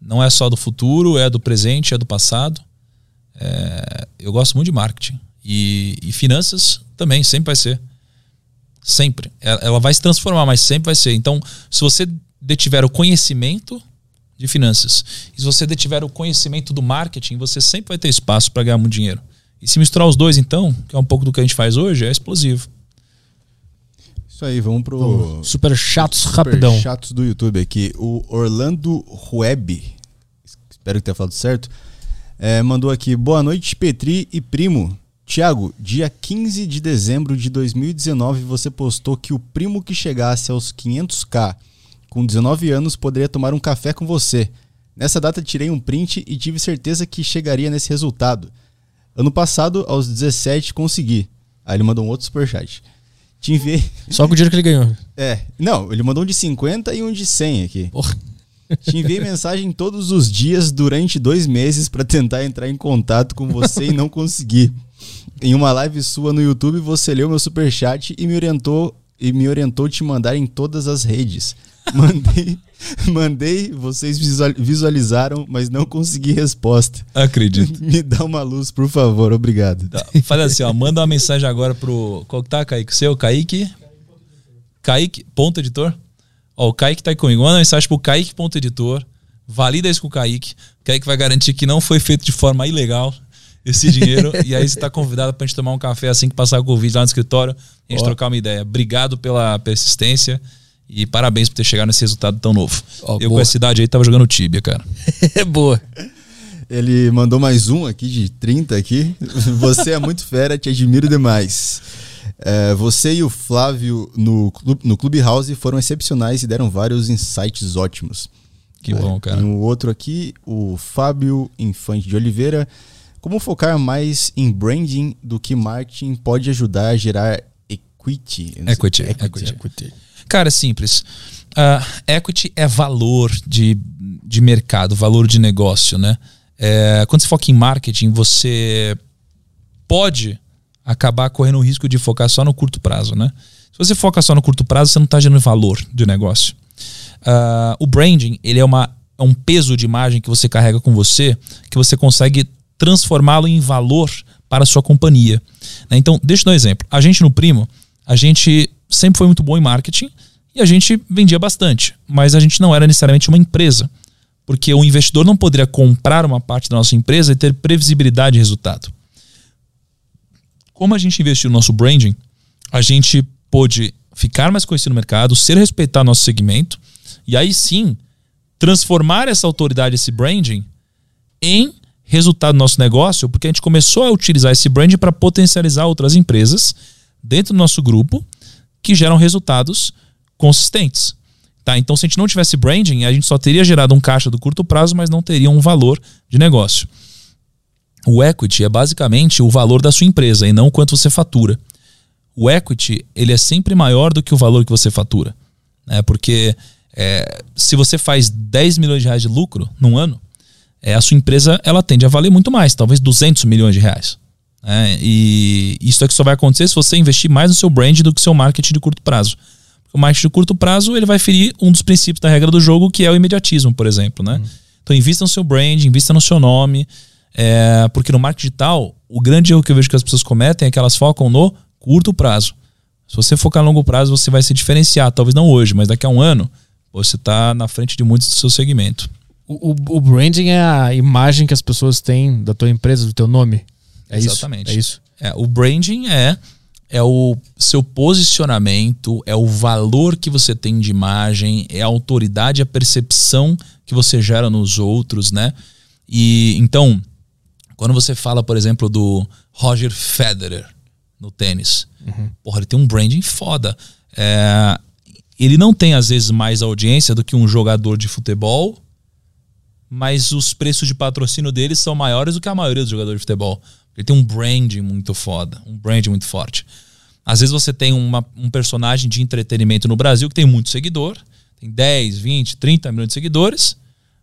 S3: Não é só do futuro, é do presente, é do passado. É, eu gosto muito de marketing. E, e, finanças também, sempre vai ser. Sempre. Ela vai se transformar, mas sempre vai ser. Então, se você detiver o conhecimento de finanças e se você detiver o conhecimento do marketing, você sempre vai ter espaço para ganhar muito dinheiro. E se misturar os dois, então, que é um pouco do que a gente faz hoje, é explosivo.
S2: Isso aí, vamos pro.
S1: Super chatos super rapidão.
S2: chatos do YouTube aqui. O Orlando Rueb, espero que tenha falado certo, é, mandou aqui: Boa noite, Petri e primo. Tiago, dia 15 de dezembro de 2019, você postou que o primo que chegasse aos 500k com 19 anos poderia tomar um café com você. Nessa data tirei um print e tive certeza que chegaria nesse resultado. Ano passado, aos 17, consegui. Aí ele mandou um outro superchat. Te enviei.
S1: Só com o dinheiro que ele ganhou.
S2: É. Não, ele mandou um de 50 e um de 100 aqui.
S1: Porra.
S2: Te enviei mensagem todos os dias durante dois meses para tentar entrar em contato com você e não consegui. Em uma live sua no YouTube, você leu meu superchat e me orientou e me orientou te mandar em todas as redes. Mandei, mandei, vocês visualizaram, mas não consegui resposta.
S3: Acredito.
S2: Me dá uma luz, por favor, obrigado. Tá.
S3: Fala assim, ó, manda uma mensagem agora pro. Qual que tá, Kaique? Seu, Kaique? Kaique, ponto editor? Ó, o Kaique tá aí comigo. Manda uma mensagem pro Kaique, ponto editor. Valida isso com o Kaique. O Kaique vai garantir que não foi feito de forma ilegal esse dinheiro. e aí você tá convidado pra gente tomar um café assim que passar o Covid lá no escritório. A gente ó. trocar uma ideia. Obrigado pela persistência. E parabéns por ter chegado nesse resultado tão novo. Oh, eu boa. com essa idade aí tava jogando Tibia, cara.
S1: É boa.
S2: Ele mandou mais um aqui de 30 aqui. Você é muito fera, te admiro demais. É, você e o Flávio no, clube, no Clubhouse foram excepcionais e deram vários insights ótimos.
S3: Que bom, cara.
S2: E o outro aqui, o Fábio Infante de Oliveira. Como focar mais em branding do que marketing pode ajudar a gerar equity?
S3: Equity, equity. equity. equity. Cara, é simples. Uh, equity é valor de, de mercado, valor de negócio, né? É, quando você foca em marketing, você pode acabar correndo o risco de focar só no curto prazo, né? Se você foca só no curto prazo, você não está gerando valor de negócio. Uh, o branding, ele é, uma, é um peso de imagem que você carrega com você, que você consegue transformá-lo em valor para a sua companhia. Né? Então, deixa eu dar um exemplo. A gente no Primo, a gente sempre foi muito bom em marketing e a gente vendia bastante, mas a gente não era necessariamente uma empresa, porque o investidor não poderia comprar uma parte da nossa empresa e ter previsibilidade de resultado. Como a gente investiu no nosso branding, a gente pôde ficar mais conhecido no mercado, ser respeitado no nosso segmento e aí sim transformar essa autoridade, esse branding, em resultado do nosso negócio, porque a gente começou a utilizar esse branding para potencializar outras empresas dentro do nosso grupo que geram resultados consistentes. Tá? Então, se a gente não tivesse branding, a gente só teria gerado um caixa do curto prazo, mas não teria um valor de negócio. O equity é basicamente o valor da sua empresa e não quanto você fatura. O equity ele é sempre maior do que o valor que você fatura. Né? Porque é, se você faz 10 milhões de reais de lucro num ano, é, a sua empresa ela tende a valer muito mais, talvez 200 milhões de reais. É, e isso é que só vai acontecer se você investir mais no seu brand do que no seu marketing de curto prazo. O marketing de curto prazo ele vai ferir um dos princípios da regra do jogo, que é o imediatismo, por exemplo. Né? Uhum. Então invista no seu brand, invista no seu nome, é, porque no marketing digital, o grande erro que eu vejo que as pessoas cometem é que elas focam no curto prazo. Se você focar no longo prazo, você vai se diferenciar, talvez não hoje, mas daqui a um ano, você está na frente de muitos do seu segmento.
S1: O, o, o, branding é a imagem que as pessoas têm da tua empresa, do teu nome. É
S3: Exatamente.
S1: Isso, é isso.
S3: É, o branding é é o seu posicionamento, é o valor que você tem de imagem, é a autoridade, a percepção que você gera nos outros, né? E então, quando você fala, por exemplo, do Roger Federer no tênis, uhum. porra, ele tem um branding foda. É, ele não tem, às vezes, mais audiência do que um jogador de futebol, mas os preços de patrocínio dele são maiores do que a maioria dos jogadores de futebol. Ele tem um branding muito foda, um branding muito forte. Às vezes você tem uma, um personagem de entretenimento no Brasil que tem muito seguidor, tem 10, 20, 30 milhões de seguidores,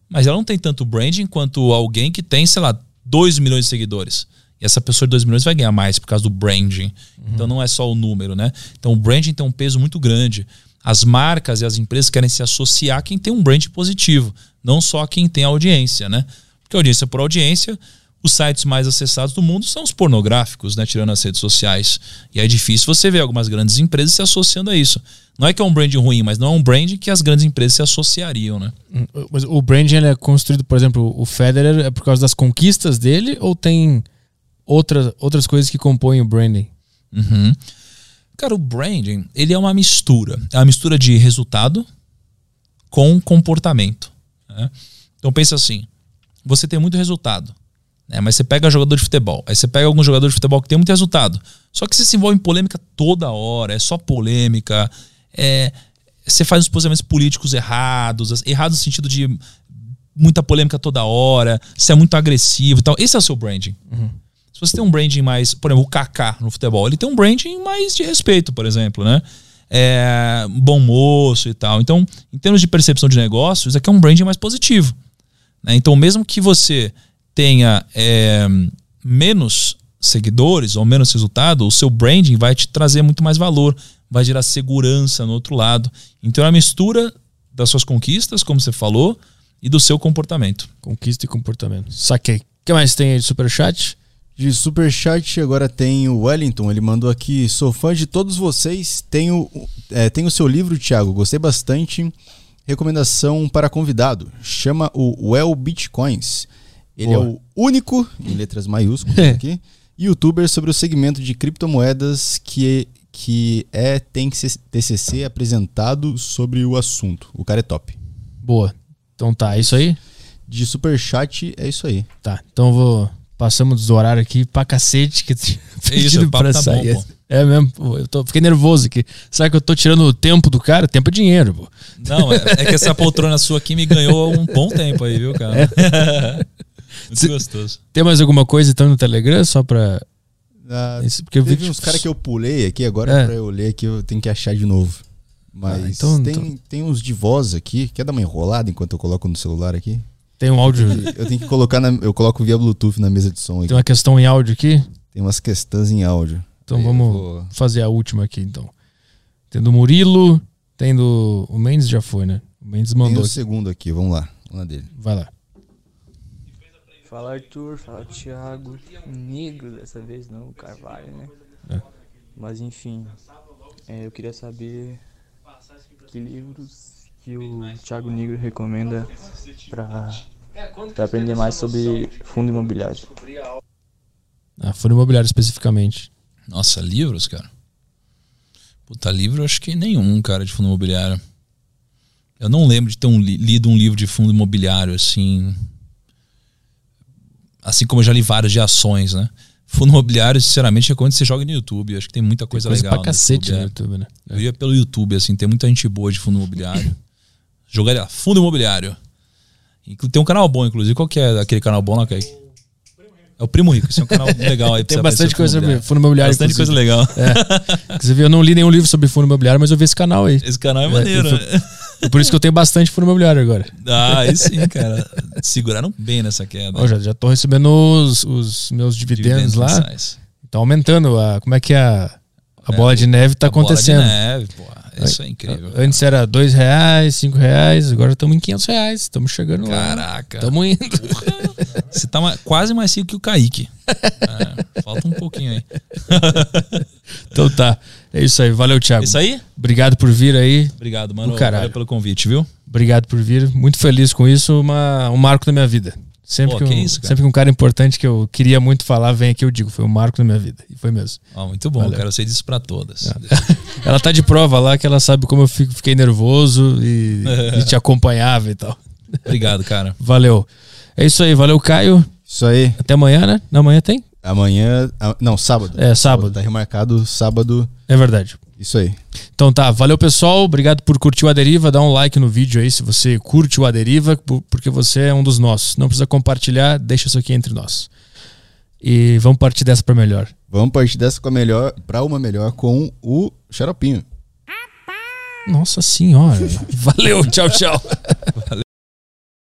S3: mas ela não tem tanto branding quanto alguém que tem, sei lá, 2 milhões de seguidores. E essa pessoa de 2 milhões vai ganhar mais por causa do branding. Uhum. Então não é só o número, né? Então o branding tem um peso muito grande. As marcas e as empresas querem se associar a quem tem um brand positivo, não só a quem tem audiência, né? Porque audiência por audiência, os sites mais acessados do mundo são os pornográficos, né? Tirando as redes sociais. E é difícil você ver algumas grandes empresas se associando a isso. Não é que é um brand ruim, mas não é um brand que as grandes empresas se associariam, né?
S1: Hum, mas o branding é construído, por exemplo, o Federer é por causa das conquistas dele ou tem outras, outras coisas que compõem o branding?
S3: Uhum. Cara, o branding, ele é uma mistura. É uma mistura de resultado com comportamento. Né? Então pensa assim, você tem muito resultado né? Mas você pega jogador de futebol, aí você pega algum jogador de futebol que tem muito resultado. Só que você se envolve em polêmica toda hora, é só polêmica, é, você faz os posicionamentos políticos errados, errados no sentido de muita polêmica toda hora, você é muito agressivo e tal. Esse é o seu branding. Uhum. Se você tem um branding mais, por exemplo, o Kaká no futebol, ele tem um branding mais de respeito, por exemplo, né? É, bom moço e tal. Então, em termos de percepção de negócios, aqui é um branding mais positivo. Né? Então, mesmo que você tenha é, menos seguidores ou menos resultado, o seu branding vai te trazer muito mais valor, vai gerar segurança no outro lado. Então é uma mistura das suas conquistas, como você falou, e do seu comportamento.
S1: Conquista e comportamento. Saquei. O que mais tem aí de superchat?
S2: De superchat agora tem o Wellington. Ele mandou aqui: sou fã de todos vocês. Tenho, é, tenho o seu livro, Thiago. Gostei bastante. Recomendação para convidado. Chama o Well Bitcoins. Ele Boa. é o único, em letras maiúsculas aqui, youtuber sobre o segmento de criptomoedas que, que é tem TCC apresentado sobre o assunto. O cara é top.
S1: Boa. Então tá, é isso aí?
S2: De super chat é isso aí.
S1: Tá, então vou passamos do horário aqui pra cacete que
S3: é isso, pra tá sair. Bom,
S1: é mesmo, pô, eu tô, fiquei nervoso aqui. Será que eu tô tirando o tempo do cara? Tempo é dinheiro, pô.
S3: Não, é, é que essa poltrona sua aqui me ganhou um bom tempo aí, viu, cara? É. Muito gostoso.
S1: Tem mais alguma coisa então no Telegram só pra.
S2: Ah, Esse, porque teve vi, uns caras que eu pulei aqui, agora é. pra eu ler aqui eu tenho que achar de novo. Mas ah, então, tem, então... tem uns de voz aqui. Quer dar uma enrolada enquanto eu coloco no celular aqui?
S1: Tem um áudio.
S2: Eu tenho que colocar na, Eu coloco via Bluetooth na mesa de som aqui.
S1: Tem uma questão em áudio aqui?
S2: Tem umas questões em áudio.
S1: Então Aí vamos vou... fazer a última aqui então. Tem do Murilo, tem do. O Mendes já foi, né? O Mendes mandou. Tem o
S2: segundo aqui, vamos lá. Vamos lá dele.
S1: Vai lá.
S5: Fala Arthur, fala Thiago, negro dessa vez não, Carvalho, né? É. Mas enfim, é, eu queria saber que livros que o Thiago Negro recomenda para aprender mais sobre fundo imobiliário.
S1: Ah, fundo imobiliário especificamente.
S3: Nossa, livros, cara? Puta, livro acho que nenhum, cara, de fundo imobiliário. Eu não lembro de ter um, lido um livro de fundo imobiliário assim Assim como eu já li vários de ações, né? Fundo imobiliário, sinceramente, é quando você joga no YouTube. acho que tem muita coisa, tem coisa legal.
S1: Pra cacete no YouTube, no YouTube né?
S3: Eu ia pelo YouTube, assim, tem muita gente boa de fundo imobiliário. Jogar fundo imobiliário. Tem um canal bom, inclusive. Qual que é aquele canal bom lá, Kaique? É o Primo Rico, esse é um canal legal aí.
S1: Tem bastante coisa sobre fundo imobiliário.
S3: Bastante coisa legal.
S1: É. Inclusive, eu não li nenhum livro sobre fundo imobiliário, mas eu vi esse canal aí.
S3: Esse canal é, é maneiro,
S1: né? Por isso que eu tenho bastante fundo imobiliário agora.
S3: Ah, aí sim, cara. Seguraram bem nessa queda.
S1: Oh, já, já tô recebendo os, os meus dividendos, dividendos lá. Tá aumentando a. Como é que é a. A é, bola de neve tá a acontecendo. Bola de neve,
S3: pô. Isso é incrível.
S1: Antes era dois reais, cinco reais, agora estamos em 500 reais. Estamos chegando lá.
S3: Caraca.
S1: Estamos indo.
S3: Você tá ma- quase mais rico que o Kaique. É, falta um pouquinho aí.
S1: Então tá. É isso aí. Valeu, Thiago.
S3: Isso aí?
S1: Obrigado por vir aí.
S3: Obrigado, mano. Valeu pelo convite, viu?
S1: Obrigado por vir. Muito feliz com isso. Uma, um marco da minha vida. Sempre,
S3: Pô,
S1: que,
S3: que
S1: um,
S3: isso, cara.
S1: sempre que um cara importante que eu queria muito falar vem aqui, eu digo. Foi um marco da minha vida. E foi mesmo.
S3: Ó, muito bom,
S1: Valeu.
S3: quero ser disso pra todas.
S1: Ela tá de prova lá que ela sabe como eu fico- fiquei nervoso e, e te acompanhava e tal.
S3: Obrigado, cara.
S1: Valeu. É isso aí. Valeu, Caio.
S2: Isso aí.
S1: Até amanhã, né? Na manhã tem?
S2: Amanhã. a- Não, sábado.
S1: É, sábado.
S2: Tá remarcado sábado.
S1: É verdade.
S2: Isso aí.
S1: Então tá, valeu pessoal, obrigado por curtir o Aderiva, dá um like no vídeo aí se você curte o Aderiva, por- porque você é um dos nossos. Não precisa compartilhar, deixa isso aqui entre nós. E vamos partir dessa pra melhor.
S2: Vamos partir dessa com a melhor, pra uma melhor com o Xaropinho.
S1: Nossa senhora. valeu, tchau, tchau.